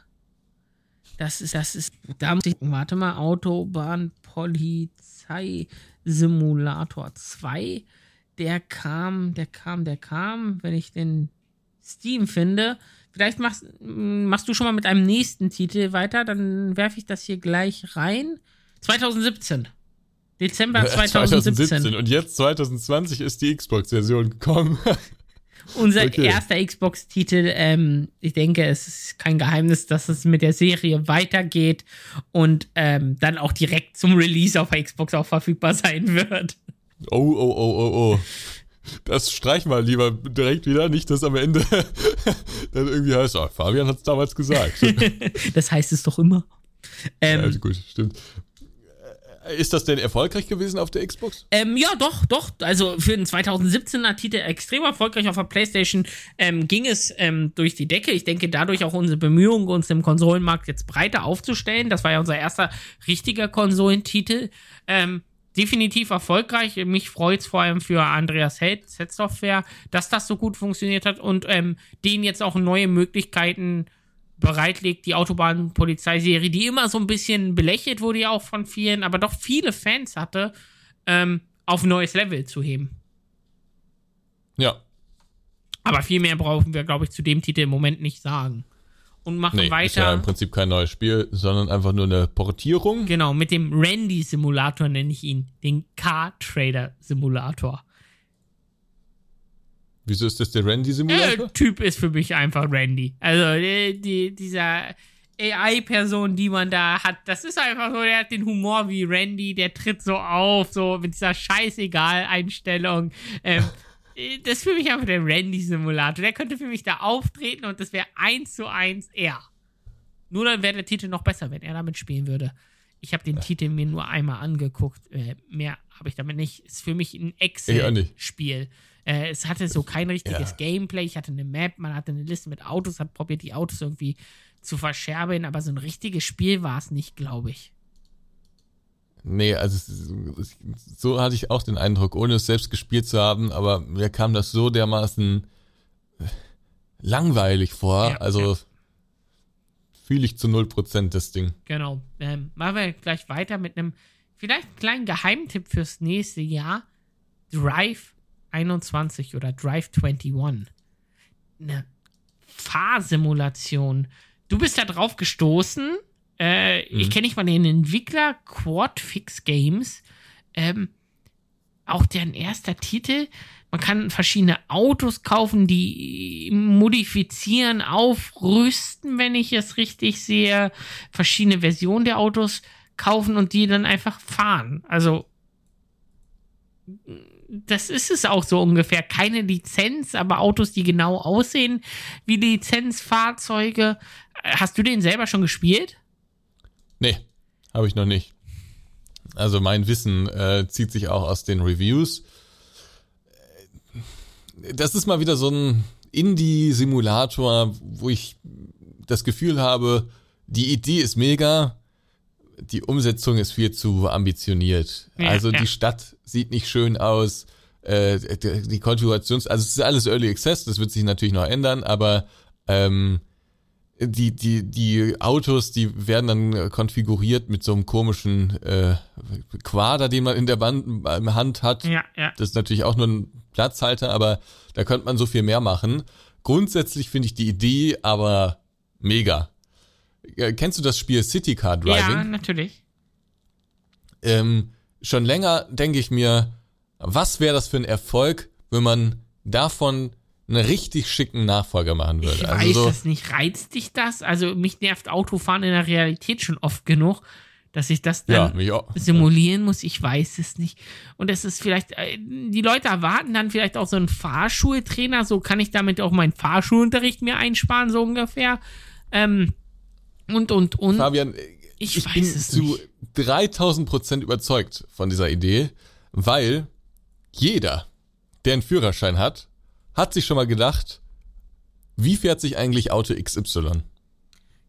Das ist, das ist, da muss ich, warte mal, Autobahnpolizei-Simulator 2. Der kam, der kam, der kam, wenn ich den Steam finde. Vielleicht machst, machst du schon mal mit einem nächsten Titel weiter, dann werfe ich das hier gleich rein. 2017. Dezember 2017. 2017. Und jetzt 2020 ist die Xbox-Version gekommen. Unser okay. erster Xbox-Titel, ähm, ich denke, es ist kein Geheimnis, dass es mit der Serie weitergeht und ähm, dann auch direkt zum Release auf der Xbox auch verfügbar sein wird. Oh, oh, oh, oh, oh. Das streichen wir lieber direkt wieder, nicht, dass am Ende dann irgendwie heißt, oh, Fabian hat es damals gesagt. das heißt es doch immer. Ähm, ja, gut, stimmt. Ist das denn erfolgreich gewesen auf der Xbox? Ähm, ja, doch, doch. Also für den 2017er Titel extrem erfolgreich auf der PlayStation ähm, ging es ähm, durch die Decke. Ich denke, dadurch auch unsere Bemühungen, uns im Konsolenmarkt jetzt breiter aufzustellen. Das war ja unser erster richtiger Konsolentitel. Ähm, definitiv erfolgreich. Mich freut es vor allem für Andreas Held, Set Software, dass das so gut funktioniert hat und ähm, denen jetzt auch neue Möglichkeiten bereitlegt, die Autobahnpolizeiserie, die immer so ein bisschen belächelt wurde, ja auch von vielen, aber doch viele Fans hatte, ähm, auf ein neues Level zu heben. Ja. Aber viel mehr brauchen wir, glaube ich, zu dem Titel im Moment nicht sagen. Und machen nee, weiter. Ist ja im Prinzip kein neues Spiel, sondern einfach nur eine Portierung. Genau, mit dem Randy-Simulator nenne ich ihn. Den Car-Trader-Simulator. Wieso ist das der Randy-Simulator? Der Typ ist für mich einfach Randy. Also die, die, dieser AI-Person, die man da hat, das ist einfach so, der hat den Humor wie Randy, der tritt so auf, so mit dieser Scheißegal-Einstellung. Ähm, das ist für mich einfach der Randy-Simulator. Der könnte für mich da auftreten und das wäre eins zu eins er. Nur dann wäre der Titel noch besser, wenn er damit spielen würde. Ich habe den Titel mir nur einmal angeguckt. Äh, mehr habe ich damit nicht. Ist für mich ein Excel-Spiel. Äh, es hatte so kein richtiges ja. Gameplay. Ich hatte eine Map, man hatte eine Liste mit Autos, hat probiert, die Autos irgendwie zu verscherbeln, aber so ein richtiges Spiel war es nicht, glaube ich. Nee, also so hatte ich auch den Eindruck, ohne es selbst gespielt zu haben, aber mir kam das so dermaßen langweilig vor. Ja, also ja. fühle ich zu 0% das Ding. Genau. Ähm, machen wir gleich weiter mit einem vielleicht kleinen Geheimtipp fürs nächste Jahr. Drive 21 oder Drive 21. Eine Fahrsimulation. Du bist da drauf gestoßen. Äh, mhm. Ich kenne nicht mal den Entwickler Quadfix Games. Ähm, auch deren erster Titel. Man kann verschiedene Autos kaufen, die modifizieren, aufrüsten, wenn ich es richtig sehe. Verschiedene Versionen der Autos kaufen und die dann einfach fahren. Also das ist es auch so ungefähr. Keine Lizenz, aber Autos, die genau aussehen wie Lizenzfahrzeuge. Hast du den selber schon gespielt? Nee, habe ich noch nicht. Also mein Wissen äh, zieht sich auch aus den Reviews. Das ist mal wieder so ein Indie-Simulator, wo ich das Gefühl habe, die Idee ist mega, die Umsetzung ist viel zu ambitioniert. Ja, also ja. die Stadt sieht nicht schön aus. Äh, die Konfigurations, also es ist alles Early Access, das wird sich natürlich noch ändern, aber ähm, die, die, die Autos, die werden dann konfiguriert mit so einem komischen äh, Quader, den man in der Band, äh, Hand hat. Ja, ja. Das ist natürlich auch nur ein Platzhalter, aber da könnte man so viel mehr machen. Grundsätzlich finde ich die Idee aber mega. Äh, kennst du das Spiel City Car Driving? Ja, natürlich. Ähm, schon länger denke ich mir, was wäre das für ein Erfolg, wenn man davon einen richtig schicken Nachfolger machen würde. Ich also weiß so, das nicht. Reizt dich das? Also mich nervt Autofahren in der Realität schon oft genug, dass ich das dann ja, simulieren muss. Ich weiß es nicht. Und es ist vielleicht, äh, die Leute erwarten dann vielleicht auch so einen Fahrschultrainer. So kann ich damit auch meinen Fahrschulunterricht mir einsparen, so ungefähr. Ähm, und, und, und. Fabian, ich, ich bin zu 3000 Prozent überzeugt von dieser Idee, weil jeder, der einen Führerschein hat, hat sich schon mal gedacht, wie fährt sich eigentlich Auto XY?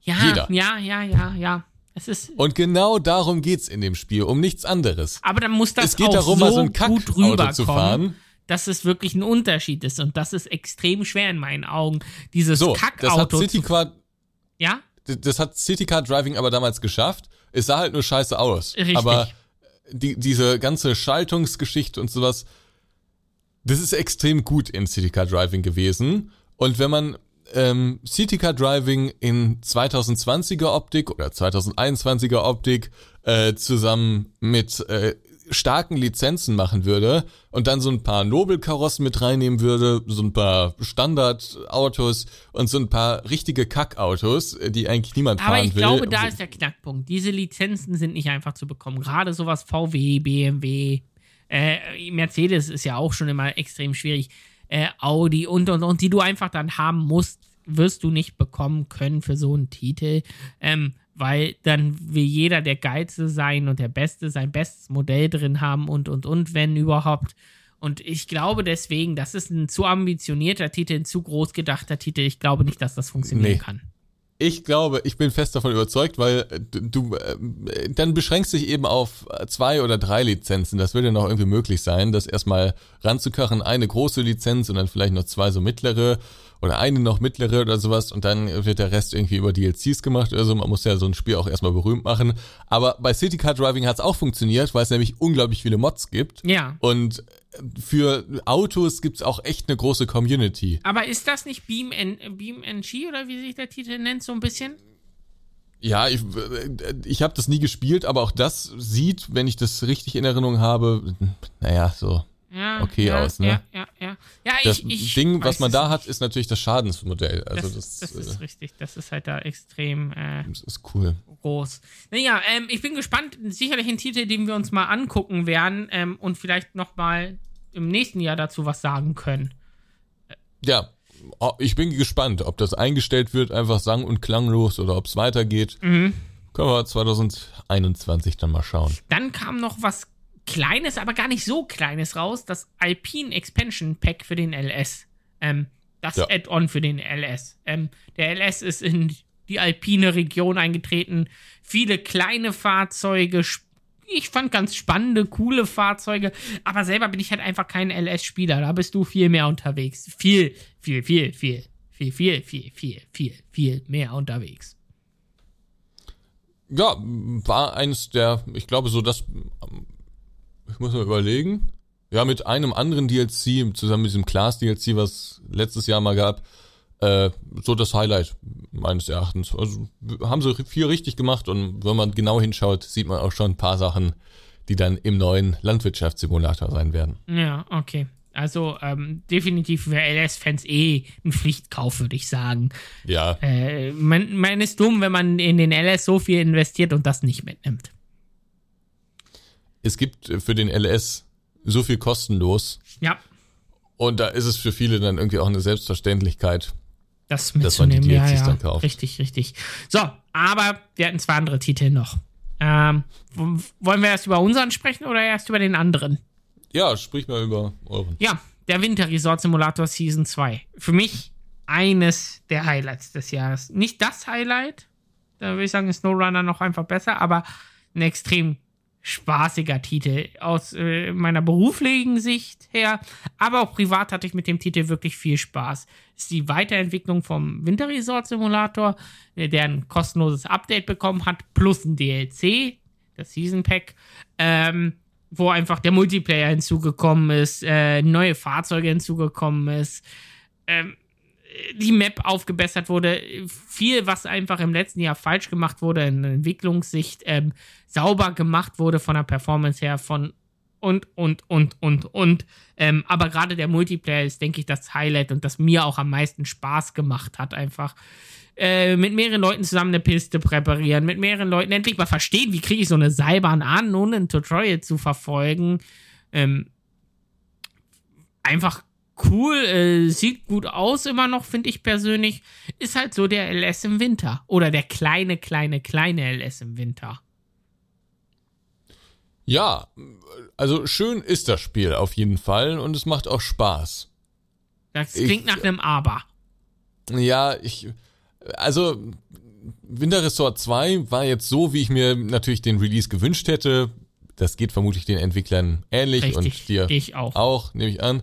Ja, Jeder. ja, ja, ja, ja. Es ist, Und genau darum geht's in dem Spiel, um nichts anderes. aber dann muss das es geht auch darum, so mal so ein gut Kackauto rüberkommen, zu fahren. dass es wirklich ein Unterschied ist. Und das ist extrem schwer in meinen Augen. Dieses So, das hat Kackauto City zu, Car, ja, das hat City Car Driving aber damals geschafft. Es sah halt nur scheiße aus. Richtig. Aber die, diese ganze Schaltungsgeschichte und sowas, das ist extrem gut in City Car Driving gewesen. Und wenn man ähm, City Car Driving in 2020er Optik oder 2021er Optik äh, zusammen mit äh, starken Lizenzen machen würde und dann so ein paar Nobelkarossen mit reinnehmen würde, so ein paar Standardautos und so ein paar richtige Kackautos, äh, die eigentlich niemand aber fahren ich will. glaube, da ist der Knackpunkt. Diese Lizenzen sind nicht einfach zu bekommen. Gerade sowas VW, BMW, äh, Mercedes ist ja auch schon immer extrem schwierig. Äh, Audi und und und, die du einfach dann haben musst, wirst du nicht bekommen können für so einen Titel. Ähm, weil dann will jeder der Geilste sein und der Beste sein bestes Modell drin haben und und und, wenn überhaupt. Und ich glaube deswegen, das ist ein zu ambitionierter Titel, ein zu groß gedachter Titel. Ich glaube nicht, dass das funktionieren Nee. kann. Ich glaube, ich bin fest davon überzeugt, weil äh, du, äh, dann beschränkst dich eben auf zwei oder drei Lizenzen. Das würde noch irgendwie möglich sein, das erstmal ranzukachen, eine große Lizenz und dann vielleicht noch zwei so mittlere oder eine noch mittlere oder sowas und dann wird der Rest irgendwie über DLCs gemacht oder so. Man muss ja so ein Spiel auch erstmal berühmt machen. Aber bei City Car Driving hat es auch funktioniert, weil es nämlich unglaublich viele Mods gibt. Ja. Und für Autos gibt's auch echt eine große Community. Aber ist das nicht Beam, N Beam NG oder wie sich der Titel nennt, so ein bisschen? Ja, ich, ich habe das nie gespielt, aber auch das sieht, wenn ich das richtig in Erinnerung habe, naja, so. Ja, Okay ja, aus, ne? Ja, ja, ja. Das ich, ich Ding, was man da hat, ist natürlich das Schadensmodell. Also das, das, das, ist äh, richtig. Das ist halt da extrem äh, das ist cool. groß. Naja, ähm, ich bin gespannt. Sicherlich ein Titel, den wir uns mal angucken werden ähm, und vielleicht noch mal im nächsten Jahr dazu was sagen können. Ja, ich bin gespannt, ob das eingestellt wird, einfach sang- und klanglos oder ob es weitergeht. Mhm. Können wir 2021 dann mal schauen. Dann kam noch was Kleines, aber gar nicht so Kleines raus. Das Alpine Expansion Pack für den LS. Ähm, das Ja. Add-on für den LS. Ähm, der LS ist in die alpine Region eingetreten. Viele kleine Fahrzeuge. Ich fand ganz spannende, coole Fahrzeuge. Aber selber bin ich halt einfach kein LS-Spieler. Da bist du viel mehr unterwegs. Viel, viel, viel, viel, viel, viel, viel, viel, viel, viel mehr unterwegs. Ja, war eines der, ich glaube so, das, ich muss mal überlegen. Ja, mit einem anderen DLC, zusammen mit diesem Class DLC, was letztes Jahr mal gab, äh, so das Highlight meines Erachtens. Also haben sie viel richtig gemacht und wenn man genau hinschaut, sieht man auch schon ein paar Sachen, die dann im neuen Landwirtschaftssimulator sein werden. Ja, okay. Also ähm, definitiv für LS-Fans eh ein Pflichtkauf, würde ich sagen. Ja, Äh, man, man ist dumm, wenn man in den LS so viel investiert und das nicht mitnimmt. Es gibt für den LS so viel kostenlos Ja, und da ist es für viele dann irgendwie auch eine Selbstverständlichkeit. das Dass man die mitzunehmen. ja, DLCs ja. dann kauft. Richtig, richtig. So, aber wir hatten zwei andere Titel noch. Ähm, wollen wir erst über unseren sprechen oder erst über den anderen? Ja, sprich mal über euren. Ja, der Winter Resort Simulator Season 2. Für mich eines der Highlights des Jahres. Nicht das Highlight, da würde ich sagen, ist SnowRunner noch einfach besser, aber ein extrem spaßiger Titel aus äh, meiner beruflichen Sicht her, aber auch privat hatte ich mit dem Titel wirklich viel Spaß. Ist die Weiterentwicklung vom Winter Resort Simulator, äh, der ein kostenloses Update bekommen hat, plus ein DLC, das Season Pack, ähm, wo einfach der Multiplayer hinzugekommen ist, äh, neue Fahrzeuge hinzugekommen ist, ähm, die Map aufgebessert wurde, viel, was einfach im letzten Jahr falsch gemacht wurde in Entwicklungssicht, ähm, sauber gemacht wurde von der Performance her, von und, und, und, und, und. Ähm, aber gerade der Multiplayer ist, denke ich, das Highlight und das mir auch am meisten Spaß gemacht hat, einfach. Äh, mit mehreren Leuten zusammen eine Piste präparieren, mit mehreren Leuten endlich mal verstehen, wie kriege ich so eine Seilbahn an, ohne ein Tutorial zu verfolgen. Ähm, einfach cool, äh, sieht gut aus immer noch, finde ich persönlich. Ist halt so der LS im Winter. Oder der kleine, kleine, kleine LS im Winter. Ja, also schön ist das Spiel auf jeden Fall und es macht auch Spaß. Das klingt ich, nach einem Aber. Ja, ich, also Winter Resort 2 war jetzt so, wie ich mir natürlich den Release gewünscht hätte. Das geht vermutlich den Entwicklern ähnlich Richtig, und dir ich auch. auch, nehme ich an.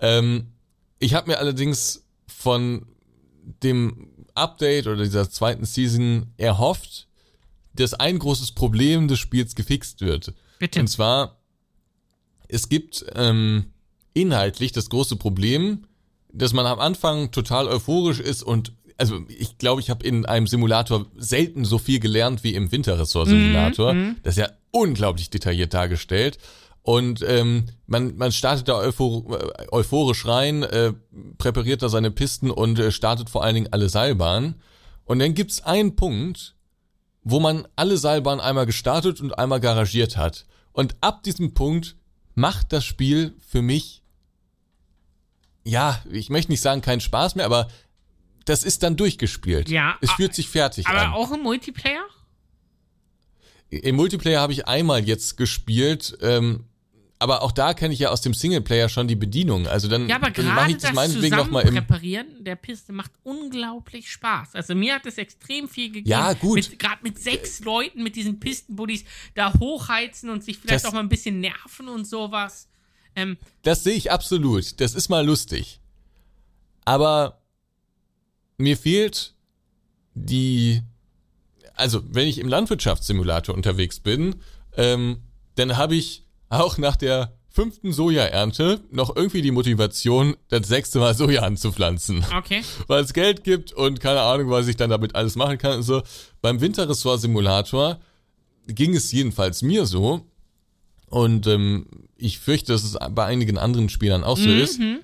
Ähm, ich habe mir allerdings von dem Update oder dieser zweiten Season erhofft, dass ein großes Problem des Spiels gefixt wird. Bitte. Und zwar, es gibt ähm, inhaltlich das große Problem, dass man am Anfang total euphorisch ist und also ich glaube, ich habe in einem Simulator selten so viel gelernt wie im Winterressort-Simulator. Mhm, das ist ja unglaublich detailliert dargestellt. Und ähm, man, man startet da euphor euphorisch rein, äh, präpariert da seine Pisten und äh, startet vor allen Dingen alle Seilbahnen. Und dann gibt's einen Punkt, wo man alle Seilbahnen einmal gestartet und einmal garagiert hat. Und ab diesem Punkt macht das Spiel für mich, ja, ich möchte nicht sagen keinen Spaß mehr, aber das ist dann durchgespielt. Ja. Es fühlt sich fertig aber an. Aber auch im Multiplayer? Im Multiplayer habe ich einmal jetzt gespielt. Ähm, aber auch da kenne ich ja aus dem Singleplayer schon die Bedienung. Also dann, ja, aber dann mache ich das, das meinetwegen noch mal im Präparieren der Piste macht unglaublich Spaß. Also mir hat es extrem viel gegeben. Ja, gut. Gerade mit sechs Leuten mit diesen Pistenbuddies da hochheizen und sich vielleicht Das- auch mal ein bisschen nerven und sowas. Ähm, Das sehe ich absolut. Das ist mal lustig. Aber mir fehlt die, also wenn ich im Landwirtschaftssimulator unterwegs bin, ähm, dann habe ich auch nach der fünften Sojaernte noch irgendwie die Motivation, das sechste Mal Soja anzupflanzen. okay. Weil es Geld gibt und keine Ahnung, was ich dann damit alles machen kann und so. Beim Winterressort-Simulator ging es jedenfalls mir so. Und ähm, ich fürchte, dass es bei einigen anderen Spielern auch so ist, Mhm.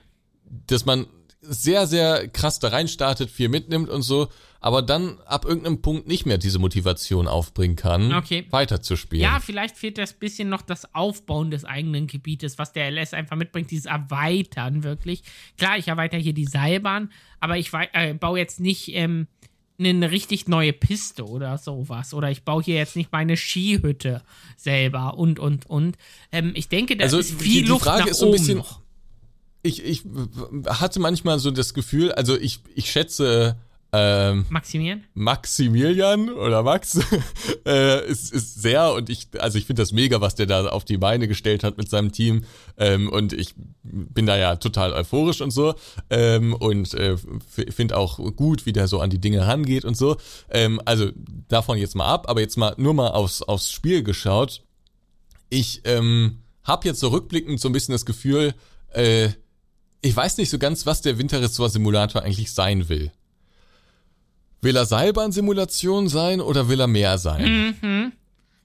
dass man sehr, sehr krass da reinstartet, viel mitnimmt und so, aber dann ab irgendeinem Punkt nicht mehr diese Motivation aufbringen kann, Okay. weiterzuspielen. Ja, vielleicht fehlt das bisschen noch das Aufbauen des eigenen Gebietes, was der LS einfach mitbringt, dieses Erweitern wirklich. Klar, ich erweitere hier die Seilbahn, aber ich äh, baue jetzt nicht ähm, eine richtig neue Piste oder sowas. Oder ich baue hier jetzt nicht meine Skihütte selber und, und, und. Ähm, ich denke, da Also, ist die- viel die Luft Frage nach ist so ein oben bisschen- noch. Ich, ich hatte manchmal so das Gefühl, also ich, ich schätze ähm, Maximieren? Maximilian oder Max äh, ist, ist sehr und ich, also ich finde das mega, was der da auf die Beine gestellt hat mit seinem Team ähm, und ich bin da ja total euphorisch und so ähm, und äh, finde auch gut, wie der so an die Dinge rangeht und so. Ähm, also davon jetzt mal ab, aber jetzt mal nur mal aufs, aufs Spiel geschaut. Ich ähm, habe jetzt so rückblickend so ein bisschen das Gefühl, äh, ich weiß nicht so ganz, was der Winterressort-Simulator eigentlich sein will. Will er Seilbahnsimulation sein oder will er mehr sein? Mhm.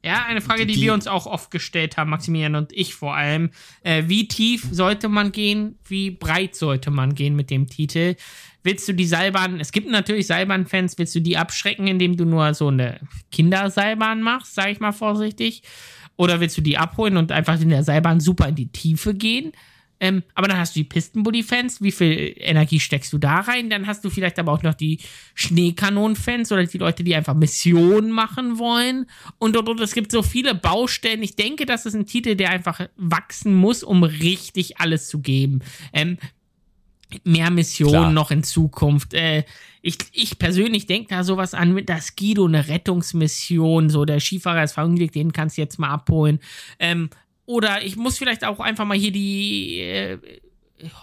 Ja, eine Frage, die, Die- wir uns auch oft gestellt haben, Maximilian und ich vor allem. Äh, wie tief sollte man gehen? Wie breit sollte man gehen mit dem Titel? Willst du die Seilbahn, es gibt natürlich Seilbahnfans, willst du die abschrecken, indem du nur so eine Kinderseilbahn machst, sag ich mal vorsichtig? Oder willst du die abholen und einfach in der Seilbahn super in die Tiefe gehen? Ähm, aber dann hast du die Pistenbully-Fans. Wie viel Energie steckst du da rein? Dann hast du vielleicht aber auch noch die Schneekanonen-Fans oder die Leute, die einfach Missionen machen wollen. Und, und, und es gibt so viele Baustellen. Ich denke, das ist ein Titel, der einfach wachsen muss, um richtig alles zu geben. Ähm, mehr Missionen Klar. noch in Zukunft. Äh, ich, ich persönlich denke da sowas an mit das Guido, eine Rettungsmission, so der Skifahrer ist verunglückt, den kannst du jetzt mal abholen. Ähm, oder ich muss vielleicht auch einfach mal hier die äh,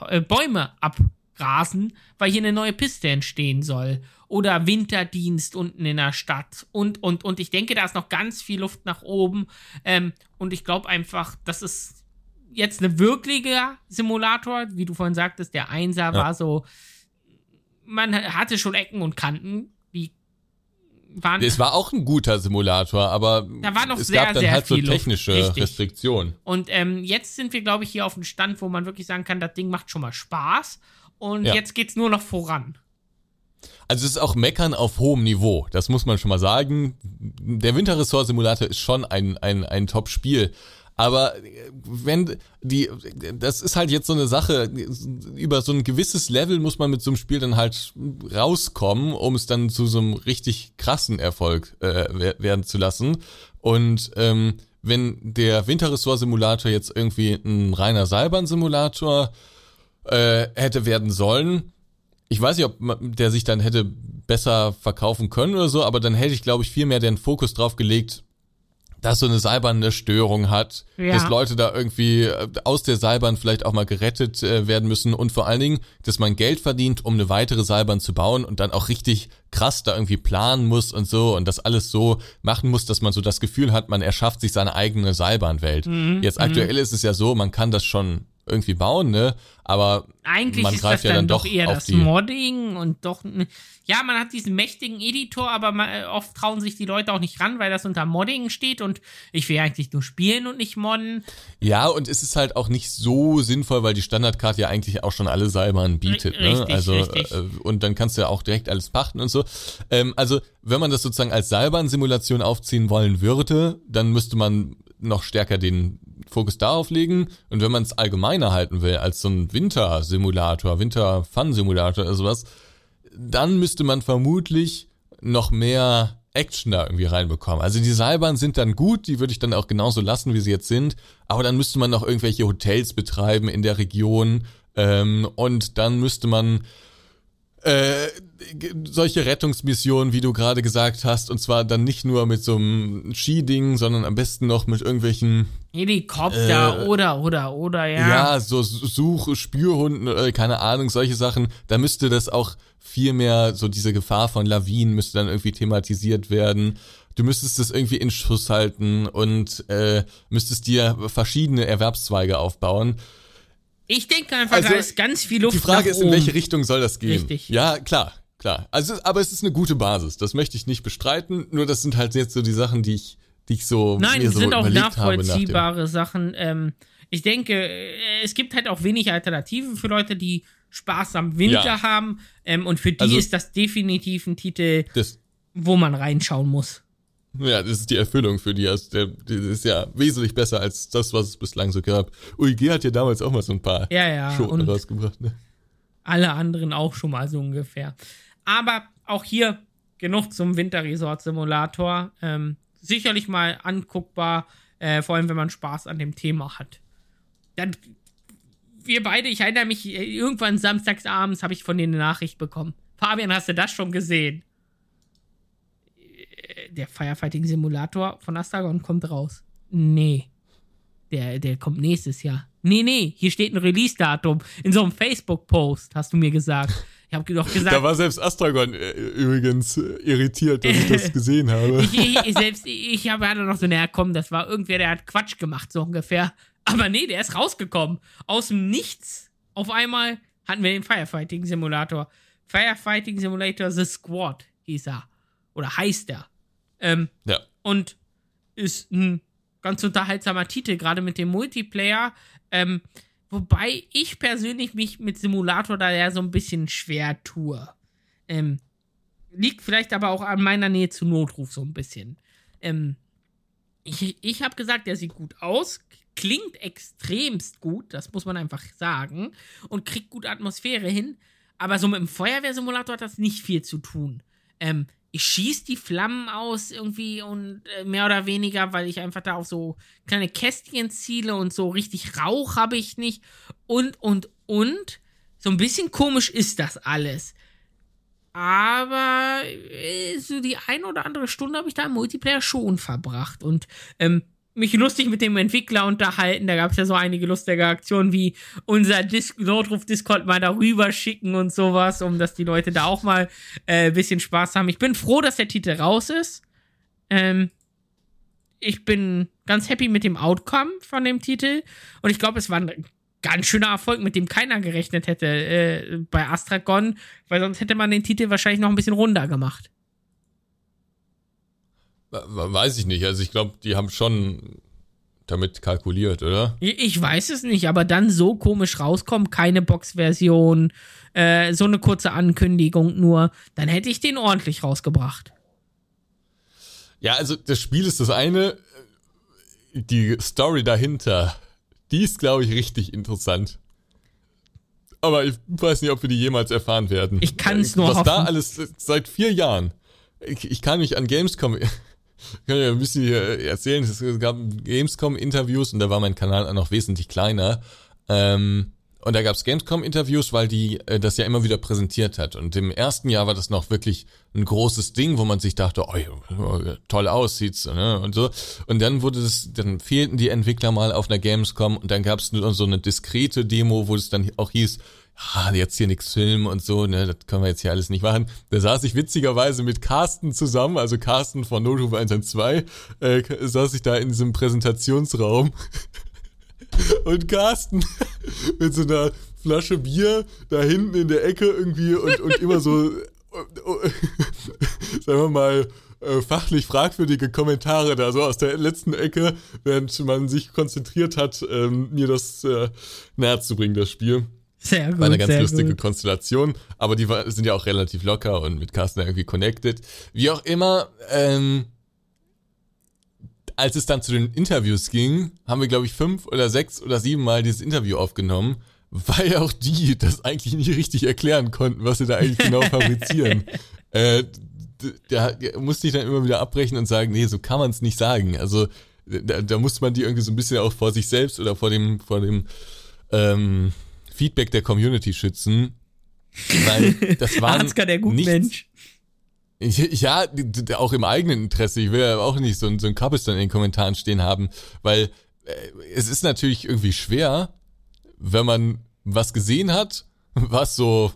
äh, Bäume abrasen, weil hier eine neue Piste entstehen soll. Oder Winterdienst unten in der Stadt. Und, und, und ich denke, da ist noch ganz viel Luft nach oben. Ähm, und ich glaube einfach, das ist jetzt ein wirklicher Simulator, wie du vorhin sagtest, der Einser war so, man hatte schon Ecken und Kanten, waren Es war auch ein guter Simulator, aber Da war noch es sehr, gab dann sehr halt so viel Luft. technische Richtig. Restriktionen. Und ähm, jetzt sind wir, glaube ich, hier auf einem Stand, wo man wirklich sagen kann, das Ding macht schon mal Spaß. Und Ja. jetzt geht's nur noch voran. Also es ist auch Meckern auf hohem Niveau, das muss man schon mal sagen. Der Winterressort Simulator ist schon ein, ein, ein Top-Spiel. Aber äh, wenn die, das ist halt jetzt so eine Sache, über so ein gewisses Level muss man mit so einem Spiel dann halt rauskommen, um es dann zu so einem richtig krassen Erfolg äh, wer- werden zu lassen. Und ähm, wenn der Winterressort Simulator jetzt irgendwie ein reiner Seilbahn-Simulator äh, hätte werden sollen. Ich weiß nicht, ob der sich dann hätte besser verkaufen können oder so, aber dann hätte ich, glaube ich, viel mehr den Fokus drauf gelegt, dass so eine Seilbahn eine Störung hat, ja. dass Leute da irgendwie äh, aus der Seilbahn vielleicht auch mal gerettet äh, werden müssen und vor allen Dingen, dass man Geld verdient, um eine weitere Seilbahn zu bauen und dann auch richtig krass da irgendwie planen muss und so und das alles so machen muss, dass man so das Gefühl hat, man erschafft sich seine eigene Seilbahnwelt. Mhm. Jetzt aktuell mhm. ist es ja so, man kann das schon irgendwie bauen, ne? Aber eigentlich man ist das ja dann, doch eher das Modding und doch ja, man hat diesen mächtigen Editor, aber man, äh, oft trauen sich die Leute auch nicht ran, weil das unter Modding steht und ich will eigentlich nur spielen und nicht modden. Ja, und es ist halt auch nicht so sinnvoll, weil die Standardkarte ja eigentlich auch schon alle Seilbahnen bietet, ne? richtig, ne? Also richtig. Äh, und dann kannst du ja auch direkt alles pachten und so. Ähm, also, wenn man das sozusagen als Seilbahnsimulation aufziehen wollen würde, dann müsste man noch stärker den Fokus darauf legen. Und wenn man es allgemeiner halten will, als so ein Wintersimulator, Winter-Fun-Simulator oder sowas, dann müsste man vermutlich noch mehr Action da irgendwie reinbekommen. Also die Seilbahnen sind dann gut, die würde ich dann auch genauso lassen, wie sie jetzt sind. Aber dann müsste man noch irgendwelche Hotels betreiben in der Region. Ähm, und dann müsste man äh, solche Rettungsmissionen, wie du gerade gesagt hast, und zwar dann nicht nur mit so einem Skiding, sondern am besten noch mit irgendwelchen Helikopter äh, oder oder oder ja. Ja, so Suche, Spürhunden, äh, keine Ahnung, solche Sachen. Da müsste das auch viel mehr so diese Gefahr von Lawinen müsste dann irgendwie thematisiert werden. Du müsstest das irgendwie in Schuss halten und äh, müsstest dir verschiedene Erwerbszweige aufbauen. Ich denke einfach, also, da ist ganz viel Luft. Die Frage ist, in welche Richtung soll das gehen? Richtig. Ja, klar, klar. Also, aber es ist eine gute Basis. Das möchte ich nicht bestreiten. Nur das sind halt jetzt so die Sachen, die ich, die ich so Nein, mir so sind auch nachvollziehbare Sachen. Ähm, ich denke, äh, es gibt halt auch wenig Alternativen für Leute, die Spaß am Winter ja. haben. Ähm, und für die also, ist das definitiv ein Titel, das, wo man reinschauen muss. Ja, das ist die Erfüllung für die. Also der, das ist ja wesentlich besser als das, was es bislang so gab. UIG hat ja damals auch mal so ein paar ja, ja, Schoten rausgebracht. Ne? Alle anderen auch schon mal so ungefähr. Aber auch hier genug zum Winterresort-Simulator. Ähm, sicherlich mal anguckbar, äh, vor allem wenn man Spaß an dem Thema hat. Dann, wir beide, ich erinnere mich, äh, irgendwann samstagsabends habe ich von denen eine Nachricht bekommen. Fabian, hast du das schon gesehen? der Firefighting Simulator von Astragon kommt raus. Nee. Der, der kommt nächstes Jahr. Nee, nee, hier steht ein Release-Datum. In so einem Facebook-Post, hast du mir gesagt. Ich habe doch gesagt. Da war selbst Astragon äh, übrigens äh, irritiert, dass ich das gesehen habe. ich, ich, selbst ich habe hatte noch so, naja, komm, das war irgendwer, der hat Quatsch gemacht, so ungefähr. Aber nee, der ist rausgekommen. Aus dem Nichts. Auf einmal hatten wir den Firefighting Simulator. Firefighting Simulator The Squad hieß er. Oder heißt er. Ähm, ja. Und ist ein ganz unterhaltsamer Titel, gerade mit dem Multiplayer. Ähm, wobei ich persönlich mich mit Simulator da ja so ein bisschen schwer tue. Ähm, liegt vielleicht aber auch an meiner Nähe zu Notruf so ein bisschen. Ähm, ich ich habe gesagt, der sieht gut aus, klingt extremst gut, das muss man einfach sagen, und kriegt gut Atmosphäre hin. Aber so mit dem Feuerwehrsimulator hat das nicht viel zu tun. Ähm, ich schieße die Flammen aus irgendwie und äh, mehr oder weniger, weil ich einfach da auf so kleine Kästchen ziele und so richtig Rauch habe ich nicht und und und so ein bisschen komisch ist das alles. Aber äh, so die ein oder andere Stunde habe ich da im Multiplayer schon verbracht und ähm, mich lustig mit dem Entwickler unterhalten. Da gab es ja so einige lustige Aktionen wie unser Dis Notruf-Discord mal darüber schicken und sowas, um dass die Leute da auch mal äh, ein bisschen Spaß haben. Ich bin froh, dass der Titel raus ist. Ähm, ich bin ganz happy mit dem Outcome von dem Titel. Und ich glaube, es war ein ganz schöner Erfolg, mit dem keiner gerechnet hätte äh, bei Astragon, weil sonst hätte man den Titel wahrscheinlich noch ein bisschen runder gemacht. Weiß ich nicht. Also ich glaube, die haben schon damit kalkuliert, oder? Ich weiß es nicht, aber dann so komisch rauskommen, keine Box-Version, äh, so eine kurze Ankündigung nur, dann hätte ich den ordentlich rausgebracht. Ja, also das Spiel ist das eine, die Story dahinter, die ist, glaube ich, richtig interessant. Aber ich weiß nicht, ob wir die jemals erfahren werden. Ich kann es nur Was hoffen. da alles seit vier Jahren. Ich, ich kann mich an Gamescom ich kann ja ein bisschen hier erzählen. Es gab Gamescom-Interviews und da war mein Kanal noch wesentlich kleiner. Ähm, und da gab's Gamescom-Interviews, weil die äh, das ja immer wieder präsentiert hat. Und im ersten Jahr war das noch wirklich ein großes Ding, wo man sich dachte, oh, toll aussieht's, ne? Und so. Und dann wurde es, dann fehlten die Entwickler mal auf einer Gamescom und dann gab's nur so eine diskrete Demo, wo es dann auch hieß, ah, jetzt hier nix filmen und so, ne, das können wir jetzt hier alles nicht machen. Da saß ich witzigerweise mit Carsten zusammen, also Carsten von Notruf 112, äh, saß ich da in diesem Präsentationsraum und Carsten mit so einer Flasche Bier da hinten in der Ecke irgendwie und, und immer so, sagen wir mal, äh, fachlich fragwürdige Kommentare da so aus der letzten Ecke, während man sich konzentriert hat, ähm, mir das äh, bringen, das Spiel. Sehr gut. War eine ganz lustige gut. Konstellation, aber die sind ja auch relativ locker und mit Carsten irgendwie connected. Wie auch immer, ähm, als es dann zu den Interviews ging, haben wir, glaube ich, fünf oder sechs oder sieben Mal dieses Interview aufgenommen, weil auch die das eigentlich nicht richtig erklären konnten, was sie da eigentlich genau fabrizieren. äh, da, da musste ich dann immer wieder abbrechen und sagen, nee, so kann man es nicht sagen. Also da, da musste man die irgendwie so ein bisschen auch vor sich selbst oder vor dem, vor dem ähm, Feedback der Community schützen. Weil das war Ansgar, der gute Mensch. ja, auch im eigenen Interesse. Ich will ja auch nicht so, so ein Kappes dann in den Kommentaren stehen haben, weil äh, es ist natürlich irgendwie schwer, wenn man was gesehen hat, was so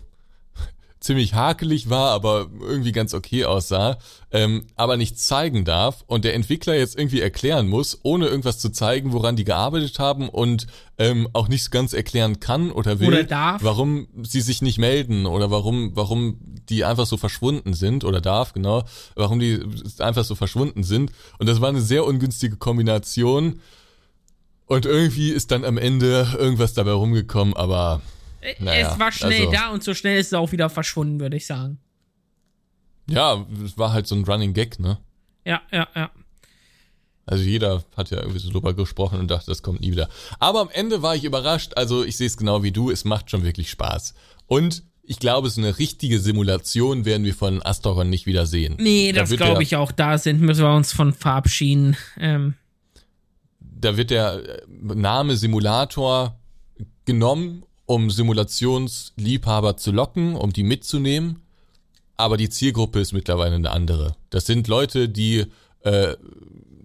ziemlich hakelig war, aber irgendwie ganz okay aussah, ähm, aber nicht zeigen darf und der Entwickler jetzt irgendwie erklären muss, ohne irgendwas zu zeigen, woran die gearbeitet haben und ähm, auch nicht so ganz erklären kann oder will, Oder warum sie sich nicht melden oder warum, warum die einfach so verschwunden sind oder darf, genau, warum die einfach so verschwunden sind. Und das war eine sehr ungünstige Kombination. Und irgendwie ist dann am Ende irgendwas dabei rumgekommen, aber naja, es war schnell also- da und so schnell ist es auch wieder verschwunden, würde ich sagen. ja, es war halt so ein Running Gag, ne? Ja, ja, ja. Also jeder hat ja irgendwie so drüber gesprochen und dachte, das kommt nie wieder. Aber am Ende war ich überrascht, also ich sehe es genau wie du, es macht schon wirklich Spaß. Und ich glaube, so eine richtige Simulation werden wir von Astoron nicht wieder sehen. Nee, Da das glaube ich auch. Da sind, müssen wir uns von verabschieden. Ähm, Da wird der äh, Name Simulator genommen, um Simulationsliebhaber zu locken, um die mitzunehmen. Aber die Zielgruppe ist mittlerweile eine andere. Das sind Leute, die äh,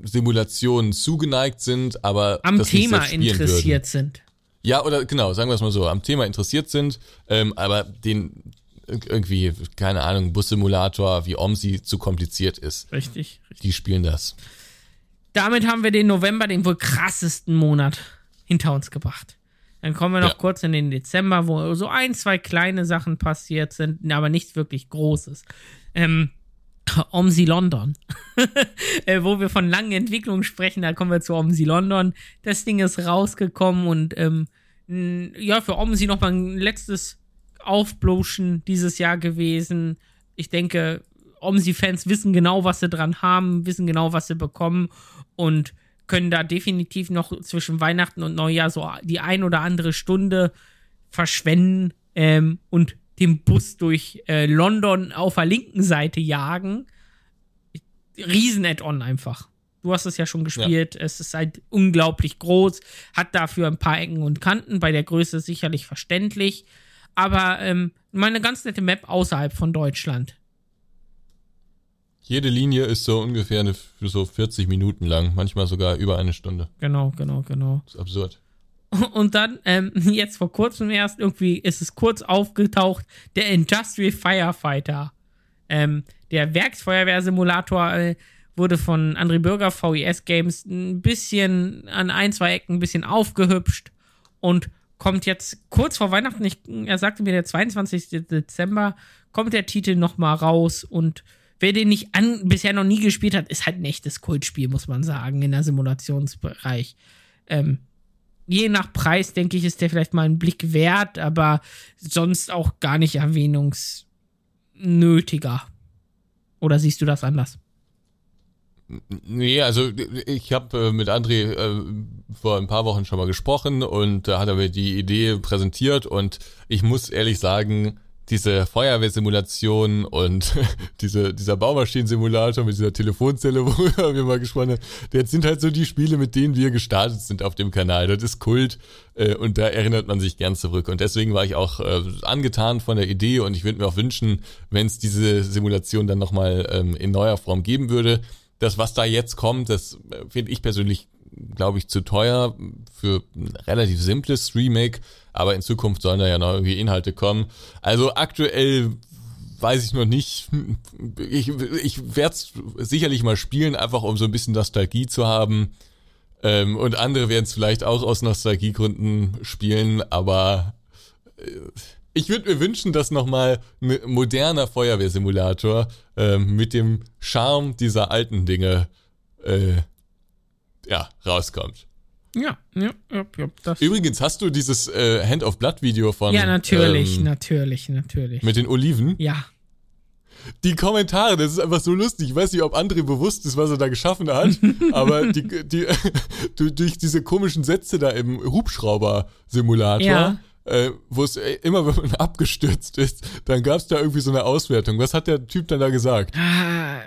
Simulationen zugeneigt sind, aber am Thema interessiert Würden. sind. Ja, oder genau, sagen wir es mal so, am Thema interessiert sind, ähm, aber den irgendwie, keine Ahnung, Bussimulator wie OMSI zu kompliziert ist. Richtig, richtig. Die spielen das. Damit haben wir den November, den wohl krassesten Monat, hinter uns gebracht. Dann kommen wir noch Ja. kurz in den Dezember, wo so ein, zwei kleine Sachen passiert sind, aber nichts wirklich Großes. Ähm, OMSI London. äh, wo wir von langen Entwicklungen sprechen, da kommen wir zu OMSI London. Das Ding ist rausgekommen und ähm, ja, für OMSI nochmal ein letztes Aufbloschen dieses Jahr gewesen. Ich denke, OMSI-Fans wissen genau, was sie dran haben, wissen genau, was sie bekommen und können da definitiv noch zwischen Weihnachten und Neujahr so die ein oder andere Stunde verschwenden ähm, und den Bus durch äh, London auf der linken Seite jagen. Riesen-Add-on einfach. Du hast es ja schon gespielt. Es ist halt unglaublich groß, hat dafür ein paar Ecken und Kanten, bei der Größe sicherlich verständlich. Aber ähm, mal eine ganz nette Map außerhalb von Deutschland. Jede Linie ist so ungefähr eine, so 40 Minuten lang, manchmal sogar über eine Stunde. Genau, genau, genau. Das ist absurd. Und dann, ähm, jetzt vor kurzem erst, irgendwie ist es kurz aufgetaucht, der Industrial Firefighter. Ähm, der Werksfeuerwehrsimulator äh, wurde von André Bürger VES Games ein bisschen an ein, zwei Ecken ein bisschen aufgehübscht und kommt jetzt kurz vor Weihnachten, ich, er sagte mir der 22. Dezember, kommt der Titel nochmal raus und wer den nicht an, bisher noch nie gespielt hat, ist halt ein echtes Kultspiel, muss man sagen, in der Simulationsbereich. Ähm, je nach Preis, denke ich, ist der vielleicht mal einen Blick wert, aber sonst auch gar nicht erwähnungsnötiger. Oder siehst du das anders? Nee, also ich habe äh, mit André äh, vor ein paar Wochen schon mal gesprochen und da hat er mir die Idee präsentiert und ich muss ehrlich sagen, diese Feuerwehrsimulation und diese, dieser Baumaschinensimulator mit dieser Telefonzelle, worüber wir mal gesprochen haben, das sind halt so die Spiele, mit denen wir gestartet sind auf dem Kanal. Das ist Kult äh, und da erinnert man sich gern zurück. Und deswegen war ich auch äh, angetan von der Idee und ich würde mir auch wünschen, wenn es diese Simulation dann nochmal ähm, in neuer Form geben würde. Das, was da jetzt kommt, das äh, finde ich persönlich, glaube ich, zu teuer für ein relativ simples Remake aber in Zukunft sollen da ja noch irgendwie Inhalte kommen. Also aktuell weiß ich noch nicht. Ich, ich werde es sicherlich mal spielen, einfach um so ein bisschen Nostalgie zu haben. Ähm, und andere werden es vielleicht auch aus Nostalgiegründen spielen, aber äh, ich würde mir wünschen, dass nochmal ein moderner Feuerwehrsimulator äh, mit dem Charme dieser alten Dinge äh, ja, rauskommt. Ja, ja, ja, ja. Das. Übrigens, hast du dieses äh, Hand of Blood Video von. Ja, natürlich, ähm, natürlich, natürlich. Mit den Oliven? Ja. Die Kommentare, das ist einfach so lustig. Ich weiß nicht, ob André bewusst ist, was er da geschaffen hat, aber die, die, durch diese komischen Sätze da im Hubschrauber-Simulator. Ja. Äh, wo es äh, immer, wenn man abgestürzt ist, dann gab es da irgendwie so eine Auswertung. Was hat der Typ dann da gesagt? Ah,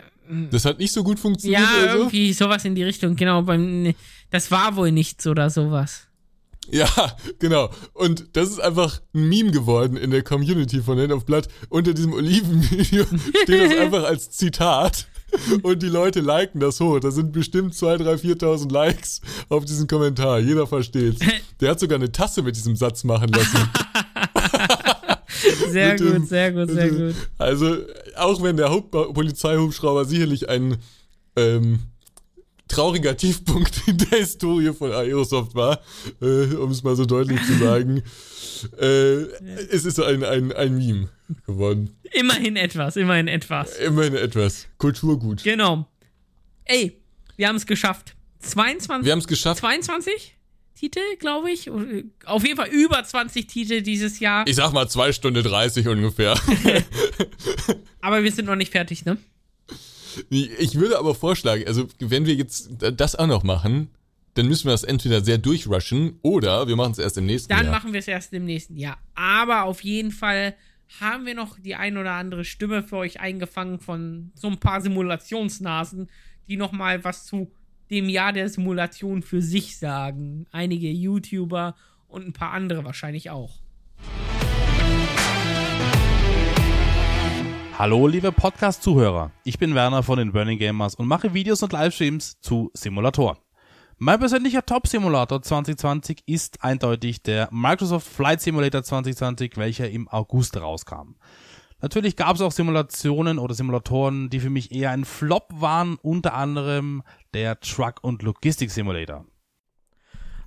das hat nicht so gut funktioniert. Ja, oder so? irgendwie sowas in die Richtung, genau. Beim, das war wohl nichts oder sowas. Ja, genau. Und das ist einfach ein Meme geworden in der Community von Hand of Blood. Unter diesem Olivenvideo steht das einfach als Zitat. Und die Leute liken das hoch. Da sind bestimmt 2, 3, 4.000 Likes auf diesen Kommentar. Jeder versteht's. Der hat sogar eine Tasse mit diesem Satz machen lassen. sehr gut, dem, sehr gut, sehr gut. Also, auch wenn der Polizeihubschrauber sicherlich ein ähm, trauriger Tiefpunkt in der Historie von Aerosoft war, äh, um es mal so deutlich zu sagen. Äh, es ist ein, ein, ein Meme geworden. Immerhin etwas, immerhin etwas. Immerhin etwas. Kulturgut. Genau. Ey, wir haben es geschafft. 22. Wir haben es geschafft. 22? Titel, glaube ich. Auf jeden Fall über 20 Titel dieses Jahr. Ich sag mal 2 Stunden 30 ungefähr. Aber wir sind noch nicht fertig, ne? Ich würde aber vorschlagen, also wenn wir jetzt das auch noch machen, dann müssen wir das entweder sehr durchrushen oder wir machen es erst im nächsten dann Jahr. Dann machen wir es erst im nächsten Jahr. Aber auf jeden Fall haben wir noch die ein oder andere Stimme für euch eingefangen von so ein paar Simulationsnasen, die nochmal was zu dem Jahr der Simulation für sich sagen. Einige YouTuber und ein paar andere wahrscheinlich auch. Hallo liebe Podcast-Zuhörer, ich bin Werner von den Burning Gamers und mache Videos und Livestreams zu Simulatoren. Mein persönlicher Top-Simulator 2020 ist eindeutig der Microsoft Flight Simulator 2020, welcher im August rauskam. Natürlich gab es auch Simulationen oder Simulatoren, die für mich eher ein Flop waren, unter anderem der Truck- und Logistik-Simulator.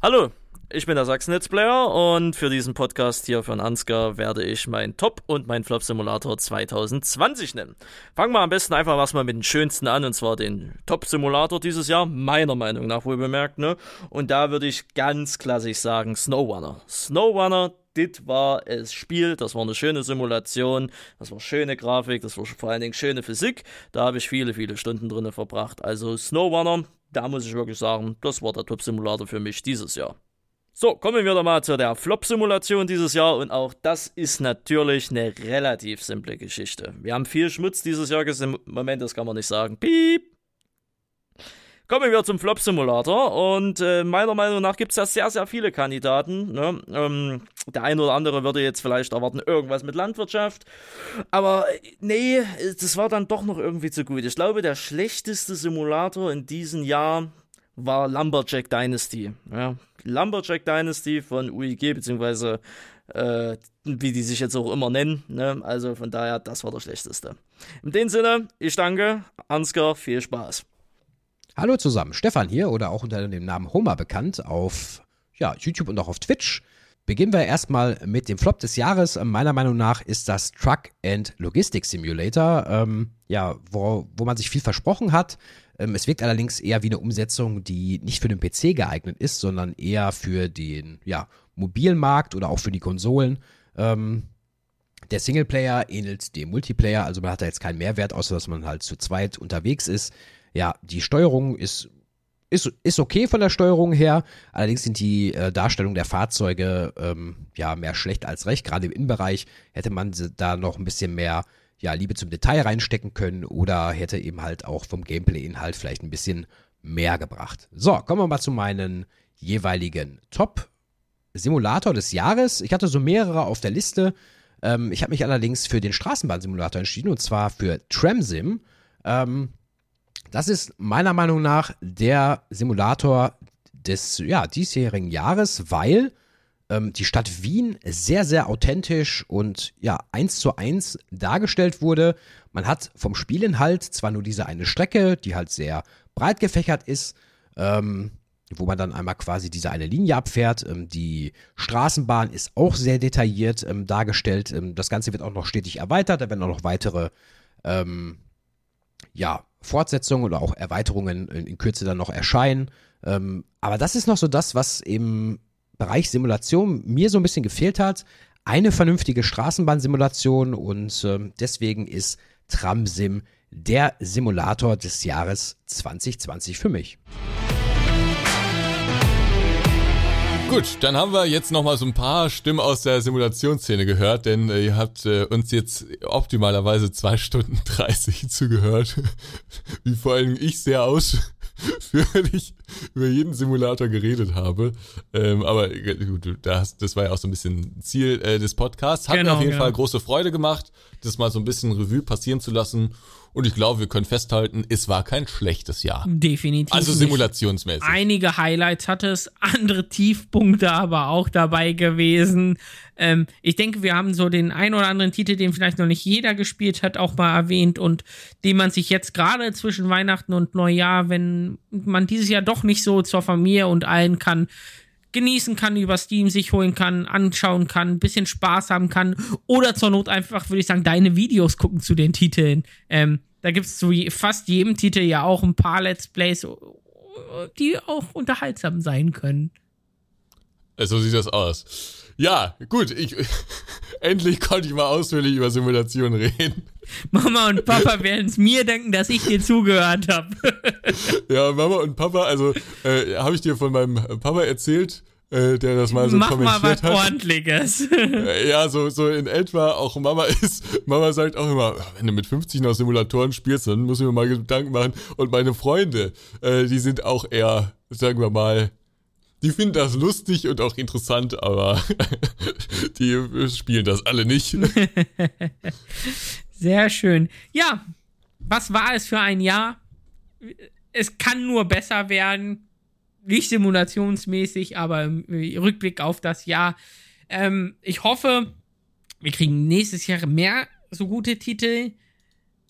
Hallo, ich bin der Sachsen-Netzplayer und für diesen Podcast hier von Ansgar werde ich meinen Top- und meinen Flop-Simulator 2020 nennen. Fangen wir am besten einfach erstmal mit den schönsten an, und zwar den Top-Simulator dieses Jahr, meiner Meinung nach wohl bemerkt, ne? Und da würde ich ganz klassisch sagen Snowrunner. Snowrunner, das war das Spiel, das war eine schöne Simulation, das war schöne Grafik, das war vor allen Dingen schöne Physik. Da habe ich viele, viele Stunden drin verbracht. Also Snowrunner, da muss ich wirklich sagen, das war der Top-Simulator für mich dieses Jahr. So, kommen wir doch mal zu der Flop-Simulation dieses Jahr und auch das ist natürlich eine relativ simple Geschichte. Wir haben viel Schmutz dieses Jahr gesehen. Moment, das kann man nicht sagen. Piep! Kommen wir zum Flop-Simulator und äh, meiner Meinung nach gibt es ja sehr, sehr viele Kandidaten. Ne? Ähm, der eine oder andere würde jetzt vielleicht erwarten, irgendwas mit Landwirtschaft. Aber nee, das war dann doch noch irgendwie zu gut. Ich glaube, der schlechteste Simulator in diesem Jahr war Lumberjack Dynasty. Ja, Lumberjack Dynasty von UIG, beziehungsweise äh, wie die sich jetzt auch immer nennen. Ne? Also von daher, das war der schlechteste. In dem Sinne, ich danke, Ansgar, viel Spaß. Hallo zusammen, Stefan hier oder auch unter dem Namen Homer bekannt auf ja, YouTube und auch auf Twitch. Beginnen wir erstmal mit dem Flop des Jahres. Meiner Meinung nach ist das Truck and Logistics Simulator, ähm, ja, wo, wo man sich viel versprochen hat, ähm, es wirkt allerdings eher wie eine Umsetzung, die nicht für den PC geeignet ist, sondern eher für den ja, mobilen Markt oder auch für die Konsolen. Ähm, der Singleplayer ähnelt dem Multiplayer, also man hat da jetzt keinen Mehrwert, außer dass man halt zu zweit unterwegs ist. Ja, die Steuerung ist ist, ist okay von der Steuerung her. Allerdings sind die äh, Darstellungen der Fahrzeuge ähm, ja mehr schlecht als recht. Gerade im Innenbereich hätte man da noch ein bisschen mehr ja, Liebe zum Detail reinstecken können oder hätte eben halt auch vom Gameplay-Inhalt vielleicht ein bisschen mehr gebracht. So, kommen wir mal zu meinen jeweiligen Top-Simulator des Jahres. Ich hatte so mehrere auf der Liste. Ähm, ich habe mich allerdings für den Straßenbahnsimulator entschieden und zwar für Tramsim. Ähm, das ist meiner Meinung nach der Simulator des ja, diesjährigen Jahres, weil ähm, die Stadt Wien sehr, sehr authentisch und ja, eins zu eins dargestellt wurde. Man hat vom Spielinhalt zwar nur diese eine Strecke, die halt sehr breit gefächert ist, ähm, wo man dann einmal quasi diese eine Linie abfährt. Ähm, die Straßenbahn ist auch sehr detailliert ähm, dargestellt. Ähm, das Ganze wird auch noch stetig erweitert. Da werden auch noch weitere ähm, ja, Fortsetzungen oder auch Erweiterungen in, in Kürze dann noch erscheinen. Ähm, aber das ist noch so das, was im Bereich Simulation mir so ein bisschen gefehlt hat. Eine vernünftige Straßenbahnsimulation und ähm, deswegen ist Tramsim der Simulator des Jahres 2020 für mich. Gut, dann haben wir jetzt nochmal so ein paar Stimmen aus der Simulationsszene gehört, denn äh, ihr habt äh, uns jetzt optimalerweise zwei Stunden 30 zugehört, wie vor allem ich sehr ausführlich über jeden Simulator geredet habe. Ähm, aber äh, gut, das, das war ja auch so ein bisschen Ziel äh, des Podcasts. Hat genau, mir auf jeden genau. Fall große Freude gemacht, das mal so ein bisschen Revue passieren zu lassen und ich glaube, wir können festhalten, es war kein schlechtes Jahr. Definitiv. Also simulationsmäßig. Nicht. Einige Highlights hatte es, andere Tiefpunkte aber auch dabei gewesen. Ähm, ich denke, wir haben so den ein oder anderen Titel, den vielleicht noch nicht jeder gespielt hat, auch mal erwähnt und den man sich jetzt gerade zwischen Weihnachten und Neujahr, wenn man dieses Jahr doch nicht so zur Familie und allen kann, genießen kann, über Steam sich holen kann, anschauen kann, ein bisschen Spaß haben kann oder zur Not einfach, würde ich sagen, deine Videos gucken zu den Titeln. Ähm, da gibt es zu fast jedem Titel ja auch ein paar Let's Plays, die auch unterhaltsam sein können. So sieht das aus. Ja, gut, ich, endlich konnte ich mal ausführlich über Simulationen reden. Mama und Papa werden es mir denken, dass ich dir zugehört habe. ja, Mama und Papa, also äh, habe ich dir von meinem Papa erzählt, äh, der das mal so Mach kommentiert mal was hat. Ordentliches. Äh, ja, so, so in etwa, auch Mama ist, Mama sagt auch immer, wenn du mit 50 noch Simulatoren spielst, dann muss ich mir mal Gedanken machen. Und meine Freunde, äh, die sind auch eher, sagen wir mal, die finden das lustig und auch interessant, aber die spielen das alle nicht. Sehr schön. Ja, was war es für ein Jahr? Es kann nur besser werden. Nicht simulationsmäßig, aber im Rückblick auf das Jahr. Ähm, ich hoffe, wir kriegen nächstes Jahr mehr so gute Titel.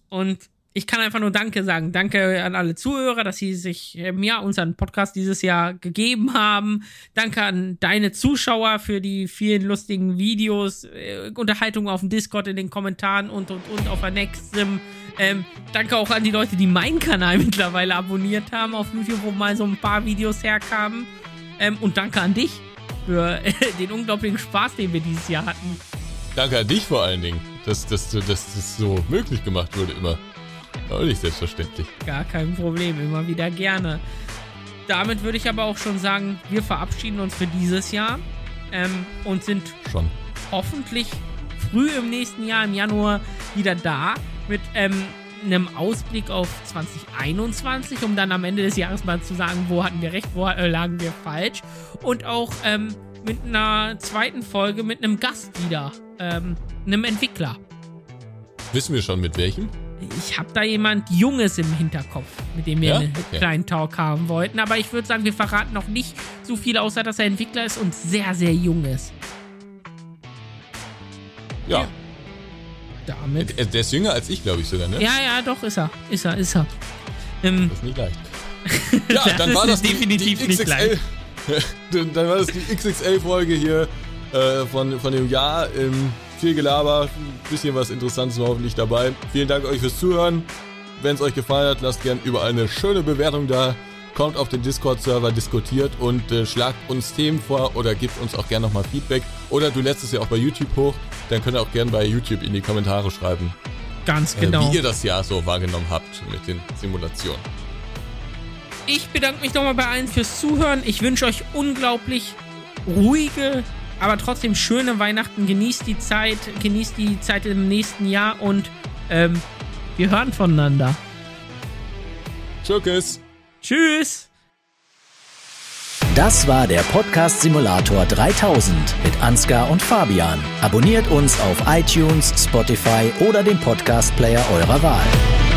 Und ich kann einfach nur Danke sagen. Danke an alle Zuhörer, dass sie sich ähm, ja unseren Podcast dieses Jahr gegeben haben. Danke an deine Zuschauer für die vielen lustigen Videos, äh, Unterhaltungen auf dem Discord, in den Kommentaren und und und auf der Nextsim. Ähm, danke auch an die Leute, die meinen Kanal mittlerweile abonniert haben auf YouTube, wo mal so ein paar Videos herkamen. Ähm, und danke an dich für äh, den unglaublichen Spaß, den wir dieses Jahr hatten. Danke an dich vor allen Dingen, dass, dass, dass, dass das so möglich gemacht wurde immer. Aber nicht selbstverständlich. Gar kein Problem, immer wieder gerne. Damit würde ich aber auch schon sagen, wir verabschieden uns für dieses Jahr ähm, und sind schon hoffentlich früh im nächsten Jahr, im Januar, wieder da mit ähm, einem Ausblick auf 2021, um dann am Ende des Jahres mal zu sagen, wo hatten wir recht, wo äh, lagen wir falsch. Und auch ähm, mit einer zweiten Folge mit einem Gast wieder, ähm, einem Entwickler. Wissen wir schon mit welchem? Ich habe da jemand Junges im Hinterkopf, mit dem wir ja? einen okay. kleinen Talk haben wollten. Aber ich würde sagen, wir verraten noch nicht so viel, außer dass er Entwickler ist und sehr, sehr jung ist. Ja. ja. Damit. Der, der ist jünger als ich, glaube ich sogar, ne? Ja, ja, doch, ist er. Ist er, ist er. Ähm, das ist nicht leicht. ja, dann war das definitiv die, die XXL. dann, war das die XXL-Folge hier äh, von, von dem Jahr. Ähm, viel Gelaber, ein bisschen was Interessantes hoffentlich dabei. Vielen Dank euch fürs Zuhören. Wenn es euch gefallen hat, lasst gerne überall eine schöne Bewertung da. Kommt auf den Discord-Server, diskutiert und äh, schlagt uns Themen vor oder gebt uns auch gerne nochmal Feedback. Oder du lässt es ja auch bei YouTube hoch, dann könnt ihr auch gerne bei YouTube in die Kommentare schreiben. Ganz genau. Äh, wie ihr das Jahr so wahrgenommen habt mit den Simulationen. ich bedanke mich nochmal bei allen fürs Zuhören. Ich wünsche euch unglaublich ruhige, aber trotzdem schöne Weihnachten. Genießt die Zeit, genießt die Zeit im nächsten Jahr und ähm, wir hören voneinander. Tschüss. Tschüss. Das war der Podcast Simulator 3000 mit Ansgar und Fabian. Abonniert uns auf iTunes, Spotify oder dem Podcast Player eurer Wahl.